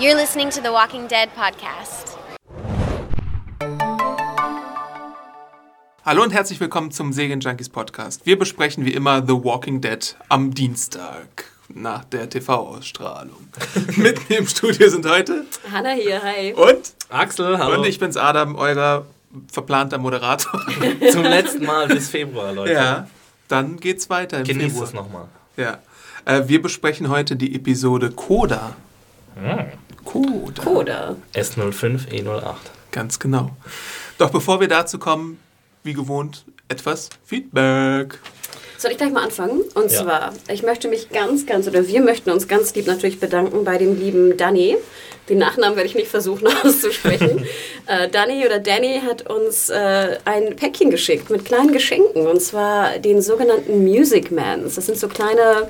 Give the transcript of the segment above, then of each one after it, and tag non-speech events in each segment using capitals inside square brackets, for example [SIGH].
You're listening to the Walking Dead podcast. Hallo und herzlich willkommen zum Serien Junkies Podcast. Wir besprechen wie immer The Walking Dead am Dienstag nach der TV-Ausstrahlung. [LAUGHS] Mit mir im Studio sind heute Hanna hier, hi. und Axel, hallo. und ich bin's Adam, euer verplanter Moderator. [LAUGHS] Zum letzten Mal bis Februar, Leute. ja, dann geht's weiter im Genießt Februar. es nochmal. Ja. Äh, wir besprechen heute die Episode Coda. Hm. Coda. Oder? S05E08. Ganz genau. Doch bevor wir dazu kommen, wie gewohnt, etwas Feedback. Soll ich gleich mal anfangen? Und Ja. zwar, ich möchte mich ganz, ganz, oder wir möchten uns ganz lieb natürlich bedanken bei dem lieben Danny. Den Nachnamen werde ich nicht versuchen [LAUGHS] auszusprechen. [LAUGHS] äh, Danny oder Danny hat uns äh, ein Päckchen geschickt mit kleinen Geschenken. Und zwar den sogenannten Music Mans. Das sind so kleine,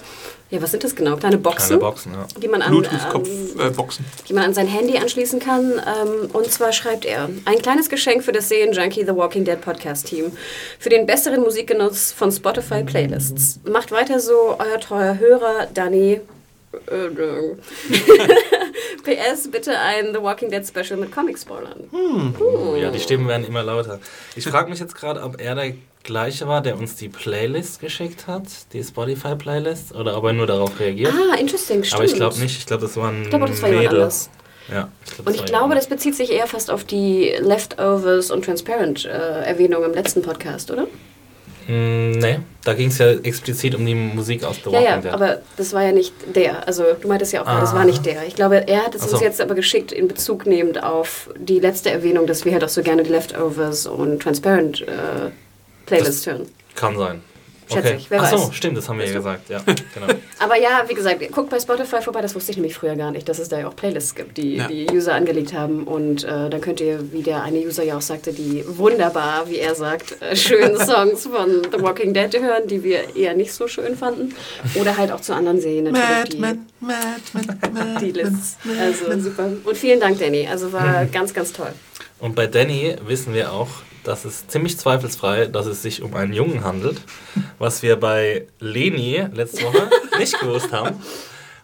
ja, was sind das genau? Kleine Boxen. Kleine Boxen, ja. Die man an, ähm, Bluetooth-Kopfboxen. die man an sein Handy anschließen kann. Ähm, und zwar schreibt er, ein kleines Geschenk für das Serienjunkie The Walking Dead Podcast Team. Für den besseren Musikgenuss von Spotify Playlists. Macht weiter so, euer treuer Hörer Danny. Äh, PS, [LAUGHS] bitte ein The Walking Dead Special mit Comic-Spoilern. Oh, ja, die Stimmen werden immer lauter. Ich frage mich jetzt gerade, ob er der gleiche war, der uns die Playlist geschickt hat, die Spotify-Playlist, oder ob er nur darauf reagiert. Ah, interesting, stimmt. Aber ich glaube nicht. Ich glaube, das war ein Ich glaube, das war Mädel. anders. Ja, ich glaub, Und ich glaube, das bezieht sich eher fast auf die Leftovers und Transparent äh, Erwähnung im letzten Podcast, oder? Mm, nee, da ging es ja explizit um die Musik aus The Ja, Walking ja, Dead. aber das war ja nicht der. Also du meintest ja auch, gerade, das Ah. war nicht der. Ich glaube, er hat es Ach uns so. jetzt aber geschickt in Bezug nehmend auf die letzte Erwähnung, dass wir halt auch so gerne die Leftovers und Transparent äh, Playlist hören. Kann sein. Schätze ich, wer Ach so, weiß. stimmt, das haben wir ja gesagt. Ja, [LAUGHS] genau. Aber ja, wie gesagt, guckt bei Spotify vorbei, das wusste ich nämlich früher gar nicht, dass es da ja auch Playlists gibt, die Ja. die User angelegt haben. Und äh, dann könnt ihr, wie der eine User ja auch sagte, die wunderbar, wie er sagt, äh, schönen [LAUGHS] Songs von The Walking Dead hören, die wir eher nicht so schön fanden. Oder halt auch zu anderen Serien natürlich. die, Madman, Madman, Madman. [LAUGHS] die Lists. Also super. Und vielen Dank, Danny. Also war Mhm. ganz, ganz toll. Und bei Danny wissen wir auch, dass es ziemlich zweifelsfrei, dass es sich um einen Jungen handelt, was wir bei Leni letzte Woche [LAUGHS] nicht gewusst haben.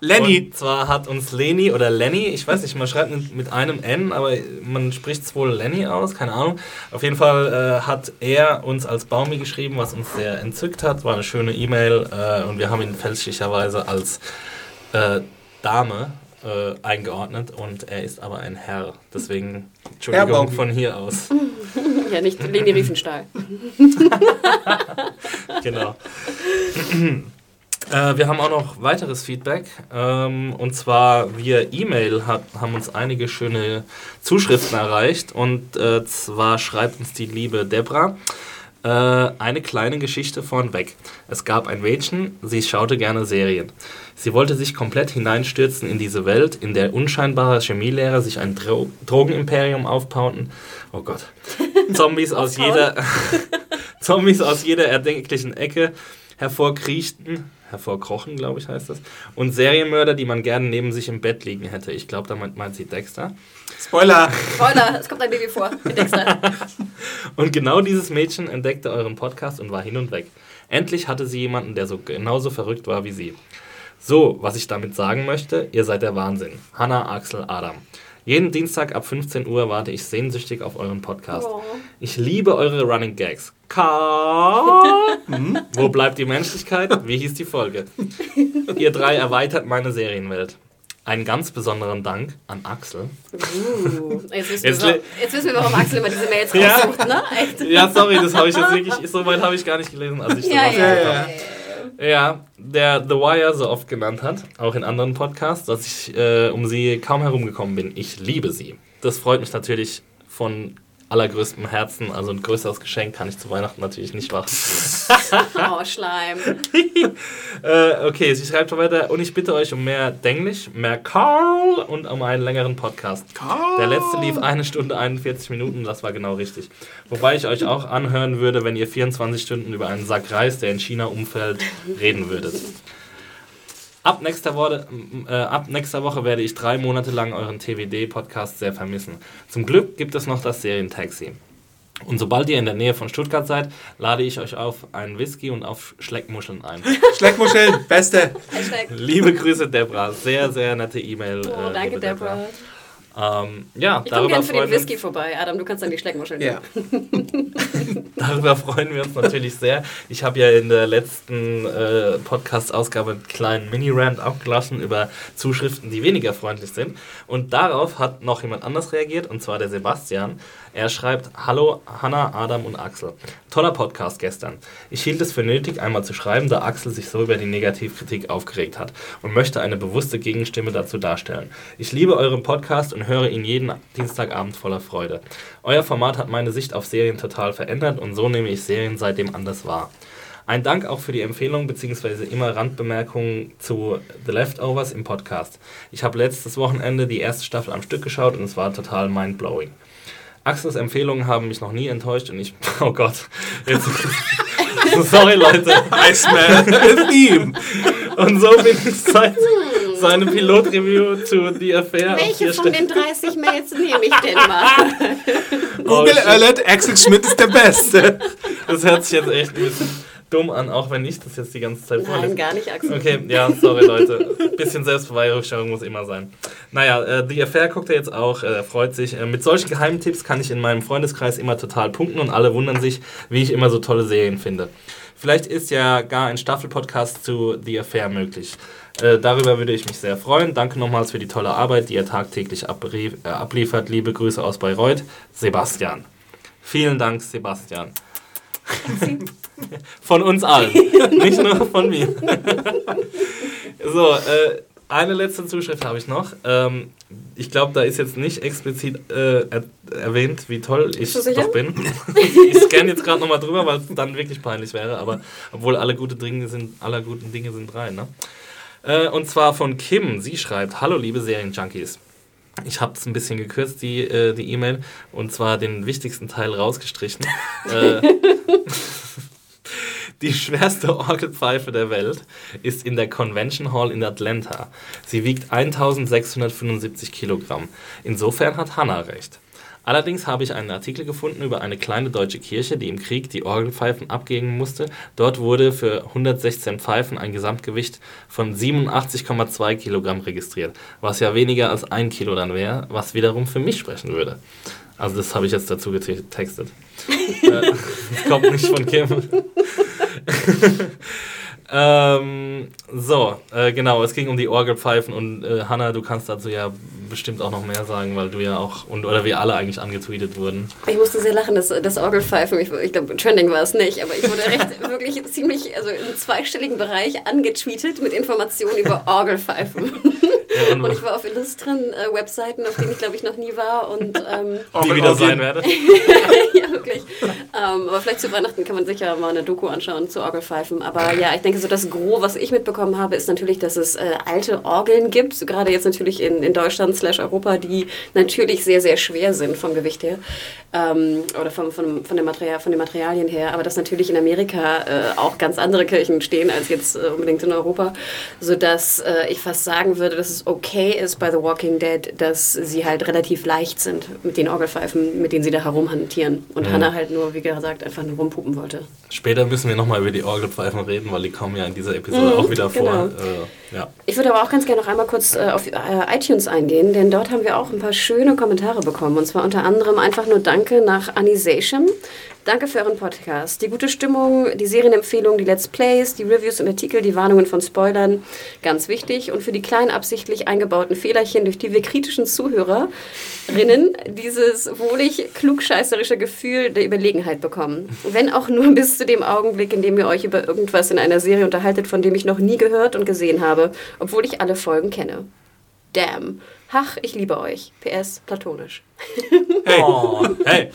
Lenny. Und zwar hat uns Leni oder Lenny, ich weiß nicht, man schreibt mit- einem N, aber man spricht es wohl Lenny aus, keine Ahnung. Auf jeden Fall äh, hat er uns als Baumi geschrieben, was uns sehr entzückt hat. War eine schöne E-Mail äh, und wir haben ihn fälschlicherweise als äh, Dame äh, eingeordnet und er ist aber ein Herr. Deswegen Entschuldigung Baumi. von hier aus. [LAUGHS] Ja, nicht Leni Riefenstahl. [LAUGHS] genau. äh, wir haben auch noch weiteres Feedback. Ähm, und zwar via E-Mail hat, haben uns einige schöne Zuschriften erreicht. Und äh, zwar schreibt uns die liebe Debra. äh, Eine kleine Geschichte von weg. Es gab ein Mädchen, sie schaute gerne Serien. Sie wollte sich komplett hineinstürzen in diese Welt, in der unscheinbare Chemielehrer sich ein Dro Drogenimperium aufbauten. Oh Gott. Zombies aus jeder [LAUGHS] Zombies aus jeder erdenklichen Ecke hervorkriechten, hervorkrochen, glaube ich, heißt das, und Serienmörder, die man gerne neben sich im Bett liegen hätte. Ich glaube, damit meint sie Dexter. Spoiler. Spoiler, es kommt ein Baby vor. Mit Dexter. [LAUGHS] Und genau dieses Mädchen entdeckte euren Podcast und war hin und weg. Endlich hatte sie jemanden, der so genauso verrückt war wie sie. So, was ich damit sagen möchte, ihr seid der Wahnsinn. Hanna, Axel, Adam. Jeden Dienstag ab 15 Uhr warte ich sehnsüchtig auf euren Podcast. Oh. Ich liebe eure Running Gags. Karl, hm? wo bleibt die Menschlichkeit? Wie hieß die Folge? [LAUGHS] Ihr drei erweitert meine Serienwelt. Einen ganz besonderen Dank an Axel. Uh, jetzt, wissen Jetzt wir, jetzt wissen wir, warum Axel immer diese Mails Ja. raussucht, ne? Echt? Ja, sorry, das habe ich jetzt wirklich, so weit habe ich gar nicht gelesen, als ich Ja, sowas ja, gehört ja. Ja, der The Wire so oft genannt hat, auch in anderen Podcasts, dass ich äh, um sie kaum herumgekommen bin. Ich liebe sie. Das freut mich natürlich von allergrößtem Herzen. Also ein größeres Geschenk kann ich zu Weihnachten natürlich nicht machen. [LAUGHS] [LAUGHS] Oh, Schleim. [LAUGHS] äh, okay, sie schreibt schon weiter. Und ich bitte euch um mehr Denglisch, mehr Carl und um einen längeren Podcast. Carl. Der letzte lief eine Stunde 41 Minuten, das war genau richtig. Wobei ich euch auch anhören würde, wenn ihr 24 Stunden über einen Sack Reis, der in China umfällt, reden würdet. Ab nächster, Woche, äh, ab nächster Woche werde ich drei Monate lang euren TWD-Podcast sehr vermissen. Zum Glück gibt es noch das Serientaxi. Und sobald ihr in der Nähe von Stuttgart seid, lade ich euch auf einen Whisky und auf Schleckmuscheln ein. [LAUGHS] Schleckmuscheln, beste. Hashtag. Liebe Grüße, Deborah. Sehr, sehr nette E-Mail. Oh, äh, danke, liebe Deborah. Ähm, ja, Ich komme darüber gern für den Whisky vorbei. Adam, du kannst dann die Schleckmuscheln Ja. nehmen. [LAUGHS] [LAUGHS] darüber freuen wir uns natürlich sehr. Ich habe ja in der letzten äh, Podcast-Ausgabe einen kleinen Mini-Rant abgelassen über Zuschriften, die weniger freundlich sind. Und darauf hat noch jemand anders reagiert, und zwar der Sebastian. Er schreibt, Hallo Hanna, Adam und Axel. Toller Podcast gestern. Ich hielt es für nötig, einmal zu schreiben, da Axel sich so über die Negativkritik aufgeregt hat und möchte eine bewusste Gegenstimme dazu darstellen. Ich liebe euren Podcast und höre ihn jeden Dienstagabend voller Freude. Euer Format hat meine Sicht auf Serien total verändert und so nehme ich Serien seitdem anders wahr. Ein Dank auch für die Empfehlung bzw. immer Randbemerkungen zu The Leftovers im Podcast. Ich habe letztes Wochenende die erste Staffel am Stück geschaut und es war total mindblowing. Axels Empfehlungen haben mich noch nie enttäuscht und ich. [LAUGHS] Oh Gott. Jetzt, [LAUGHS] sorry, Leute. I smell a theme. Und so bin ich seit [LAUGHS] seinem Pilotreview zu The Affair. Welche von den 30 Mails nehme ich denn mal? [LAUGHS] Google shit. Alert, Axel Schmidt ist der Beste. [LAUGHS] Das hört sich jetzt echt ein bisschen dumm an, auch wenn ich das jetzt die ganze Zeit Nein, vorlese. gar nicht, Axel. Okay, ja, sorry Leute. Bisschen Selbstbeweihräucherung muss immer sein. Naja, äh, The Affair guckt er jetzt auch, äh, er freut sich. Äh, mit solchen Geheimtipps kann ich in meinem Freundeskreis immer total punkten und alle wundern sich, wie ich immer so tolle Serien finde. Vielleicht ist ja gar ein Staffelpodcast zu The Affair möglich. Äh, darüber würde ich mich sehr freuen. Danke nochmals für die tolle Arbeit, die ihr tagtäglich äh, abliefert. Liebe Grüße aus Bayreuth, Sebastian. Vielen Dank, Sebastian. [LAUGHS] Von uns allen, nicht nur von mir. [LAUGHS] so, äh, eine letzte Zuschrift habe ich noch. Ähm, ich glaube, da ist jetzt nicht explizit äh, er erwähnt, wie toll ich doch bin. [LAUGHS] ich scanne jetzt gerade nochmal drüber, weil es dann wirklich peinlich wäre. Aber obwohl alle gute Dinge sind, aller guten Dinge sind drei, ne? Äh, und zwar von Kim. Sie schreibt: Hallo, liebe Serienjunkies. Ich habe es ein bisschen gekürzt, die äh, die E-Mail, und zwar den wichtigsten Teil rausgestrichen. [LAUGHS] äh, [LAUGHS] die schwerste Orgelpfeife der Welt ist in der Convention Hall in Atlanta. Sie wiegt 1675 Kilogramm. Insofern hat Hannah recht. Allerdings habe ich einen Artikel gefunden über eine kleine deutsche Kirche, die im Krieg die Orgelpfeifen abgeben musste. Dort wurde für 116 Pfeifen ein Gesamtgewicht von 87,2 Kilogramm registriert, was ja weniger als ein Kilo dann wäre, was wiederum für mich sprechen würde. Also das habe ich jetzt dazu getextet. [LAUGHS] äh, kommt nicht von Kim. [LAUGHS] ähm, so, äh, genau, es ging um die Orgelpfeifen und äh, Hanna, du kannst dazu ja bestimmt auch noch mehr sagen, weil du ja auch, und oder wir alle eigentlich angetweetet wurden. Ich musste sehr lachen, das, das Orgelpfeifen, ich, ich glaube, Trending war es nicht, aber ich wurde [LAUGHS] recht, wirklich ziemlich, also im zweistelligen Bereich angetweetet mit Informationen über Orgelpfeifen. Ja, [LAUGHS] und Und ich war auf illustren äh, Webseiten, auf denen ich glaube ich noch nie war und ähm, die wieder sein werde. [LAUGHS] ja, wirklich. Ähm, aber vielleicht zu Weihnachten kann man sicher mal eine Doku anschauen zu Orgelpfeifen. Aber ja, ich denke, so das Gros, was ich mitbekommen habe, ist natürlich, dass es äh, alte Orgeln gibt, gerade jetzt natürlich in, in Deutschland slash Europa, die natürlich sehr, sehr schwer sind vom Gewicht her ähm, oder vom, vom, von, den Material, von den Materialien her. Aber dass natürlich in Amerika äh, auch ganz andere Kirchen stehen als jetzt äh, unbedingt in Europa, sodass äh, ich fast sagen würde, dass es okay ist bei The Walking Dead, dass sie halt relativ leicht sind mit den Orgelpfeifen, mit denen sie da herumhantieren. Und Hannah halt nur, wie gesagt, einfach nur rumpupen wollte. Später müssen wir nochmal über die Orgelpfeifen reden, weil die kommen ja in dieser Episode Mhm, auch wieder vor. genau. Äh, ja. Ich würde aber auch ganz gerne noch einmal kurz äh, auf äh, iTunes eingehen, denn dort haben wir auch ein paar schöne Kommentare bekommen. Und zwar unter anderem einfach nur Danke nach Anisation. Danke für euren Podcast. Die gute Stimmung, die Serienempfehlungen, die Let's Plays, die Reviews und Artikel, die Warnungen von Spoilern, ganz wichtig. Und für die kleinen absichtlich eingebauten Fehlerchen, durch die wir kritischen Zuhörerinnen dieses wohlig klugscheißerische Gefühl der Überlegenheit bekommen. Wenn auch nur bis zu dem Augenblick, in dem ihr euch über irgendwas in einer Serie unterhaltet, von dem ich noch nie gehört und gesehen habe, obwohl ich alle Folgen kenne. Damn. Ach, ich liebe euch. PS, platonisch. [LAUGHS] Hey. Oh, hey.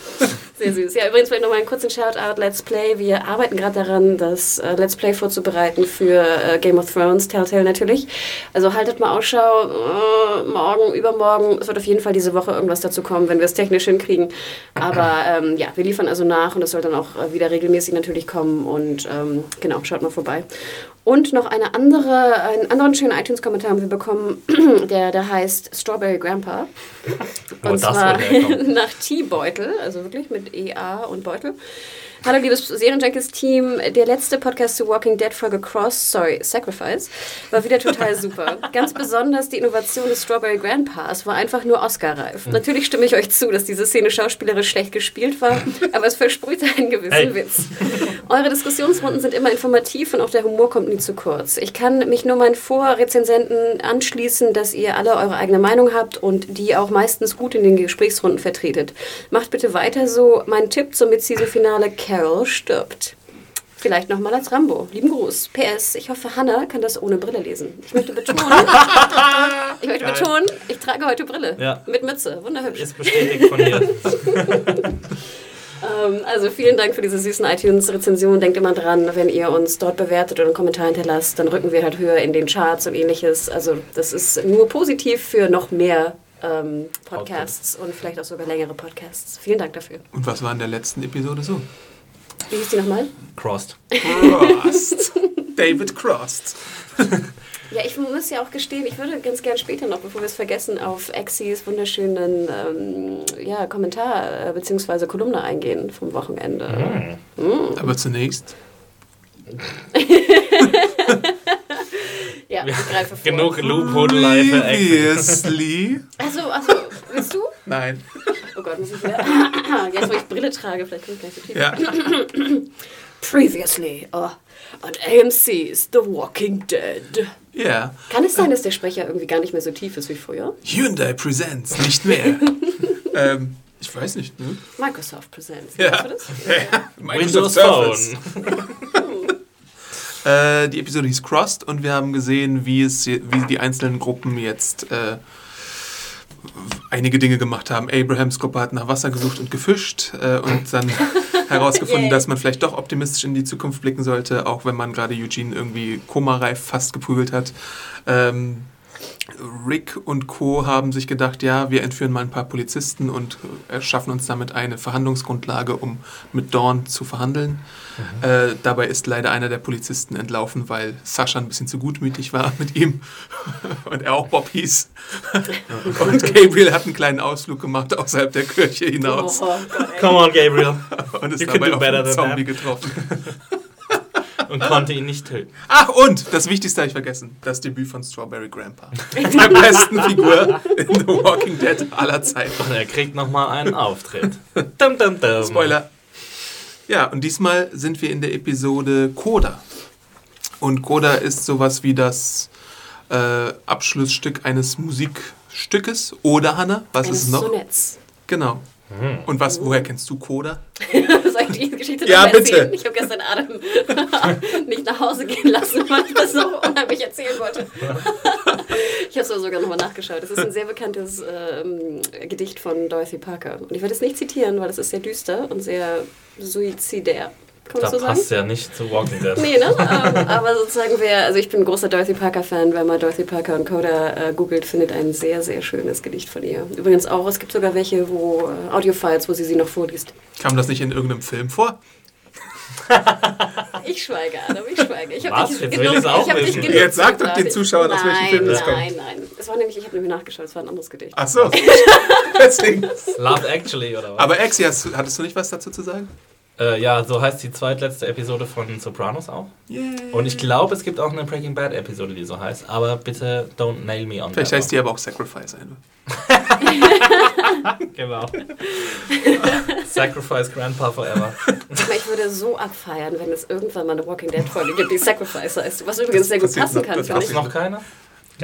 Sehr süß. Ja, übrigens vielleicht nochmal einen kurzen Shoutout, Let's Play. Wir arbeiten gerade daran, das äh, Let's Play vorzubereiten für äh, Game of Thrones, Telltale natürlich. Also haltet mal Ausschau, äh, morgen, übermorgen. Es wird auf jeden Fall diese Woche irgendwas dazu kommen, wenn wir es technisch hinkriegen. Aber [CLEARS THROAT] ähm, ja, wir liefern also nach und es soll dann auch äh, wieder regelmäßig natürlich kommen. Und ähm, genau, schaut mal vorbei. Und noch eine andere, einen anderen schönen iTunes-Kommentar haben wir bekommen, [CLEARS THROAT] der, der heißt Strawberry Grandpa. Oh, Und das zwar- herkommt. [LAUGHS] nach T-Beutel, also wirklich mit EA und Beutel. Hallo liebes Serienjunkies-Team, der letzte Podcast zu Walking Dead Folge Cross, sorry, Sacrifice, war wieder total super. Ganz besonders die Innovation des Strawberry Grandpas war einfach nur Oscar-reif. Natürlich stimme ich euch zu, dass diese Szene schauspielerisch schlecht gespielt war, [LAUGHS] aber es versprühte einen gewissen Hey. Witz. Eure Diskussionsrunden sind immer informativ und auch der Humor kommt nie zu kurz. Ich kann mich nur meinen Vorrezensenten anschließen, dass ihr alle eure eigene Meinung habt und die auch meistens gut in den Gesprächsrunden vertretet. Macht bitte weiter so. Mein Tipp zum Mid-Season-Finale, Carol stirbt. Vielleicht nochmal als Rambo. Lieben Gruß. PS, ich hoffe, Hannah kann das ohne Brille lesen. Ich möchte betonen, [LAUGHS] ich möchte Geil. betonen, ich trage heute Brille. Ja. Mit Mütze. Wunderhübsch. Ist bestätigt von dir. [LAUGHS] Ähm, also vielen Dank für diese süßen iTunes-Rezensionen. Denkt immer dran, wenn ihr uns dort bewertet oder einen Kommentar hinterlasst, dann rücken wir halt höher in den Charts und ähnliches. Also das ist nur positiv für noch mehr ähm, Podcasts und vielleicht auch sogar längere Podcasts. Vielen Dank dafür. Und was war in der letzten Episode so? Wie hieß die nochmal? Crossed. Crossed. [LAUGHS] David Crossed. Ja, ich muss ja auch gestehen, ich würde ganz gern später noch, bevor wir es vergessen, auf Exis wunderschönen ähm, ja, Kommentar äh, bzw. Kolumne eingehen vom Wochenende. Aber zunächst. [LAUGHS] Ja, ich greife vor. Genug Exit. Previously. Also, also, willst du? Nein. Oh Gott, muss ich wieder. [COUGHS] Jetzt, wo ich Brille trage, vielleicht komme ich gleich so tief. Ja. [COUGHS] Previously uh, on AMC's The Walking Dead. Ja. Kann es sein, dass der Sprecher irgendwie gar nicht mehr so tief ist wie früher? Hyundai Presents, nicht mehr. [LAUGHS] ähm, ich weiß nicht, ne? Microsoft Presents. Ja. Weißt du das? [LAUGHS] Windows Surface. Phone. [LAUGHS] Äh, die Episode hieß Crossed und wir haben gesehen, wie, es, wie die einzelnen Gruppen jetzt äh, einige Dinge gemacht haben. Abrahams Gruppe hat nach Wasser gesucht und gefischt äh, und dann [LAUGHS] herausgefunden, dass man vielleicht doch optimistisch in die Zukunft blicken sollte, auch wenn man gerade Eugene irgendwie komareif fast geprügelt hat. Ähm, Rick und Co. haben sich gedacht, ja, wir entführen mal ein paar Polizisten und äh, schaffen uns damit eine Verhandlungsgrundlage, um mit Dawn zu verhandeln. Äh, dabei ist leider einer der Polizisten entlaufen, weil Sascha ein bisschen zu gutmütig war mit ihm [LAUGHS] und er auch Bob hieß. und Gabriel hat einen kleinen Ausflug gemacht außerhalb der Kirche hinaus Oh. Come on, Gabriel. [LAUGHS] und ist you dabei do auf better einen than Zombie that. getroffen. [LAUGHS] Und konnte ihn nicht töten. Ach, und das Wichtigste habe ich vergessen: das Debüt von Strawberry Grandpa. Der besten Figur in The Walking Dead aller Zeiten. Und er kriegt nochmal einen Auftritt. Dum, dum, dum. Spoiler. Ja, und diesmal sind wir in der Episode Coda. Und Coda ist sowas wie das äh, Abschlussstück eines Musikstückes. Oder, Hanna, was ist es Eines noch? Sonetts. Genau. Und was, woher kennst du Coda? [LAUGHS] Soll ich die Geschichte Ja, noch bitte. erzählen? Ich habe gestern Adam [LAUGHS] nicht nach Hause gehen lassen, weil ich das so unheimlich erzählen wollte. [LAUGHS] Ich habe es aber sogar nochmal nachgeschaut. Es ist ein sehr bekanntes ähm, Gedicht von Dorothy Parker. Und ich werde es nicht zitieren, weil es ist sehr düster und sehr suizidär. Kann Da so sagen? passt ja nicht zu Walking Dead. Nee, ne? Ähm, aber sozusagen wer, also ich bin ein großer Dorothy Parker-Fan, wer mal Dorothy Parker und Coda äh, googelt, findet ein sehr, sehr schönes Gedicht von ihr. Übrigens auch, es gibt sogar welche, wo äh, Audiofiles, wo sie sie noch vorliest. Kam das nicht in irgendeinem Film vor? [LAUGHS] Ich schweige, Adam, ich schweige. Ich hab Was? dich Jetzt genug- ich hab dich wissen. genug Jetzt sag doch den Zuschauern, aus welchem Film das nein, kommt. Nein, nein, Es war nämlich, ich habe nämlich nachgeschaut, es war ein anderes Gedicht. Ach so. [LAUGHS] [LAUGHS] Deswegen. Love Actually, oder was? Aber Exi, hast, hattest du nicht was dazu zu sagen? Äh, ja, so heißt die zweitletzte Episode von Sopranos auch. Und ich glaube, es gibt auch eine Breaking Bad Episode, die so heißt. Aber bitte don't nail me on Vielleicht that heißt die aber auch Sacrifice one. [LAUGHS] Genau. [LAUGHS] Sacrifice Grandpa Forever. Aber ich würde so abfeiern, wenn es irgendwann mal eine Walking Dead-Folge gibt, die [LAUGHS] Sacrifice heißt. Was übrigens sehr gut passen noch, kann, das finde Gibt's ich. noch keiner?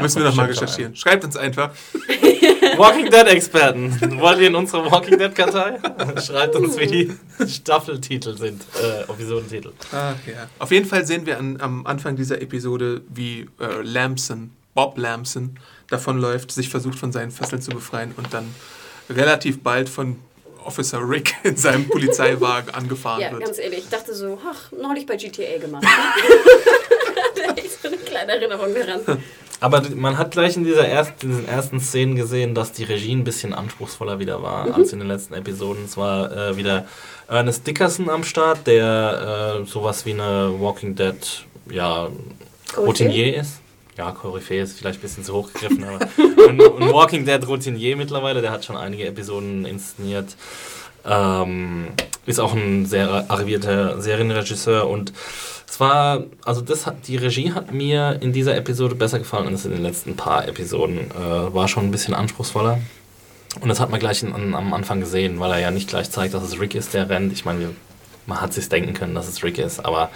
Müssen wir noch mal bestimmt recherchieren. Schreibt uns einfach. [LAUGHS] Walking Dead Experten. Wollt ihr in unsere Walking Dead Kartei? [LAUGHS] Schreibt uns, wie die Staffeltitel sind. Äh, Episodentitel. Ach ja. Auf jeden Fall sehen wir an, am Anfang dieser Episode, wie äh, Lamson, Bob Lamson, davonläuft, sich versucht von seinen Fesseln zu befreien und dann relativ bald von Officer Rick in seinem Polizeiwagen angefahren Ja, wird. ganz ehrlich. Ich dachte so, ach, neulich bei GTA gemacht. [LAUGHS] da hatte ich so eine kleine Erinnerung daran. Aber man hat gleich in dieser ersten, diesen ersten Szenen gesehen, dass die Regie ein bisschen anspruchsvoller wieder war als in den letzten Episoden. Es war äh, wieder Ernest Dickerson am Start, der äh, sowas wie eine Walking Dead ja, Routinier ist. ja, Koryphäe ist vielleicht ein bisschen zu hoch gegriffen, aber [LAUGHS] und, und Walking Dead Routinier mittlerweile, der hat schon einige Episoden inszeniert. Ähm, ist auch ein sehr arrivierter Serienregisseur und es war, also das hat, die Regie hat mir in dieser Episode besser gefallen als in den letzten paar Episoden. Äh, war schon ein bisschen anspruchsvoller. Und das hat man gleich in, an, am Anfang gesehen, weil er ja nicht gleich zeigt, dass es Rick ist, der rennt. Ich meine, man hat sich denken können, dass es Rick ist, aber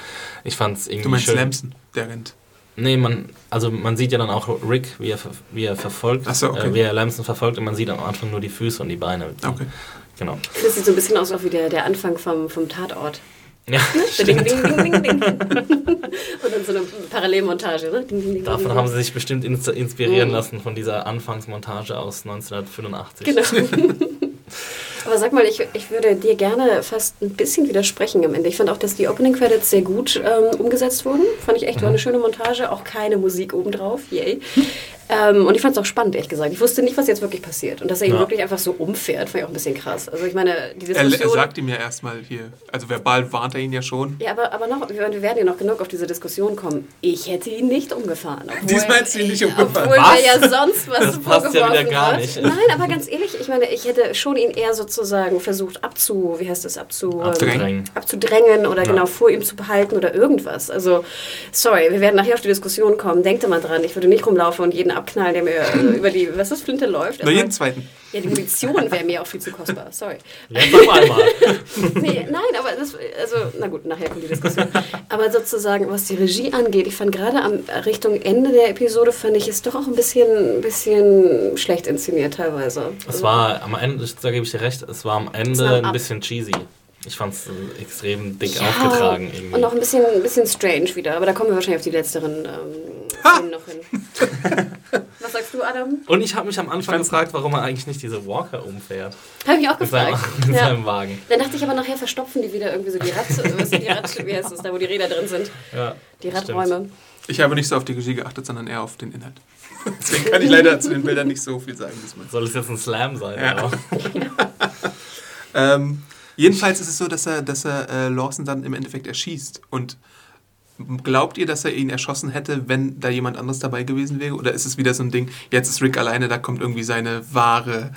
ich fand es irgendwie Du meinst schön. Lamson, der rennt. Nee, man, also man sieht ja dann auch Rick, wie er, wie er verfolgt, Ach so, okay. äh, wie er Lamson verfolgt und man sieht am Anfang nur die Füße und die Beine. Okay. Genau. Das sieht so ein bisschen aus auch wie der, der Anfang vom, vom Tatort. Ja, So Ding, ding, ding, ding, ding. Und dann so eine Parallelmontage. Ne? Ding, ding, Davon haben sie sich bestimmt ins inspirieren Mhm. lassen, von dieser Anfangsmontage aus 1985. Genau. [LAUGHS] Aber sag mal, ich, ich würde dir gerne fast ein bisschen widersprechen am Ende. Ich fand auch, dass die Opening Credits sehr gut ähm, umgesetzt wurden. Fand ich echt, war eine schöne Montage, auch keine Musik obendrauf. Yay. Ähm, und ich fand es auch spannend, ehrlich gesagt. Ich wusste nicht, was jetzt wirklich passiert. Und dass er ihn Ja. wirklich einfach so umfährt, fand ich auch ein bisschen krass. Also ich meine, die Er, Diskussion... er sagt ihm ja erstmal hier, also verbal warnt er ihn ja schon. ja, aber, aber noch, wir wir werden ja noch genug auf diese Diskussion kommen. Ich hätte ihn nicht umgefahren. Diesmal hättest du ihn nicht umgefahren. Obwohl Was? ja sonst was Das passt ja wieder gar nicht. Nein, aber ganz ehrlich, ich meine, ich hätte schon ihn eher sozusagen versucht abzu, wie heißt das, abzu, Abzudrängen. abzudrängen oder Ja. genau vor ihm zu behalten oder irgendwas. Also, sorry, wir werden nachher auf die Diskussion kommen. Denkt mal dran, ich würde nicht rumlaufen und jeden abknallen, der mir äh, über die, was ist, Flinte läuft. Aber- jeden zweiten. ja, die Munition wäre mir auch viel zu kostbar. Sorry. Jetzt auf einmal. [LAUGHS] Nee, nein, aber das, also, na gut, nachher kommt die Diskussion. Aber sozusagen, was die Regie angeht, ich fand gerade am Richtung Ende der Episode, fand ich es doch auch ein bisschen, ein bisschen schlecht inszeniert teilweise. Es war am Ende, da gebe ich dir recht, es war am Ende ein bisschen cheesy. Ich fand es extrem dick Ja, aufgetragen irgendwie. Und auch ein bisschen, ein bisschen strange wieder, aber da kommen wir wahrscheinlich auf die letzteren ähm, noch hin. [LAUGHS] Was sagst du, Adam? Und ich habe mich am Anfang gefragt, warum er eigentlich nicht diese Walker umfährt. Habe ich mich auch Mit seinem, gefragt. [LAUGHS] mit Ja. seinem Wagen. Dann dachte ich aber nachher verstopfen die wieder irgendwie so die Rad, sind die Rad, wie heißt das da, wo die Räder drin sind? Ja, Die stimmt. Radräume. Ich habe nicht so auf die Regie geachtet, sondern eher auf den Inhalt. [LAUGHS] Deswegen kann ich leider zu den Bildern nicht so viel sagen diesmal. Soll es jetzt ein Slam sein? Ja. oder? Ähm, jedenfalls ist es so, dass er, dass er äh, Lawson dann im Endeffekt erschießt. Und glaubt ihr, dass er ihn erschossen hätte, wenn da jemand anderes dabei gewesen wäre? Oder ist es wieder so ein Ding, jetzt ist Rick alleine, da kommt irgendwie seine wahre,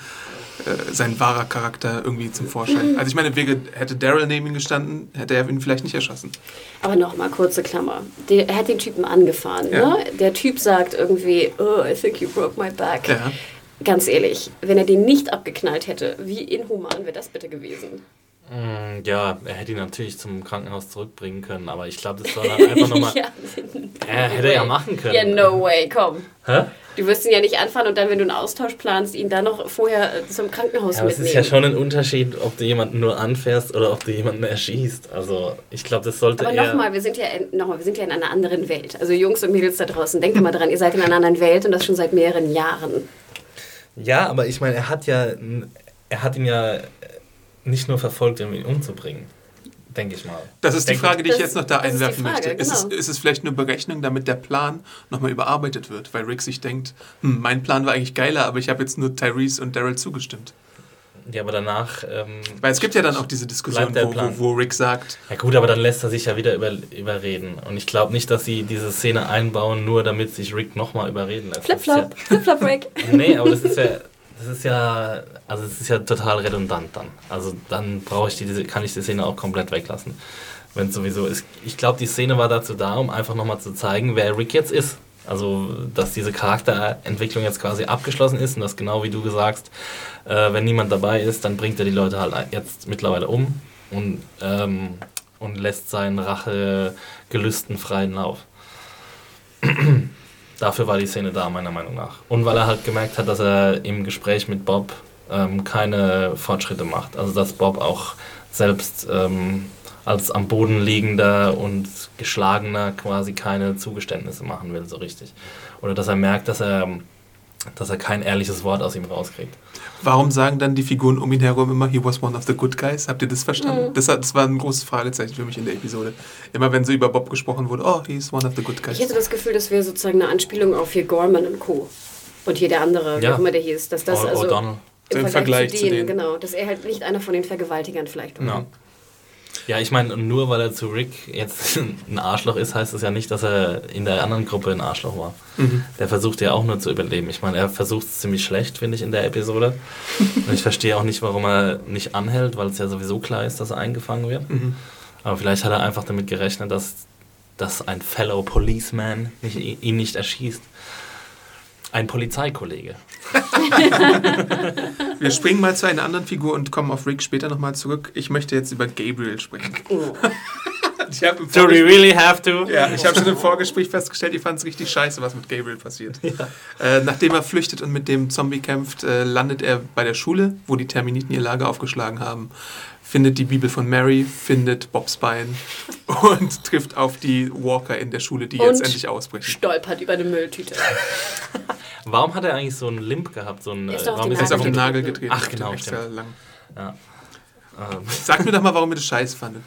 äh, sein wahrer Charakter irgendwie zum Vorschein? Also ich meine, wäre, hätte Daryl neben ihm gestanden, hätte er ihn vielleicht nicht erschossen. Aber nochmal, kurze Klammer. Der, er hat den Typen angefahren. Ja. Ne? Der Typ sagt irgendwie, oh, I think you broke my back. Ja. Ganz ehrlich, wenn er den nicht abgeknallt hätte, wie inhuman wäre das bitte gewesen? Mm, Ja, er hätte ihn natürlich zum Krankenhaus zurückbringen können, aber ich glaube, das war dann [LAUGHS] einfach nochmal. ja. Er hätte ja machen können. Ja, no way, komm. Hä? Du wirst ihn ja nicht anfahren und dann, wenn du einen Austausch planst, ihn dann noch vorher äh, zum Krankenhaus Ja, aber es mitnehmen. ist ja schon ein Unterschied, ob du jemanden nur anfährst oder ob du jemanden erschießt. Also, ich glaube, das sollte Aber nochmal, wir sind ja in, noch mal, wir sind ja in einer anderen Welt. Also Jungs und Mädels da draußen, denkt mal dran, ihr seid in einer anderen Welt und das schon seit mehreren Jahren. Ja, aber ich meine, er hat ja. Er hat ihn ja nicht nur verfolgt, um ihn umzubringen. Denke ich mal. Das ist die Frage, die ich jetzt noch da einwerfen Frage, möchte. Ist, es, genau. ist es vielleicht nur Berechnung, damit der Plan nochmal überarbeitet wird? Weil Rick sich denkt, hm, mein Plan war eigentlich geiler, aber ich habe jetzt nur Tyrese und Daryl zugestimmt. Ja, aber danach. Ähm, Weil es gibt ja dann auch diese Diskussion, wo, Plan. wo, wo Rick sagt, ja, gut, aber dann lässt er sich ja wieder über, überreden. Und ich glaube nicht, dass sie diese Szene einbauen, nur damit sich Rick nochmal überreden lässt. Ist ja- Flip-Flop, Flip-Flop-Break. [LAUGHS] Nee, aber das ist ja, das ist ja, also es ist ja total redundant dann. Also dann brauche ich die, kann ich die Szene auch komplett weglassen. Wenn es sowieso ist. Ich glaube, die Szene war dazu da, um einfach nochmal zu zeigen, wer Rick jetzt ist. Also, dass diese Charakterentwicklung jetzt quasi abgeschlossen ist und dass genau wie du gesagt, äh, wenn niemand dabei ist, dann bringt er die Leute halt jetzt mittlerweile um und, ähm, und lässt seinen Rachegelüsten freien Lauf. [CLEARS THROAT] Dafür war die Szene da, meiner Meinung nach. Und weil er halt gemerkt hat, dass er im Gespräch mit Bob ähm, keine Fortschritte macht. Also dass Bob auch selbst ähm, als am Boden liegender und geschlagener quasi keine Zugeständnisse machen will, so richtig. Oder dass er merkt, dass er, dass er kein ehrliches Wort aus ihm rauskriegt. Warum sagen dann die Figuren um ihn herum immer, he was one of the good guys? Habt ihr das verstanden? Das, hat, das war ein großes Fragezeichen für mich in der Episode. Immer wenn so über Bob gesprochen wurde, oh, he's one of the good guys. Ich hätte das Gefühl, das wäre sozusagen eine Anspielung auf hier Gorman und Co. Und hier der andere, wie Ja. auch immer der hieß. Dass das also im Im Vergleich, Vergleich zu, zu denen, denen. genau, dass er halt nicht einer von den Vergewaltigern vielleicht war. Ja. Ja, ich meine, nur weil er zu Rick jetzt [LAUGHS] ein Arschloch ist, heißt das ja nicht, dass er in der anderen Gruppe ein Arschloch war. Mhm. Der versucht ja auch nur zu überleben. Ich meine, er versucht es ziemlich schlecht, finde ich, in der Episode. Und ich verstehe auch nicht, warum er nicht anhält, weil es ja sowieso klar ist, dass er eingefangen wird. Mhm. Aber vielleicht hat er einfach damit gerechnet, dass, dass ein Fellow Policeman nicht, ihn nicht erschießt. Ein Polizeikollege. [LAUGHS] Wir springen mal zu einer anderen Figur und kommen auf Rick später nochmal zurück. Ich möchte jetzt über Gabriel sprechen. [LAUGHS] Im Do we really have to? Ja, ich habe schon im Vorgespräch festgestellt, ich fand es richtig scheiße, was mit Gabriel passiert. Äh, nachdem er flüchtet und mit dem Zombie kämpft, äh, landet er bei der Schule, wo die Terminiten ihr Lager aufgeschlagen haben, findet die Bibel von Mary, findet Bobs Bein [LAUGHS] und trifft auf die Walker in der Schule, die jetzt Und endlich ausbrechen. Stolpert über eine Mülltüte. [LAUGHS] Warum hat er eigentlich so einen Limp gehabt? So einen, Er ist äh, auf warum den Er ist auf den Nagel getreten. getreten. Ach, auf genau, Extra lang. Ja. Ähm, Sag mir doch mal, warum ihr das scheiße fandet.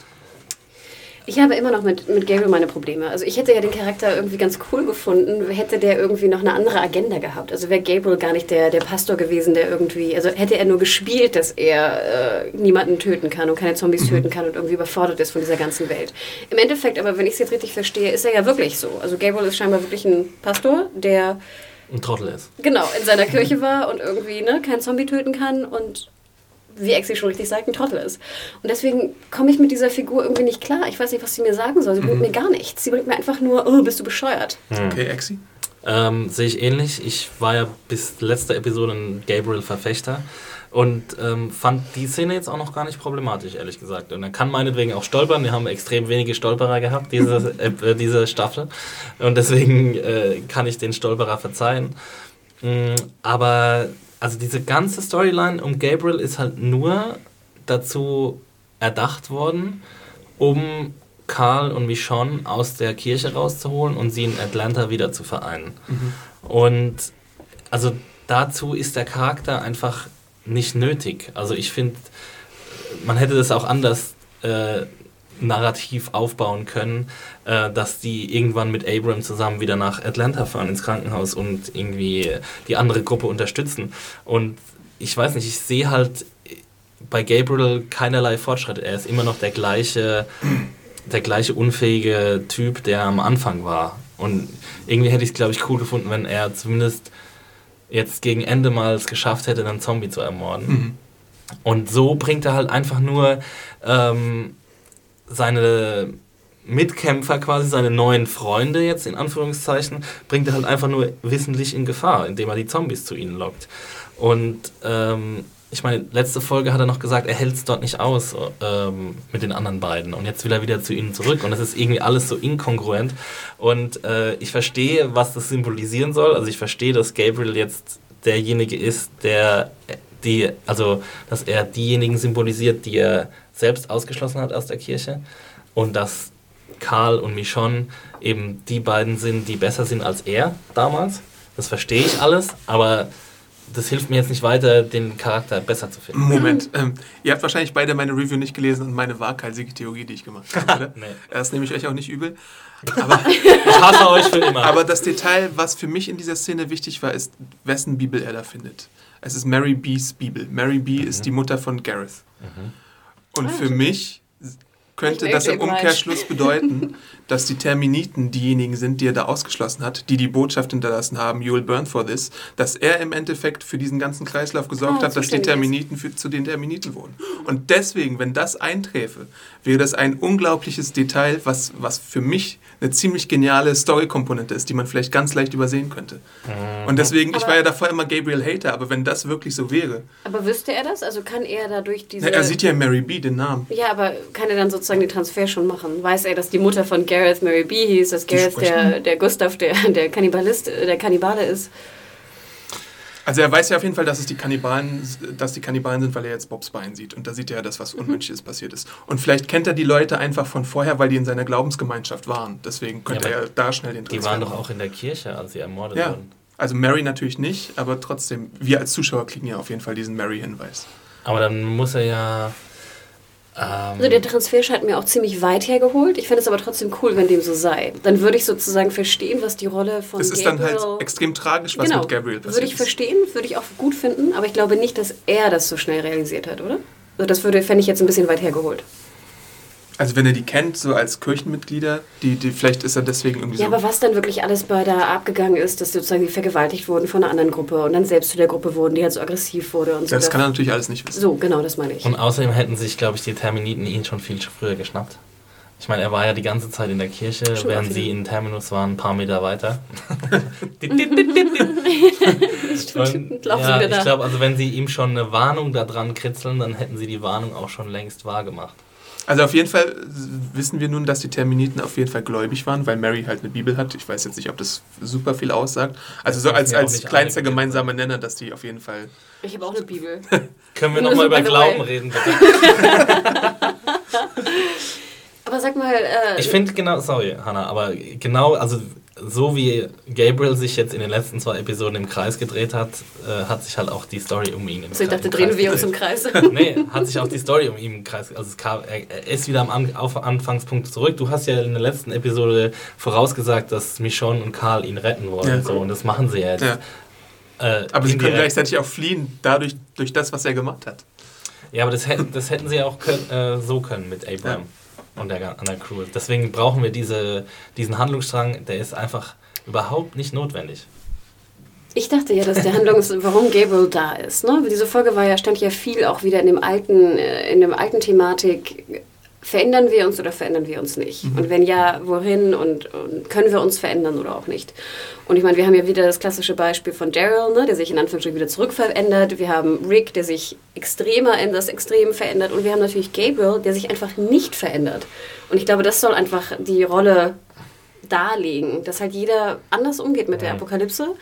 Ich habe immer noch mit, mit Gabriel meine Probleme. Also ich hätte ja den Charakter irgendwie ganz cool gefunden, hätte der irgendwie noch eine andere Agenda gehabt. Also wäre Gabriel gar nicht der, der Pastor gewesen, der irgendwie, also hätte er nur gespielt, dass er äh, niemanden töten kann und keine Zombies töten kann und irgendwie überfordert ist von dieser ganzen Welt. Im Endeffekt aber, wenn ich es jetzt richtig verstehe, ist er ja wirklich so. Also Gabriel ist scheinbar wirklich ein Pastor, der ein Trottel ist. genau in seiner Kirche war und irgendwie ne, keinen Zombie töten kann und wie Exi schon richtig sagt, ein Trottel ist. Und deswegen komme ich mit dieser Figur irgendwie nicht klar. Ich weiß nicht, was sie mir sagen soll. Sie bringt mir gar nichts. Sie bringt mir einfach nur, oh, bist du bescheuert. Okay, Exi? Ähm, Sehe ich ähnlich. Ich war ja bis letzte Episode ein Gabriel-Verfechter und ähm, fand die Szene jetzt auch noch gar nicht problematisch, ehrlich gesagt. Und er kann meinetwegen auch stolpern. Wir haben extrem wenige Stolperer gehabt, diese, [LAUGHS] äh, diese Staffel. Und deswegen äh, kann ich den Stolperer verzeihen. Mm, aber also diese ganze Storyline um Gabriel ist halt nur dazu erdacht worden, um Karl und Michonne aus der Kirche rauszuholen und sie in Atlanta wieder zu vereinen. Und also dazu ist der Charakter einfach nicht nötig. Also ich finde, man hätte das auch anders äh, narrativ aufbauen können, äh, dass die irgendwann mit Abram zusammen wieder nach Atlanta fahren ins Krankenhaus und irgendwie die andere Gruppe unterstützen. Und ich weiß nicht, ich sehe halt bei Gabriel keinerlei Fortschritte. Er ist immer noch der gleiche, der gleiche unfähige Typ, der am Anfang war. Und irgendwie hätte ich es, glaube ich, cool gefunden, wenn er zumindest jetzt gegen Ende mal es geschafft hätte, einen Zombie zu ermorden. Mhm. Und so bringt er halt einfach nur ähm, seine Mitkämpfer, quasi seine neuen Freunde jetzt in Anführungszeichen, bringt er halt einfach nur wissentlich in Gefahr, indem er die Zombies zu ihnen lockt. Und ähm, ich meine, letzte Folge hat er noch gesagt, er hält es dort nicht aus ähm, mit den anderen beiden. Und jetzt will er wieder zu ihnen zurück. Und das ist irgendwie alles so inkongruent. Und äh, ich verstehe, was das symbolisieren soll. Also ich verstehe, dass Gabriel jetzt derjenige ist, der die, also dass er diejenigen symbolisiert, die er selbst ausgeschlossen hat aus der Kirche. Und dass Karl und Michonne eben die beiden sind, die besser sind als er damals. Das verstehe ich alles, aber das hilft mir jetzt nicht weiter, den Charakter besser zu finden. Moment, ähm, ihr habt wahrscheinlich beide meine Review nicht gelesen und meine waghalsige Theorie, die ich gemacht habe, oder? [LAUGHS] Nee. Das nehme ich euch auch nicht übel. [LAUGHS] Aber, Ich hasse euch für immer. aber das Detail, was für mich in dieser Szene wichtig war, ist, wessen Bibel er da findet. Es ist Mary B's Bibel. Mary B ist die Mutter von Gareth. Und Ah, für mich könnte das im gleich. Umkehrschluss bedeuten, [LAUGHS] dass die Terminiten diejenigen sind, die er da ausgeschlossen hat, die die Botschaft hinterlassen haben, you will burn for this, dass er im Endeffekt für diesen ganzen Kreislauf gesorgt Ah, hat, dass die. Terminiten für, zu den Terminiten wurden. Und deswegen, wenn das einträfe, wäre das ein unglaubliches Detail, was, was für mich eine ziemlich geniale Story-Komponente ist, die man vielleicht ganz leicht übersehen könnte. Und deswegen, ich war ja davor immer Gabriel Hater, aber wenn das wirklich so wäre, Aber wüsste er das? Also kann er dadurch diese... er sieht ja Mary B, den Namen. Ja, aber kann er dann sozusagen den Transfer schon machen? Weiß er, dass die Mutter von Gareth Mary B hieß, dass Die Gareth der, der Gustav der, der Kannibalist, der Kannibale ist? Also er weiß ja auf jeden Fall, dass es die Kannibalen, dass die Kannibalen sind, weil er jetzt Bobs Bein sieht. Und da sieht er ja, dass was Unmenschliches passiert ist. Und vielleicht kennt er die Leute einfach von vorher, weil die in seiner Glaubensgemeinschaft waren. Deswegen könnte Ja, er da schnell den die Transfer waren doch auch in der Kirche, als sie ermordet Ja. wurden. Also Mary natürlich nicht, aber trotzdem, wir als Zuschauer kriegen ja auf jeden Fall diesen Mary-Hinweis. Aber dann muss er ja. Ähm, Also der Transfer scheint mir auch ziemlich weit hergeholt. Ich fände es aber trotzdem cool, wenn dem so sei. Dann würde ich sozusagen verstehen, was die Rolle von Es ist dann Gabriel... halt extrem tragisch, was genau, mit Gabriel passiert Würde ich verstehen, würde ich auch gut finden, aber ich glaube nicht, dass er das so schnell realisiert hat, oder? Also das würde, fände ich jetzt ein bisschen weit hergeholt. Also wenn er die kennt, so als Kirchenmitglieder, die, die, vielleicht ist er deswegen irgendwie Ja, so... aber was dann wirklich alles bei da abgegangen ist, dass sozusagen die vergewaltigt wurden von einer anderen Gruppe und dann selbst zu der Gruppe wurden, die halt so aggressiv wurde und so. das kann er natürlich alles nicht wissen. so, genau, das meine ich. Und außerdem hätten sich, glaube ich, die Terminiten ihn schon viel früher geschnappt. Ich meine, er war ja die ganze Zeit in der Kirche, Stimmt, während sie in Terminus waren, ein paar Meter weiter. [LAUGHS] Und, ja, ich glaube, also wenn sie ihm schon eine Warnung da dran kritzeln, dann hätten sie die Warnung auch schon längst wahrgemacht. Also auf jeden Fall wissen wir nun, dass die Terminiten auf jeden Fall gläubig waren, weil Mary halt eine Bibel hat. Ich weiß jetzt nicht, ob das super viel aussagt. Also so als, als kleinster gemeinsamer Nenner, dass die auf jeden Fall... Ich habe auch eine Bibel. [LAUGHS] Können wir [LAUGHS] nochmal über Glauben reden, bitte? [LAUGHS] Aber sag mal, äh, Ich finde genau, sorry, Hannah, aber genau, also so wie Gabriel sich jetzt in den letzten zwei Episoden im Kreis gedreht hat, äh, hat sich halt auch die Story um ihn im so, ich Kre- dachte, im drehen Kreis wir uns im Kreis. [LAUGHS] Nee, hat sich auch die Story um ihn im Kreis. Also es kam, er, ist wieder am An auf Anfangspunkt zurück. Du hast ja in der letzten Episode vorausgesagt, dass Michonne und Karl ihn retten wollen. Ja. So, und das machen sie ja jetzt. Ja. Äh, Aber sie können gleichzeitig auch fliehen, dadurch, durch das, was er gemacht hat. Ja, aber das hätten, das hätten sie ja auch können, äh, so können mit Abraham und der, an der Crew. Deswegen brauchen wir diese, diesen Handlungsstrang, der ist einfach überhaupt nicht notwendig. Ich dachte ja, dass der Handlungs, [LAUGHS] warum Gabriel da ist. Ne? Diese Folge war ja, stand ja viel auch wieder in dem alten, äh, in dem alten Thematik. Verändern wir uns oder verändern wir uns nicht? Und wenn ja, wohin und, und können wir uns verändern oder auch nicht? Und ich meine, wir haben ja wieder das klassische Beispiel von Daryl, ne, der sich in Anführungsstrichen wieder zurückverändert. Wir haben Rick, der sich extremer in das Extrem verändert. Und wir haben natürlich Gabriel, der sich einfach nicht verändert. Und ich glaube, das soll einfach die Rolle darlegen, dass halt jeder anders umgeht mit der Apokalypse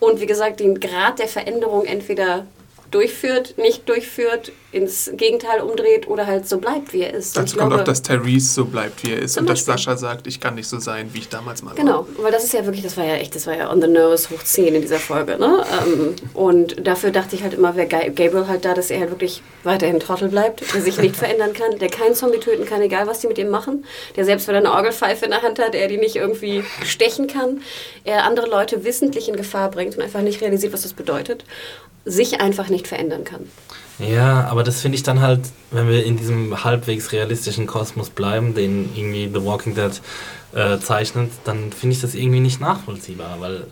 und wie gesagt den Grad der Veränderung entweder durchführt, nicht durchführt, ins Gegenteil umdreht oder halt so bleibt, wie er ist. Dazu kommt glaube- auch, dass Tyrese so bleibt, wie er ist. Und dass Beispiel. Sascha sagt, ich kann nicht so sein, wie ich damals mal war. Genau, weil das ist ja wirklich, das war ja echt, das war ja on the nose hoch 10 in dieser Folge, ne? Ähm, und dafür dachte ich halt immer, wäre Ga- Gabriel halt da, dass er halt wirklich weiterhin Trottel bleibt, der sich nicht verändern kann, der keinen Zombie töten kann, egal was die mit ihm machen, der selbst wenn er eine Orgelpfeife in der Hand hat, er die nicht irgendwie stechen kann, er andere Leute wissentlich in Gefahr bringt und einfach nicht realisiert, was das bedeutet, sich einfach nicht verändern kann. Ja, aber das finde ich dann halt, wenn wir in diesem halbwegs realistischen Kosmos bleiben, den irgendwie The Walking Dead äh, zeichnet, dann finde ich das irgendwie nicht nachvollziehbar, weil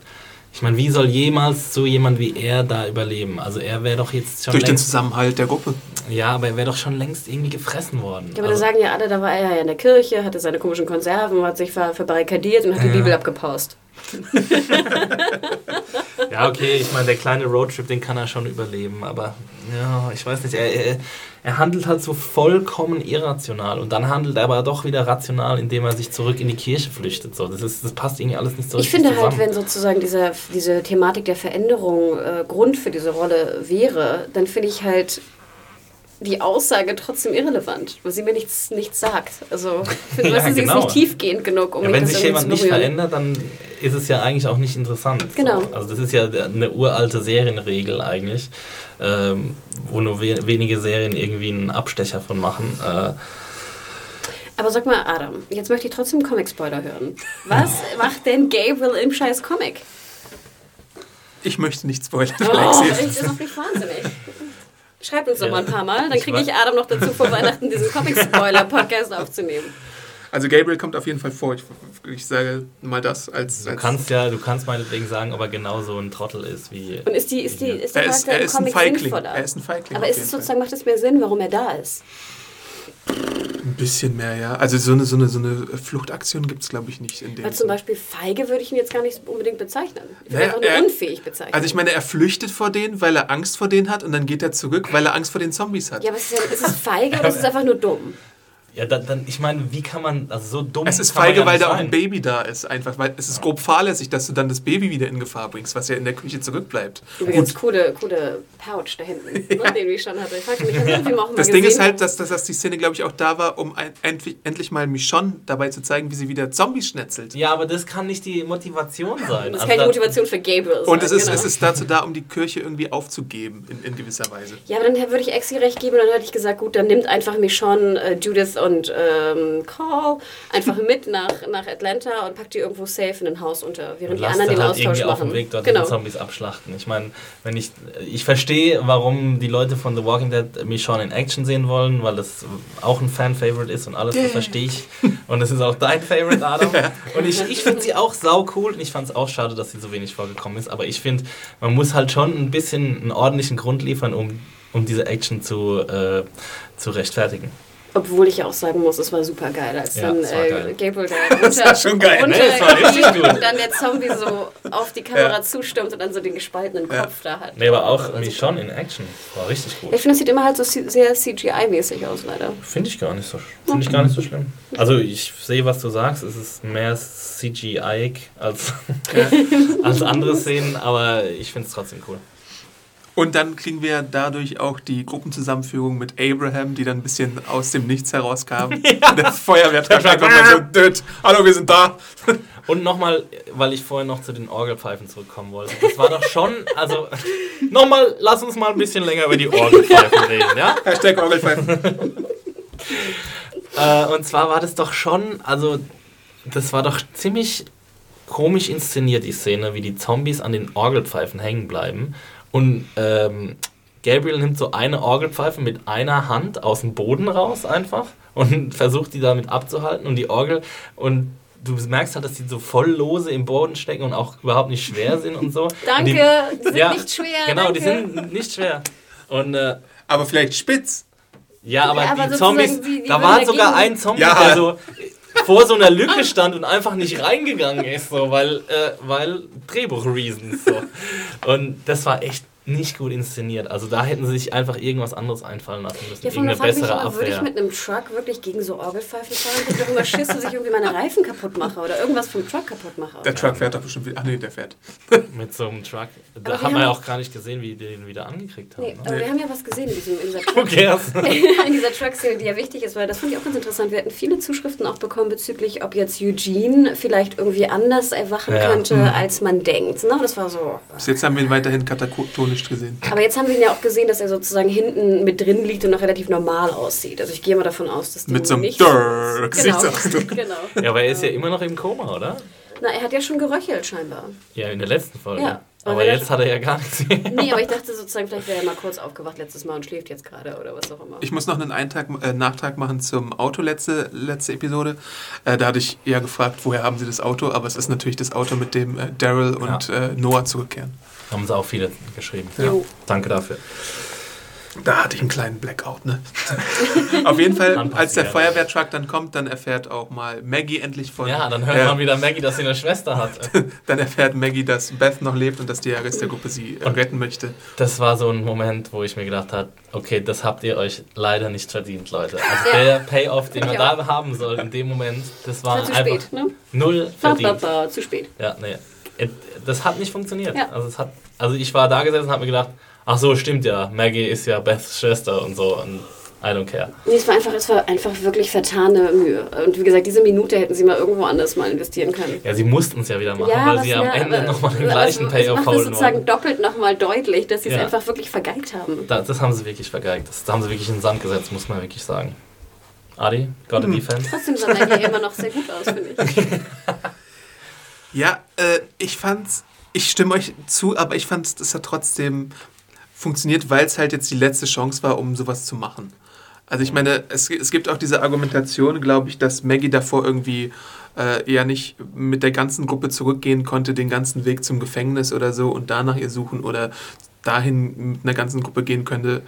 ich meine, wie soll jemals so jemand wie er da überleben? Also er wäre doch jetzt schon Durch den Zusammenhalt der Gruppe. ja, aber er wäre doch schon längst irgendwie gefressen worden. Ja, aber da also, sagen ja alle, da war er ja in der Kirche, hatte seine komischen Konserven, hat sich ver verbarrikadiert und hat die Ja. Bibel abgepaust. [LAUGHS] ja, okay, ich meine, der kleine Roadtrip, den kann er schon überleben, aber ja, ich weiß nicht, er, er, er handelt halt so vollkommen irrational und dann handelt er aber doch wieder rational, indem er sich zurück in die Kirche flüchtet. So, das, ist, das passt irgendwie alles nicht so Ich richtig finde halt, zusammen. wenn sozusagen diese, diese Thematik der Veränderung äh, Grund für diese Rolle wäre, dann finde ich halt die Aussage trotzdem irrelevant, weil sie mir nichts, nichts sagt. Also, [LAUGHS] ich finde, Ja, sie ist genau. nicht tiefgehend genug, um Ja, mich wenn sich jemand nicht berühren. verändert, dann ist es ja eigentlich auch nicht interessant. Genau. So. Also das ist ja eine uralte Serienregel eigentlich, ähm, wo nur we wenige Serien irgendwie einen Abstecher von machen. Äh, Aber sag mal, Adam, jetzt möchte ich trotzdem Comic-Spoiler hören. Was [LAUGHS] macht denn Gabriel im scheiß Comic? Ich möchte nicht spoilern, Oh, Alexis. ich bin auf mich wahnsinnig. Schreibt uns doch Ja. mal ein paar Mal, dann kriege ich Adam noch dazu, vor Weihnachten diesen Comic-Spoiler-Podcast aufzunehmen. Also Gabriel kommt auf jeden Fall vor. Ich, ich sage mal das als... du als kannst ja, du kannst meinetwegen sagen, ob er genauso ein Trottel ist wie. Und ist, die, ist, die, ist der er ist, Charakter er ist ein Feigling. sinnvoller? Er ist ein Feigling. Aber ist es sozusagen, macht es mehr Sinn, warum er da ist? Ein bisschen mehr, ja. Also so eine, so eine, so eine Fluchtaktion gibt es, glaube ich, nicht in dem Weil zum Beispiel feige würde ich ihn jetzt gar nicht unbedingt bezeichnen. Ich würde Naja, einfach nur er- unfähig bezeichnen. Also ich meine, er flüchtet vor denen, weil er Angst vor denen hat und dann geht er zurück, weil er Angst vor den Zombies hat. ja, aber ist es, ja, ist es feige oder ist es [LAUGHS] einfach nur dumm? Ja, dann, dann ich meine, wie kann man, also so dumm. Es ist feige, ja weil da auch ein Baby da ist, einfach, weil es ist grob fahrlässig, dass du dann das Baby wieder in Gefahr bringst, was ja in der Küche zurückbleibt. Übrigens, coole, coole Pouch da hinten, [LAUGHS] ne, den ich schon hatte. Ich fragte mich, irgendwie auch mal Das gesehen. Ding ist halt, dass, dass, dass die Szene, glaube ich, auch da war, um ein, endlich, endlich mal Michonne dabei zu zeigen, wie sie wieder Zombies schnetzelt. Ja, aber das kann nicht die Motivation sein. das Also kann die da- Motivation für Gabriel sein. Und es ist, genau. es ist dazu da, um die Kirche irgendwie aufzugeben, in, in gewisser Weise. Ja, aber dann würde ich Exi recht geben und dann hätte ich gesagt, gut, dann nimmt einfach Michonne, äh, Judith und ähm, Call einfach [LAUGHS] mit nach, nach Atlanta und packt die irgendwo safe in ein Haus unter, während Und die anderen den halt Austausch irgendwie auf machen. dem Weg dort genau. die Zombies abschlachten. Ich meine, wenn ich ich verstehe, warum die Leute von The Walking Dead mich schon in Action sehen wollen, weil das auch ein Fan-Favorite ist und alles, das verstehe ich. Und das ist auch dein Favorite, Adam. Und ich, ich finde sie auch sau cool und ich fand es auch schade, dass sie so wenig vorgekommen ist. Aber ich finde, man muss halt schon ein bisschen einen ordentlichen Grund liefern, um, um diese Action zu, äh, zu rechtfertigen. Obwohl ich auch sagen muss, es war super geil, als Ja, dann äh, geil. Gabriel da [LAUGHS] runter, war schon geil, runter ne? War richtig gut. und dann der Zombie so auf die Kamera Ja. zustürmt und dann so den gespaltenen Ja. Kopf da hat. Nee, aber Das auch Michonne in Action. War richtig Ich gut. finde, es sieht immer halt so sehr CGI-mäßig aus, leider. Finde ich gar nicht so finde ich gar nicht so schlimm. Also ich sehe, was du sagst. Es ist mehr CGI als, [LAUGHS] als andere Szenen, aber ich finde es trotzdem cool. Und dann kriegen wir dadurch auch die Gruppenzusammenführung mit Abraham, die dann ein bisschen aus dem Nichts herauskam. [LAUGHS] Der Feuerwehrtag einfach mal so, Död, hallo, wir sind da. [LAUGHS] Und nochmal, weil ich vorhin noch zu den Orgelpfeifen zurückkommen wollte. Das war doch schon, also [LAUGHS] nochmal, lass uns mal ein bisschen länger über die Orgelpfeifen reden, ja? Hashtag Orgelpfeifen. Äh, und zwar war das doch schon, also das war doch ziemlich komisch inszeniert, die Szene, wie die Zombies an den Orgelpfeifen hängen bleiben. Und ähm, Gabriel nimmt so eine Orgelpfeife mit einer Hand aus dem Boden raus einfach und [LAUGHS] versucht die damit abzuhalten und die Orgel und du merkst halt, dass die so voll lose im Boden stecken und auch überhaupt nicht schwer sind und so. [LAUGHS] Danke, und die sind ja, nicht schwer. Genau, danke. die sind nicht schwer. Und äh, Aber vielleicht spitz. ja, aber Ja, aber die Zombies, wie- wie da war sogar ein Zombie, Ja. der so vor so einer Lücke stand und einfach nicht reingegangen ist, so, weil, äh, weil Drehbuch-Reasons. So. Und das war echt nicht gut inszeniert. Also da hätten sie sich einfach irgendwas anderes einfallen lassen müssen. Ja, von Irgendeine bessere immer, würde ich Abwehr. mit einem Truck wirklich gegen so Orgelpfeifen fahren? Ich immer Schiss, dass ich irgendwie meine Reifen kaputt mache oder irgendwas vom Truck kaputt mache. Der Truck fährt doch bestimmt wieder. Ach nee, der fährt. [LAUGHS] Mit so einem Truck. Aber Da wir haben wir ja auch gar nicht gesehen, wie die den wieder angekriegt haben. Nee, aber wir haben ja was gesehen in, diesem, in dieser [LAUGHS] Truck. [LAUGHS] in dieser Truck-Szene, die ja wichtig ist, weil das fand ich auch ganz interessant. Wir hatten viele Zuschriften auch bekommen bezüglich, ob jetzt Eugene vielleicht irgendwie anders erwachen Ja. könnte, Mhm. als man denkt. Ne? Das war so. Bis jetzt haben wir ihn weiterhin katatonisch gesehen. Aber jetzt haben wir ihn ja auch gesehen, dass er sozusagen hinten mit drin liegt und noch relativ normal aussieht. Also ich gehe mal davon aus, dass Mit so einem nicht... Durr genau, [LAUGHS] genau. Ja, aber er ist ja immer noch im Koma, oder? Na, er hat ja schon geröchelt scheinbar. Ja, in der letzten Folge. Ja. Aber Aber er- jetzt hat er ja gar nichts. [LAUGHS] Nee, aber ich dachte sozusagen, vielleicht wäre er mal kurz aufgewacht letztes Mal und schläft jetzt gerade oder was auch immer. Ich muss noch einen Eintrag, äh, Nachtrag machen zum Auto letzte, letzte Episode. Äh, da hatte ich eher gefragt, woher haben sie das Auto? Aber es ist natürlich das Auto, mit dem äh, Daryl und äh, Noah zurückkehren. Haben sie auch viele geschrieben. Jo. Danke dafür. Da hatte ich einen kleinen Blackout, ne? [LAUGHS] Auf jeden Fall, als der. Feuerwehrtruck dann kommt, dann erfährt auch mal Maggie endlich von. Ja, dann hört äh, man wieder Maggie, dass sie eine Schwester hat. [LAUGHS] Dann erfährt Maggie, dass Beth noch lebt und dass die Rest der Gruppe sie äh, Und- retten möchte. Das war so ein Moment, wo ich mir gedacht habe, okay, das habt ihr euch leider nicht verdient, Leute. Also der Payoff, den man Ja. da haben soll in dem Moment, das war war zu einfach spät, ne? null Ba, ba, verdient. ba, zu spät. Ja, nee. It- Das hat nicht funktioniert. Ja. Also, es hat, also ich war da gesessen und habe mir gedacht, ach so, stimmt ja, Maggie ist ja Beths Schwester und so und I don't care. Nee, es war einfach, es war einfach wirklich vertane Mühe. Und wie gesagt, diese Minute hätten sie mal irgendwo anders mal investieren können. Ja, sie mussten es ja wieder machen, weil was sie am ja, Ende aber- nochmal den gleichen es- Payoff Es macht es holen sozusagen wollten. doppelt nochmal deutlich, dass sie es Ja. einfach wirklich vergeigt haben. Da, das haben sie wirklich vergeigt. Das haben sie wirklich in den Sand gesetzt, muss man wirklich sagen. Adi, got a Hm. defense? Trotzdem sah Maggie immer noch sehr gut aus, finde ich. [LAUGHS] Ja, äh, ich fand's, ich stimme euch zu, aber ich fand, das hat trotzdem funktioniert, weil es halt jetzt die letzte Chance war, um sowas zu machen. Also ich meine, es, es gibt auch diese Argumentation, glaube ich, dass Maggie davor irgendwie äh, eher nicht mit der ganzen Gruppe zurückgehen konnte, den ganzen Weg zum Gefängnis oder so und danach ihr suchen oder dahin mit einer ganzen Gruppe gehen könnte,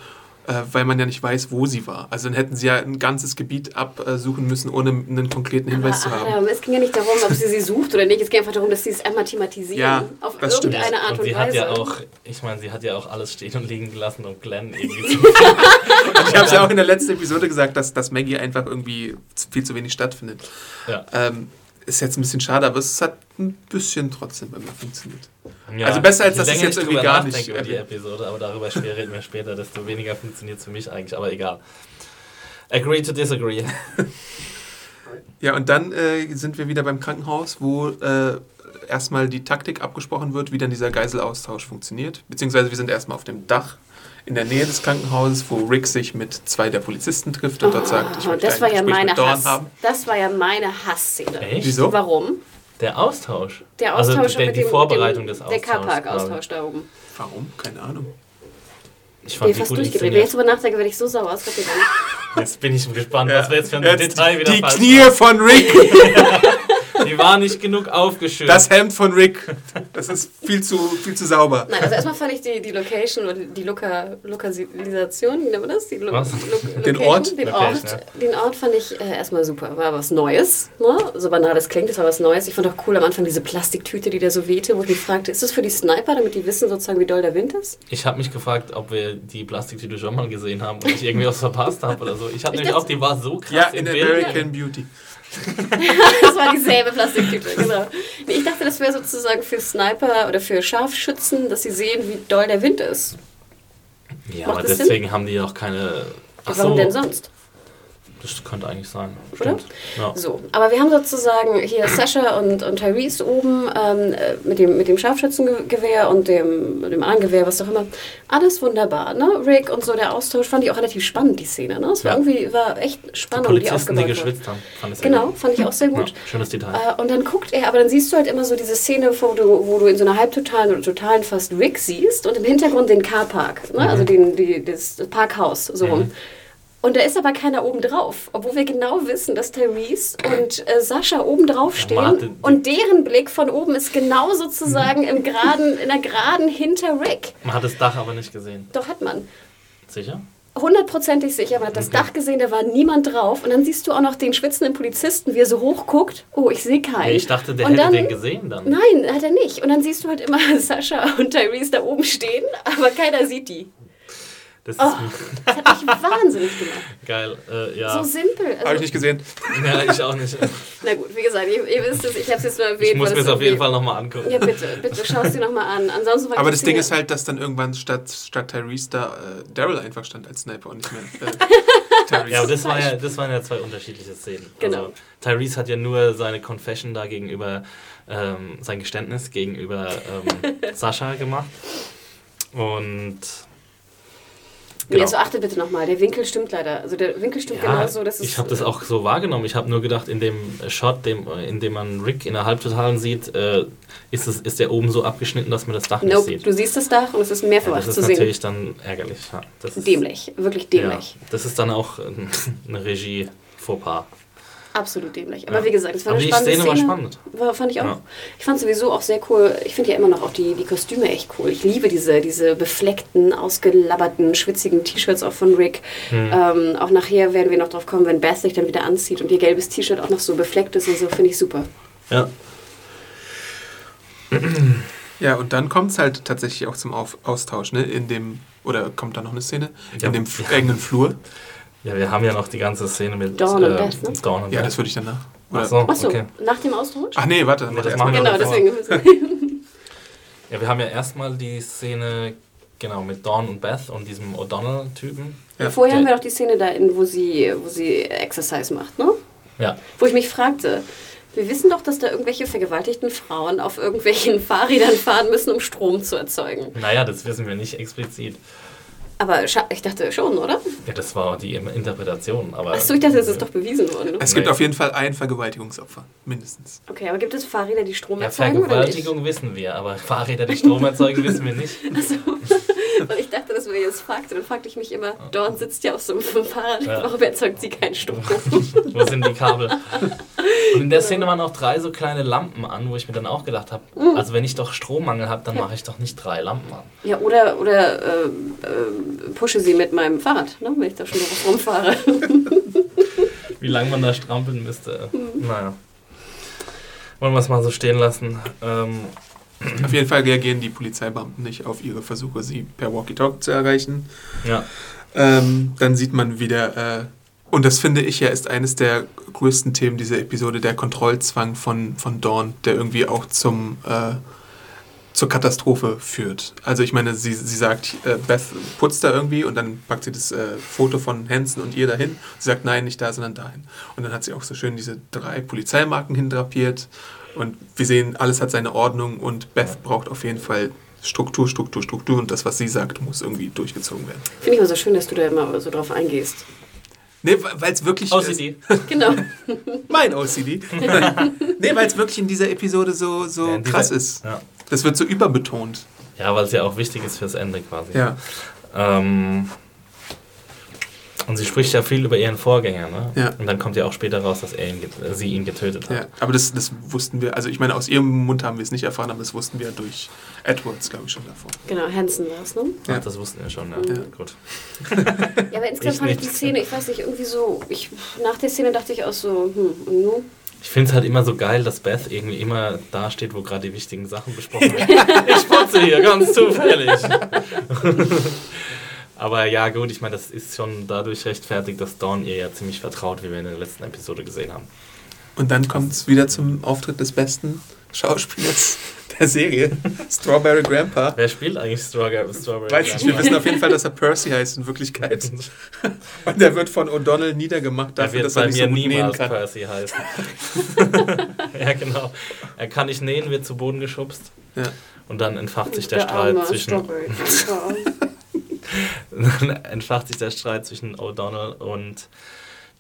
weil man ja nicht weiß, wo sie war. Also dann hätten sie ja ein ganzes Gebiet absuchen müssen, ohne einen konkreten Hinweis zu haben. Aber es ging ja nicht darum, ob sie sie sucht oder nicht. Es ging einfach darum, dass sie es einmal thematisieren. Ja, auf das stimmt. irgendeine Art und und, sie Weise. hat ja auch, ich meine, sie hat ja auch alles stehen und liegen gelassen, um Glenn [LAUGHS] irgendwie zu Ich habe es ja auch in der letzten Episode gesagt, dass, dass Maggie einfach irgendwie viel zu wenig stattfindet. ja. Ähm, ist jetzt ein bisschen schade, aber es hat ein bisschen trotzdem irgendwie funktioniert. Ja, Also besser, als dass es jetzt ich irgendwie gar nicht über die. Episode, aber darüber reden wir später, desto weniger funktioniert es für mich eigentlich, aber egal. Agree to disagree. Ja, und dann äh, sind wir wieder beim Krankenhaus, wo äh, erstmal die Taktik abgesprochen wird, wie dann dieser Geiselaustausch funktioniert. Beziehungsweise wir sind erstmal auf dem Dach in der Nähe des Krankenhauses, wo Rick sich mit zwei der Polizisten trifft und dort sagt, ich Oh, möchte das ein war ja Gespräch meine mit Dawn Hass. haben. Das war ja meine Hassszene. Echt? Wieso? Warum? Der Austausch. Der Austausch also der, mit die dem, Vorbereitung dem, des Der Austauschs. glaub Carpark-Austausch da oben. Warum? Keine Ahnung. Ich, ich Ich fand bin die fast durchgedreht. Wenn ich jetzt drüber nachdenke, werde ich so sauer. Nicht. Jetzt bin ich gespannt, was wir jetzt für ein Jetzt Detail wieder Die Knie von Rick. [LAUGHS] Die war nicht genug aufgeschüttet. das Hemd von Rick, das ist viel zu, viel zu sauber. Nein, also erstmal fand ich die, die Location oder die Loka, Lokalisation, wie nennt man das? Die Lo Was? Lo Den? Ort? Den Location, Ort, den Ort fand ich äh, erstmal super. War was Neues. Ne? So banal das klingt, das war was Neues. Ich fand auch cool am Anfang diese Plastiktüte, die da so wehte, wo ich mich fragte, ist das für die Sniper, damit die wissen sozusagen, wie doll der Wind ist? Ich habe mich gefragt, ob wir die Plastiktüte schon mal gesehen haben und ich irgendwie was verpasst habe oder so. Ich hatte Ich nämlich auch, die war so krass Ja, in Bild. American Beauty. [LAUGHS] Das war dieselbe Plastiktüte, genau. Nee, ich dachte, das wäre sozusagen für Sniper oder für Scharfschützen, dass sie sehen, wie doll der Wind ist. Ja, Macht aber deswegen haben die auch keine. Ach Warum so, denn sonst? Das könnte eigentlich sein. Stimmt. Ja. So, aber wir haben sozusagen hier Sascha und, und Tyrese oben ähm, äh, mit, dem, mit dem Scharfschützengewehr und dem, dem Armgewehr, was auch immer. Alles wunderbar, ne? Rick und so, der Austausch fand ich auch relativ spannend, die Szene, ne? Es war Ja. irgendwie, war echt Die Spannung, die, Polizisten, die aufgebaut wurde. geschwitzt haben. Fand ich sehr Genau, gut. fand ich auch sehr gut. Ja, schönes Detail. Äh, und dann guckt er, aber dann siehst du halt immer so diese Szene, wo du, wo du in so einer halbtotalen oder totalen fast Rick siehst und im Hintergrund den Carpark, ne? also den, die, das Parkhaus so rum. Und da ist aber keiner oben drauf, obwohl wir genau wissen, dass Therese und äh, Sascha oben drauf stehen den- und deren Blick von oben ist genau sozusagen im geraden, in der geraden hinter Rick. Man hat das Dach aber nicht gesehen. Doch hat man. Sicher? Hundertprozentig sicher, man hat das Okay. Dach gesehen, da war niemand drauf. Und dann siehst du auch noch den schwitzenden Polizisten, wie er so hoch guckt. Oh, ich sehe keinen. Nee, ich dachte, der Und hätte dann, den gesehen dann. Nein, hat er nicht. Und dann siehst du halt immer [LAUGHS] Sascha und Tyrese da oben stehen, aber keiner sieht die. Das ist Oh, das hat mich wahnsinnig gemacht. [LAUGHS] geil. Äh, ja. So simpel. Habe ich Also, nicht gesehen. ja, ich auch nicht. na gut, wie gesagt, ihr, ihr wisst es, ich habe es jetzt nur erwähnt. Ich muss mir es das auf jeden Fall nochmal angucken. Ja, bitte, bitte, schau es dir nochmal an. Ansonsten war Aber das Ding ist halt, dass dann irgendwann statt, statt Tyrese da äh, Daryl einfach stand als Sniper und nicht mehr äh, [LAUGHS] Tyrese. Ja, aber das, war ja, das waren ja zwei unterschiedliche Szenen. Genau. Also, Tyrese hat ja nur seine Confession da gegenüber, ähm, sein Geständnis gegenüber ähm, [LAUGHS] Sascha gemacht. Und. Nee, Genau. also achtet bitte nochmal, der Winkel stimmt leider. Also der Winkel stimmt Ja, genau so. Das ist, ich habe das auch so wahrgenommen. Ich habe nur gedacht, in dem Shot, dem, in dem man Rick in der Halbtotalen sieht, äh, ist, es, ist der oben so abgeschnitten, dass man das Dach nicht Nope, sieht. du siehst das Dach und es ist Ja, mehrfach das ist zu sehen. natürlich dann ärgerlich. Ja, das ist, Dämlich, wirklich dämlich. Ja, das ist dann auch äh, [LAUGHS] eine Regie-Fauxpas. Absolut dämlich. Aber Ja. wie gesagt, es war Aber eine die spannende Szene war Szene. spannend. War, fand ich auch. Ja. Ich fand sowieso auch sehr cool. Ich finde ja immer noch auch die, die Kostüme echt cool. Ich liebe diese, diese befleckten, ausgelabberten, schwitzigen T-Shirts auch von Rick. Hm. Ähm, auch nachher werden wir noch drauf kommen, wenn Beth sich dann wieder anzieht und ihr gelbes T-Shirt auch noch so befleckt ist und so, finde ich super. Ja. Ja, und dann kommt es halt tatsächlich auch zum Auf Austausch, ne? In dem, oder kommt da noch eine Szene? Ja. In dem engen Flur. Ja, wir haben ja noch die ganze Szene mit Dawn und äh, Beth, ne? Dawn und Ja, Beth. das würde ich danach. Ach Oder- so, Achso, okay. nach dem Austausch? Ach nee, warte, Nee, das machen wir genau, deswegen. [LAUGHS] Ja, wir haben ja erstmal die Szene, genau, mit Dawn und Beth und diesem O'Donnell-Typen. Ja. Vorher haben wir noch die Szene da, in, wo, sie, wo sie Exercise macht, ne? Ja, Wo ich mich fragte, wir wissen doch, dass da irgendwelche vergewaltigten Frauen auf irgendwelchen [LAUGHS] Fahrrädern fahren müssen, um Strom zu erzeugen. naja, das wissen wir nicht explizit. Aber ich dachte schon, oder? Ja, das war die Interpretation. Aber Achso, ich dachte, das ist doch bewiesen worden. Es gibt Nee. auf jeden Fall ein Vergewaltigungsopfer, mindestens. Okay, aber gibt es Fahrräder, die Strom Ja, erzeugen oder nicht? Vergewaltigung wissen wir, aber Fahrräder, die Strom erzeugen, wissen wir nicht. Also, [LAUGHS] [LAUGHS] weil ich dachte, das wäre jetzt Fakt. Und dann fragte ich mich immer, Dawn sitzt ja auf so einem [LAUGHS] Fahrrad, Ja. warum erzeugt sie keinen Strom? [LAUGHS] Wo sind die Kabel? Und in der Szene waren auch drei so kleine Lampen an, wo ich mir dann auch gedacht habe, Mhm. also wenn ich doch Strommangel habe, dann mache ich doch nicht drei Lampen an. ja, oder, oder äh, äh, pushe sie mit meinem Fahrrad, ne, wenn ich da schon drauf rumfahre. Wie lange man da strampeln müsste. Mhm. Naja. Wollen wir es mal so stehen lassen. Ähm, Auf jeden Fall reagieren die Polizeibeamten nicht auf ihre Versuche, sie per Walkie-Talkie zu erreichen. ja. Ähm, dann sieht man wieder, äh, und das finde ich ja ist eines der größten Themen dieser Episode, der Kontrollzwang von, von Dawn, der irgendwie auch zum, äh, zur Katastrophe führt. Also ich meine, sie, sie sagt, äh, Beth putzt da irgendwie und dann packt sie das äh, Foto von Hansen und ihr dahin. Sie sagt, nein, nicht da, sondern dahin. Und dann hat sie auch so schön diese drei Polizeimarken hindrapiert und wir sehen, alles hat seine Ordnung und Beth braucht auf jeden Fall Struktur, Struktur, Struktur und das, was sie sagt, muss irgendwie durchgezogen werden. Finde ich immer so schön, dass du da immer so drauf eingehst. Nee, weil es wirklich. OCD. [LAUGHS] Genau. mein OCD. [LAUGHS] nee, weil es wirklich in dieser Episode so, so Ja, dieser- krass ist. Ja. Das wird so überbetont. ja, weil es ja auch wichtig ist fürs Ende quasi. Ja. Ähm, und sie spricht ja viel über ihren Vorgänger, ne? Ja. Und dann kommt ja auch später raus, dass er ihn, sie ihn getötet hat. ja. Aber das, das wussten wir, also ich meine, aus ihrem Mund haben wir es nicht erfahren, aber das wussten wir durch Edwards, glaube ich, schon davor. Genau, Hansen war es, ne? Ja. Ach, das wussten wir schon, ja. Ja. Gut. [LAUGHS] Ja, aber insgesamt Ich fand ich nicht. die Szene, ich weiß nicht, irgendwie so, ich, nach der Szene dachte ich auch so, hm, und nun? Ich finde es halt immer so geil, dass Beth irgendwie immer da steht, wo gerade die wichtigen Sachen besprochen werden. [LAUGHS] ich putze hier, ganz zufällig. [LAUGHS] Aber ja, gut, ich meine, das ist schon dadurch rechtfertigt, dass Dawn ihr ja ziemlich vertraut, wie wir in der letzten Episode gesehen haben. Und dann kommt es wieder zum Auftritt des besten Schauspielers der Serie, Strawberry Grandpa. Wer spielt eigentlich Strawberry? Strawberry Weiß nicht, wir wissen auf jeden Fall, dass er Percy heißt in Wirklichkeit. [LAUGHS] Und der wird von O'Donnell niedergemacht Der dafür, wird dass er bei nicht mir so gut nähen niemals kann. Percy heißen. [LAUGHS] ja, genau. Er kann nicht nähen, wird zu Boden geschubst. Ja. Und dann entfacht sich der, arme Streit zwischen Strawberry. [LAUGHS] dann entfacht sich der Streit zwischen O'Donnell und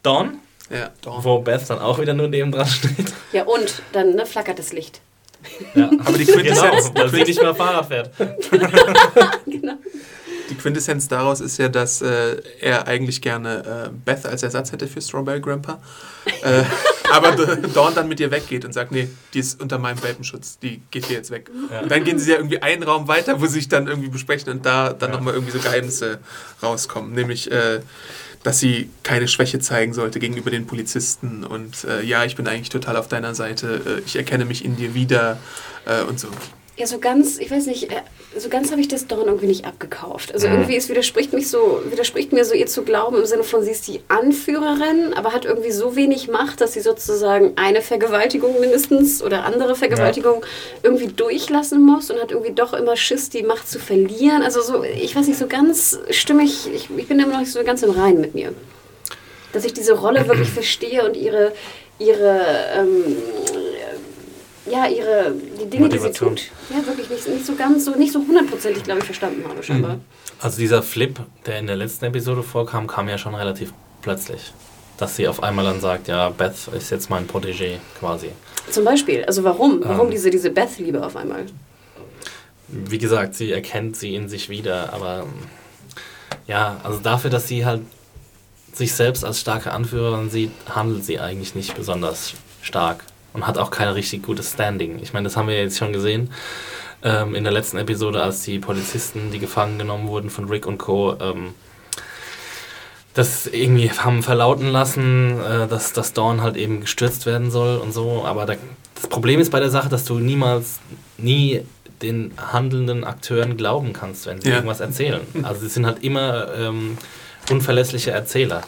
Dawn, Ja, Dawn. wo Beth dann auch wieder nur neben dran steht. Ja, und dann ne, flackert das Licht. Ja. Aber die Genau, Quintessenz, weil sie nicht mehr Fahrrad fährt. [LAUGHS] Genau. die Quintessenz daraus ist ja, dass äh, er eigentlich gerne äh, Beth als Ersatz hätte für Strawberry Grandpa. Äh, [LAUGHS] aber Dawn dann mit ihr weggeht und sagt, nee, die ist unter meinem Welpenschutz, die geht hier jetzt weg. Ja. Und dann gehen sie ja irgendwie einen Raum weiter, wo sie sich dann irgendwie besprechen und da dann Ja. nochmal irgendwie so Geheimnisse rauskommen. Nämlich, äh, dass sie keine Schwäche zeigen sollte gegenüber den Polizisten und äh, ja, ich bin eigentlich total auf deiner Seite, äh, ich erkenne mich in dir wieder äh, und so. Ja, so ganz, ich weiß nicht, äh, so ganz habe ich das Dawn irgendwie nicht abgekauft. Also Mhm. irgendwie, es widerspricht mich so, widerspricht mir so ihr zu glauben im Sinne von, sie ist die Anführerin, aber hat irgendwie so wenig Macht, dass sie sozusagen eine Vergewaltigung mindestens oder andere Vergewaltigung irgendwie durchlassen muss und hat irgendwie doch immer Schiss, die Macht zu verlieren. Also so, ich weiß nicht, so ganz stimmig, ich, ich bin immer noch nicht so ganz im Reinen mit mir. Dass ich diese Rolle [CLEARS THROAT] wirklich verstehe und ihre, ihre, ähm, ja, ihre, die Dinge, die sie tut, ja, wirklich nicht, nicht so ganz, so nicht so hundertprozentig, glaube ich, verstanden habe, scheinbar. Also dieser Flip, der in der letzten Episode vorkam, kam ja schon relativ plötzlich. Dass sie auf einmal dann sagt, ja, Beth ist jetzt mein Protégé quasi. Zum Beispiel, also warum? Warum Ähm. diese, diese Beth-Liebe auf einmal? Wie gesagt, sie erkennt sie in sich wieder, aber ähm, ja, also dafür, dass sie halt sich selbst als starke Anführerin sieht, handelt sie eigentlich nicht besonders stark und hat auch kein richtig gutes Standing. Ich meine, das haben wir jetzt schon gesehen ähm, in der letzten Episode, als die Polizisten, die gefangen genommen wurden von Rick und Co., ähm, das irgendwie haben verlauten lassen, äh, dass, dass Dawn halt eben gestürzt werden soll und so. Aber da, das Problem ist bei der Sache, dass du niemals, nie den handelnden Akteuren glauben kannst, wenn sie Ja. irgendwas erzählen. Also sie sind halt immer ähm, unverlässliche Erzähler.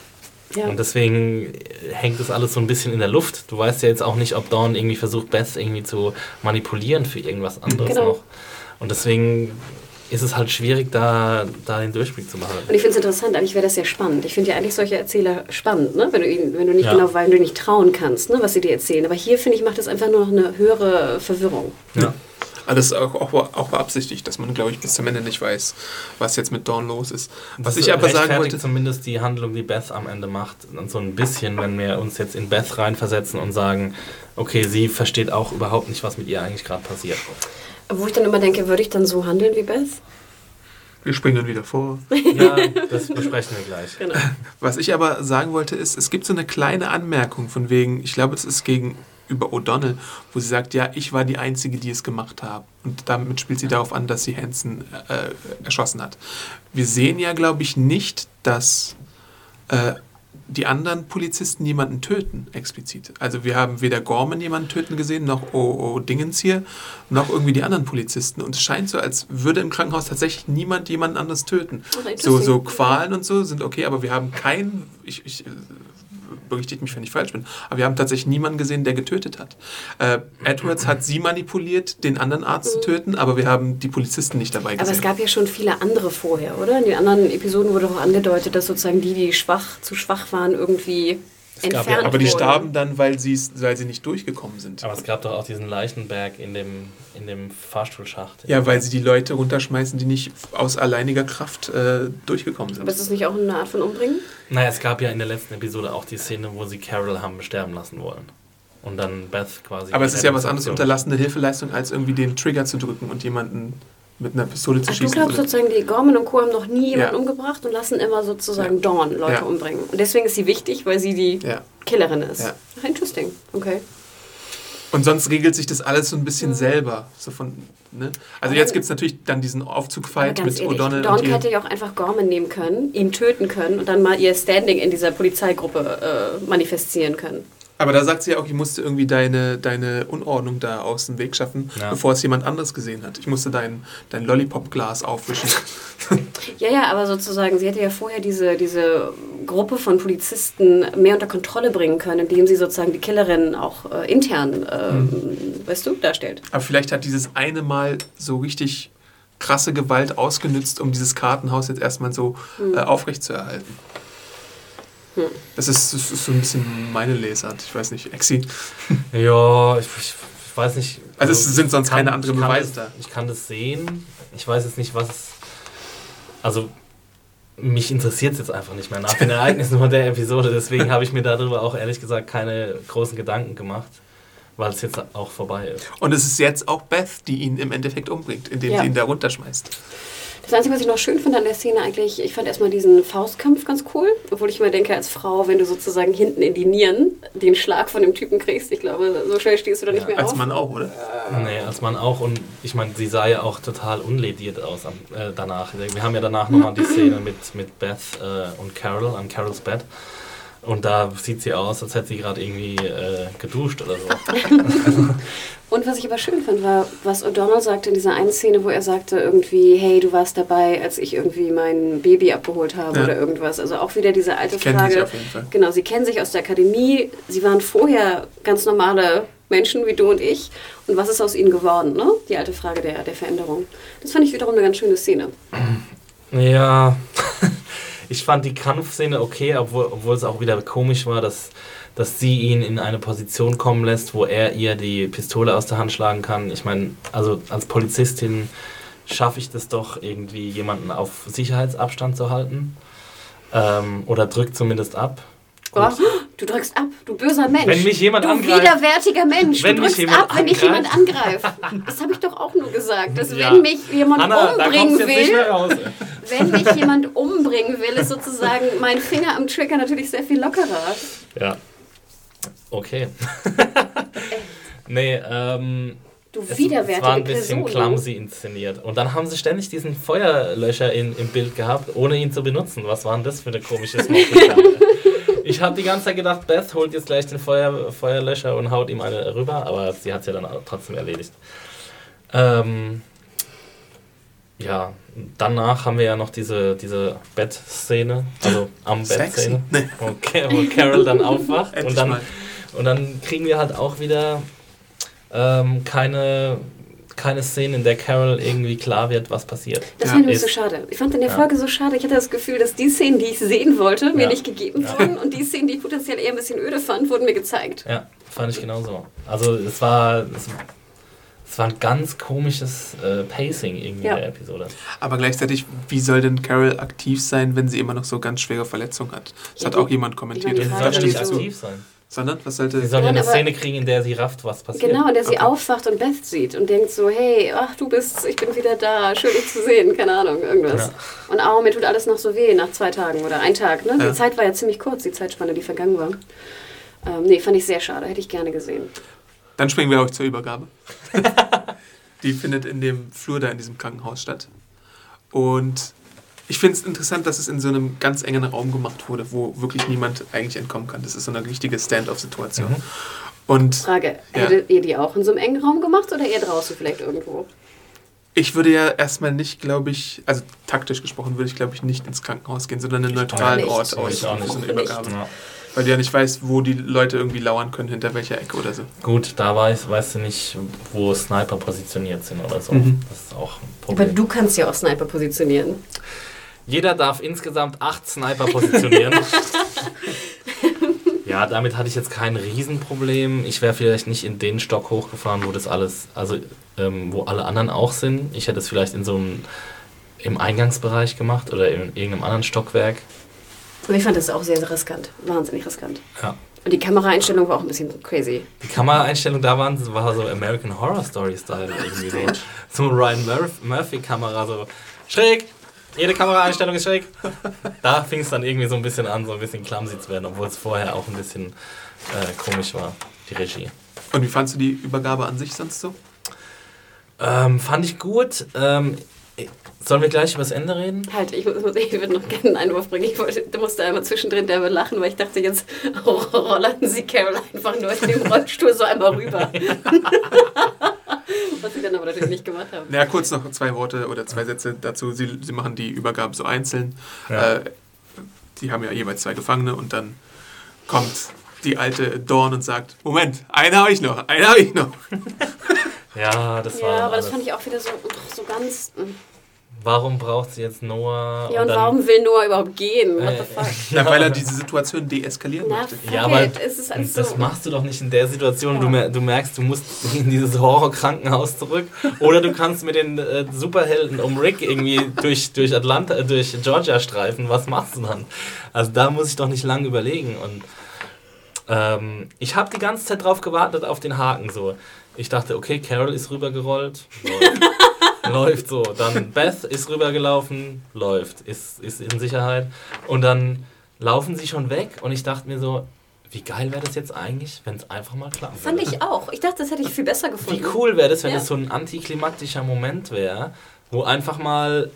Ja. Und deswegen hängt das alles so ein bisschen in der Luft. Du weißt ja jetzt auch nicht, ob Dawn irgendwie versucht, Beth irgendwie zu manipulieren für irgendwas anderes Genau. noch. Und deswegen ist es halt schwierig, da, da den Durchblick zu machen. Und ich finde es interessant, eigentlich wäre das ja spannend. Ich finde ja eigentlich solche Erzähler spannend, ne? wenn, du ihnen, wenn du nicht Ja. genau, weil du nicht trauen kannst, ne? was sie dir erzählen. Aber hier, finde ich, macht das einfach nur noch eine höhere Verwirrung. Ja. Ist auch, auch, auch beabsichtigt, dass man, glaube ich, bis zum Ende nicht weiß, was jetzt mit Dawn los ist. Was Das ich aber sagen wollte, zumindest die Handlung, die Beth am Ende macht, und so ein bisschen, wenn wir uns jetzt in Beth reinversetzen und sagen, okay, sie versteht auch überhaupt nicht, was mit ihr eigentlich gerade passiert. Wo ich dann immer denke, würde ich dann so handeln wie Beth? wir springen wieder vor. Ja, das besprechen wir gleich. Genau. Was ich aber sagen wollte, ist, es gibt so eine kleine Anmerkung von wegen, ich glaube, es ist gegenüber O'Donnell, wo sie sagt, ja, ich war die Einzige, die es gemacht habe. Und damit spielt sie darauf an, dass sie Hansen äh, erschossen hat. Wir sehen ja, glaube ich, nicht, dass äh, die anderen Polizisten jemanden töten, explizit. Also wir haben weder Gorman jemanden töten gesehen, noch O, o Dingens hier, noch irgendwie die anderen Polizisten. Und es scheint so, als würde im Krankenhaus tatsächlich niemand jemanden anders töten. So, so Qualen und so sind okay, aber wir haben keinen, ich, ich berichtigt mich, wenn ich falsch bin, aber wir haben tatsächlich niemanden gesehen, der getötet hat. Äh, Edwards hat sie manipuliert, den anderen Arzt zu töten, aber wir haben die Polizisten nicht dabei Aber es gesehen. gab ja schon viele andere vorher, oder? In den anderen Episoden wurde auch angedeutet, dass sozusagen die, die schwach, zu schwach waren, irgendwie entfernt Ja, aber die starben dann, weil, weil sie nicht durchgekommen sind. Aber es gab doch auch diesen Leichenberg in dem, in dem Fahrstuhlschacht. Ja, weil sie die Leute runterschmeißen, die nicht aus alleiniger Kraft äh, durchgekommen sind. Aber ist das nicht auch eine Art von Umbringen? Naja, es gab ja in der letzten Episode auch die Szene, wo sie Carol haben sterben lassen wollen. Und dann Beth quasi. Aber es ist ja was anderes, unterlassene Hilfeleistung, als irgendwie den Trigger zu drücken und jemanden mit einer Pistole zu Ach, du schießen. glaubst oder- sozusagen, die Gorman und Co. haben noch nie jemanden Ja. umgebracht und lassen immer sozusagen Dawn Leute Ja. umbringen. Und deswegen ist sie wichtig, weil sie die ja. Killerin ist. Ja. Ach, interesting. Okay. Und sonst regelt sich das alles so ein bisschen Mhm. selber. So von, ne? Also jetzt gibt es natürlich dann diesen Aufzugfight mit ehrlich, O'Donnell Dawn und hätte ja auch einfach Gorman nehmen können, ihn töten können und dann mal ihr Standing in dieser Polizeigruppe äh, manifestieren können. Aber da sagt sie ja auch, ich musste irgendwie deine, deine Unordnung da aus dem Weg schaffen, Ja. bevor es jemand anderes gesehen hat. Ich musste dein, dein Lollipop-Glas aufwischen. [LAUGHS] Ja, ja, aber sozusagen, sie hätte ja vorher diese, diese Gruppe von Polizisten mehr unter Kontrolle bringen können, indem sie sozusagen die Killerin auch äh, intern, äh, Hm. weißt du, darstellt. Aber vielleicht hat dieses eine Mal so richtig krasse Gewalt ausgenützt, um dieses Kartenhaus jetzt erstmal so Hm. äh, aufrecht Das, ist, das ist so ein bisschen meine Lesart. Ich weiß nicht, Exi. [LAUGHS] Ja, ich, ich, ich weiß nicht. Also es sind sonst keine anderen kann Beweise das, da. Ich kann das sehen. Ich weiß jetzt nicht, was. Also, mich interessiert es jetzt einfach nicht mehr nach den [LAUGHS] Ereignissen von der Episode. Deswegen habe ich mir darüber auch ehrlich gesagt keine großen Gedanken gemacht, weil es jetzt auch vorbei ist. Und es ist jetzt auch Beth, die ihn im Endeffekt umbringt, indem Ja. sie ihn da runterschmeißt. Das Einzige, was ich noch schön finde an der Szene eigentlich, ich fand erstmal diesen Faustkampf ganz cool. Obwohl ich immer denke, als Frau, wenn du sozusagen hinten in die Nieren den Schlag von dem Typen kriegst, ich glaube, so schnell stehst du da nicht mehr Als auf. Mann auch, oder? Nee, als man auch, und ich meine, sie sah ja auch total unlediert aus am, äh, danach. Wir haben ja danach nochmal die Szene mit, mit Beth äh, und Carol an Carols Bett. Und da sieht sie aus, als hätte sie gerade irgendwie äh, geduscht oder so. [LAUGHS] Und was ich aber schön fand, war, was O'Donnell sagte in dieser einen Szene, wo er sagte irgendwie, hey, du warst dabei, als ich irgendwie mein Baby abgeholt habe Ja. oder irgendwas. Also auch wieder diese alte Kennen Frage. sich auf jeden Fall. Genau, sie kennen sich aus der Akademie. Sie waren vorher ganz normale Menschen wie du und ich. Und was ist aus ihnen geworden? Ne? Die alte Frage der, der Veränderung. Das fand ich wiederum eine ganz schöne Szene. Ja, ich fand die Kampfszene okay, obwohl, obwohl es auch wieder komisch war, dass, dass sie ihn in eine Position kommen lässt, wo er ihr die Pistole aus der Hand schlagen kann. Ich meine, also als Polizistin schaffe ich das doch irgendwie, jemanden auf Sicherheitsabstand zu halten. Ähm, oder drückt zumindest ab. Oh, du drückst ab, du böser Mensch. Wenn mich jemand du angreift- widerwärtiger Mensch. Wenn du drückst ab, wenn dich jemand angreift. Das habe ich doch auch nur gesagt. Dass Ja. wenn mich jemand Anna, umbringen will, wenn mich jemand umbringen will, ist sozusagen mein Finger am Trigger natürlich sehr viel lockerer. Ja. Okay. [LAUGHS] nee, ähm. Du Es, widerwärtige es war ein bisschen Person. clumsy inszeniert. Und dann haben sie ständig diesen Feuerlöscher in, im Bild gehabt, ohne ihn zu benutzen. Was war denn das für eine komische Smoking [LAUGHS] Ich habe die ganze Zeit gedacht, Beth holt jetzt gleich den Feuer, Feuerlöscher und haut ihm eine rüber, aber sie hat es ja dann trotzdem erledigt. Ähm, ja, danach haben wir ja noch diese, diese Bettszene, also am. Bettszene, wo, wo Carol dann aufwacht [LAUGHS] und dann und dann kriegen wir halt auch wieder ähm, keine, keine Szene, in der Carol irgendwie klar wird, was passiert. Das Ja, war nämlich so schade. Ich fand in der Ja. Folge so schade. Ich hatte das Gefühl, dass die Szenen, die ich sehen wollte, mir Ja. nicht gegeben Ja. wurden. Und die Szenen, die ich potenziell eher ein bisschen öde fand, wurden mir gezeigt. Ja, fand ich genauso. Also es war, es, es war ein ganz komisches äh, Pacing irgendwie Ja. der Episode. Aber gleichzeitig, wie soll denn Carol aktiv sein, wenn sie immer noch so ganz schwere Verletzungen hat? Das Ja, hat auch jemand kommentiert. Sie Da soll steht nicht aktiv sein. Sondern, was sollte... Sie soll ja eine Szene kriegen, in der sie rafft, was passiert. Genau, in der sie Okay. aufwacht und Beth sieht und denkt so, hey, ach du bist, ich bin wieder da, schön dich zu sehen, keine Ahnung, irgendwas. Ja. Und auch mir tut alles noch so weh nach zwei Tagen oder ein Tag, ne? Ja. Die Zeit war ja ziemlich kurz, die Zeitspanne, die vergangen war. Ähm, nee, fand ich sehr schade, hätte ich gerne gesehen. Dann springen wir auch zur Übergabe. [LAUGHS] Die findet in dem Flur da in diesem Krankenhaus statt. Und ich finde es interessant, dass es in so einem ganz engen Raum gemacht wurde, wo wirklich niemand eigentlich entkommen kann. Das ist so eine richtige Stand-off-Situation. Mhm. Und Frage, Ja. hättet ihr die auch in so einem engen Raum gemacht oder eher draußen vielleicht irgendwo? ich würde ja erstmal nicht, glaube ich, also taktisch gesprochen, würde ich, glaube ich, nicht ins Krankenhaus gehen, sondern einen Ich neutralen. Ort aussuchen auch für so eine. Übergabe. Ja. Weil du ja nicht weißt, wo die Leute irgendwie lauern können, hinter welcher Ecke oder so. Gut, da weiß, weißt du nicht, wo Sniper positioniert sind oder so. Mhm. Das ist auch ein Aber Problem. du kannst ja auch Sniper positionieren. Jeder darf insgesamt acht Sniper positionieren. [LAUGHS] ja, damit hatte ich jetzt kein Riesenproblem. Ich wäre vielleicht nicht in den Stock hochgefahren, wo das alles, also ähm, wo alle anderen auch sind. Ich hätte es vielleicht in so einem im Eingangsbereich gemacht oder in irgendeinem anderen Stockwerk. Aber ich fand das auch sehr, sehr riskant. Wahnsinnig riskant. Ja. Und die Kameraeinstellung war auch ein bisschen crazy. Die Kameraeinstellung da waren, war so American Horror Story Style irgendwie so. [LAUGHS] So Ryan Murph Murphy Kamera so schräg. Jede Kameraeinstellung ist schräg. [LAUGHS] Da fing es dann irgendwie so ein bisschen an, so ein bisschen clumsy zu werden, obwohl es vorher auch ein bisschen äh, komisch war, die Regie. Und wie fandst du die Übergabe an sich sonst so? Ähm, fand ich gut. Ähm, Sollen wir gleich über das Ende reden? Halt, ich, ich würde noch gerne einen Einwurf bringen. Ich wollte, du musste einmal zwischendrin derbe lachen, weil ich dachte, jetzt [LAUGHS] rollern sie Carol einfach nur in dem Rollstuhl so einmal rüber. [LAUGHS] [LAUGHS] Was sie dann aber natürlich nicht gemacht haben. Ja, kurz noch zwei Worte oder zwei Sätze dazu. Sie, sie machen die Übergabe so einzeln. Ja. Äh, die haben ja jeweils zwei Gefangene und dann kommt die alte Dawn und sagt, Moment, einen habe ich noch, einen habe ich noch. [LAUGHS] Ja, das war. Ja, aber das alles. fand ich auch wieder so, so ganz. Warum braucht sie jetzt Noah? Ja, und dann- warum will Noah überhaupt gehen? What Äh, the fuck? [LAUGHS] Na, weil er diese Situation deeskalieren Na, möchte. Ja, aber it. Es ist alles das so. machst du doch nicht in der Situation. Du, Ja. du merkst, du musst in dieses Horrorkrankenhaus zurück. Oder du kannst mit den äh, Superhelden um Rick irgendwie durch, durch Atlanta, äh, durch Georgia streifen. Was machst du dann? Also da muss ich doch nicht lange überlegen. Und ähm, ich habe die ganze Zeit drauf gewartet auf den Haken. So, ich dachte, okay, Carol ist rübergerollt. Läuft. [LAUGHS] [LAUGHS] läuft so. Dann Beth ist rübergelaufen, läuft, ist, ist in Sicherheit. Und dann laufen sie schon weg und ich dachte mir so, wie geil wäre das jetzt eigentlich, wenn es einfach mal klappen Fand ich auch. Ich dachte, das hätte ich viel besser gefunden. Wie cool wäre das, wenn Ja. das so ein antiklimaktischer Moment wäre, wo einfach mal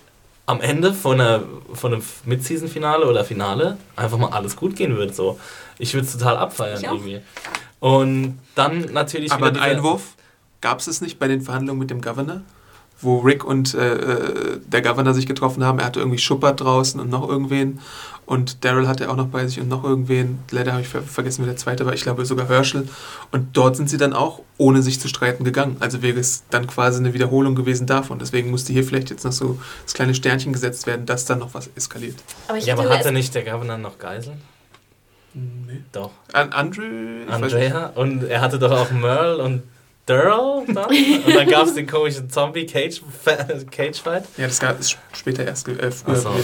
am Ende von, einer, von einem Mid-Season-Finale oder Finale einfach mal alles gut gehen würde. So. Ich würde es total abfeiern Ich auch. irgendwie. Und dann natürlich Aber ein wieder dieser- Einwurf gab es es nicht bei den Verhandlungen mit dem Governor? Wo Rick und äh, äh, der Governor sich getroffen haben. Er hatte irgendwie Schuppert draußen und noch irgendwen. Und Daryl hatte er auch noch bei sich und noch irgendwen. Leider habe ich ver vergessen, wer der zweite war. Ich glaube sogar Herschel. Und dort sind sie dann auch, ohne sich zu streiten, gegangen. Also wäre es dann quasi eine Wiederholung gewesen davon. Deswegen musste hier vielleicht jetzt noch so das kleine Sternchen gesetzt werden, dass dann noch was eskaliert. Aber ich Ja, aber hatte nicht der Governor noch Geiseln? Nee. Doch. An Andrew? Andrea. Und er hatte doch auch Merle und Daryl dann. Und dann gab es den komischen Zombie-Cage-Fight. [LAUGHS] Ja, das gab, ist später erst, äh, früher so, okay.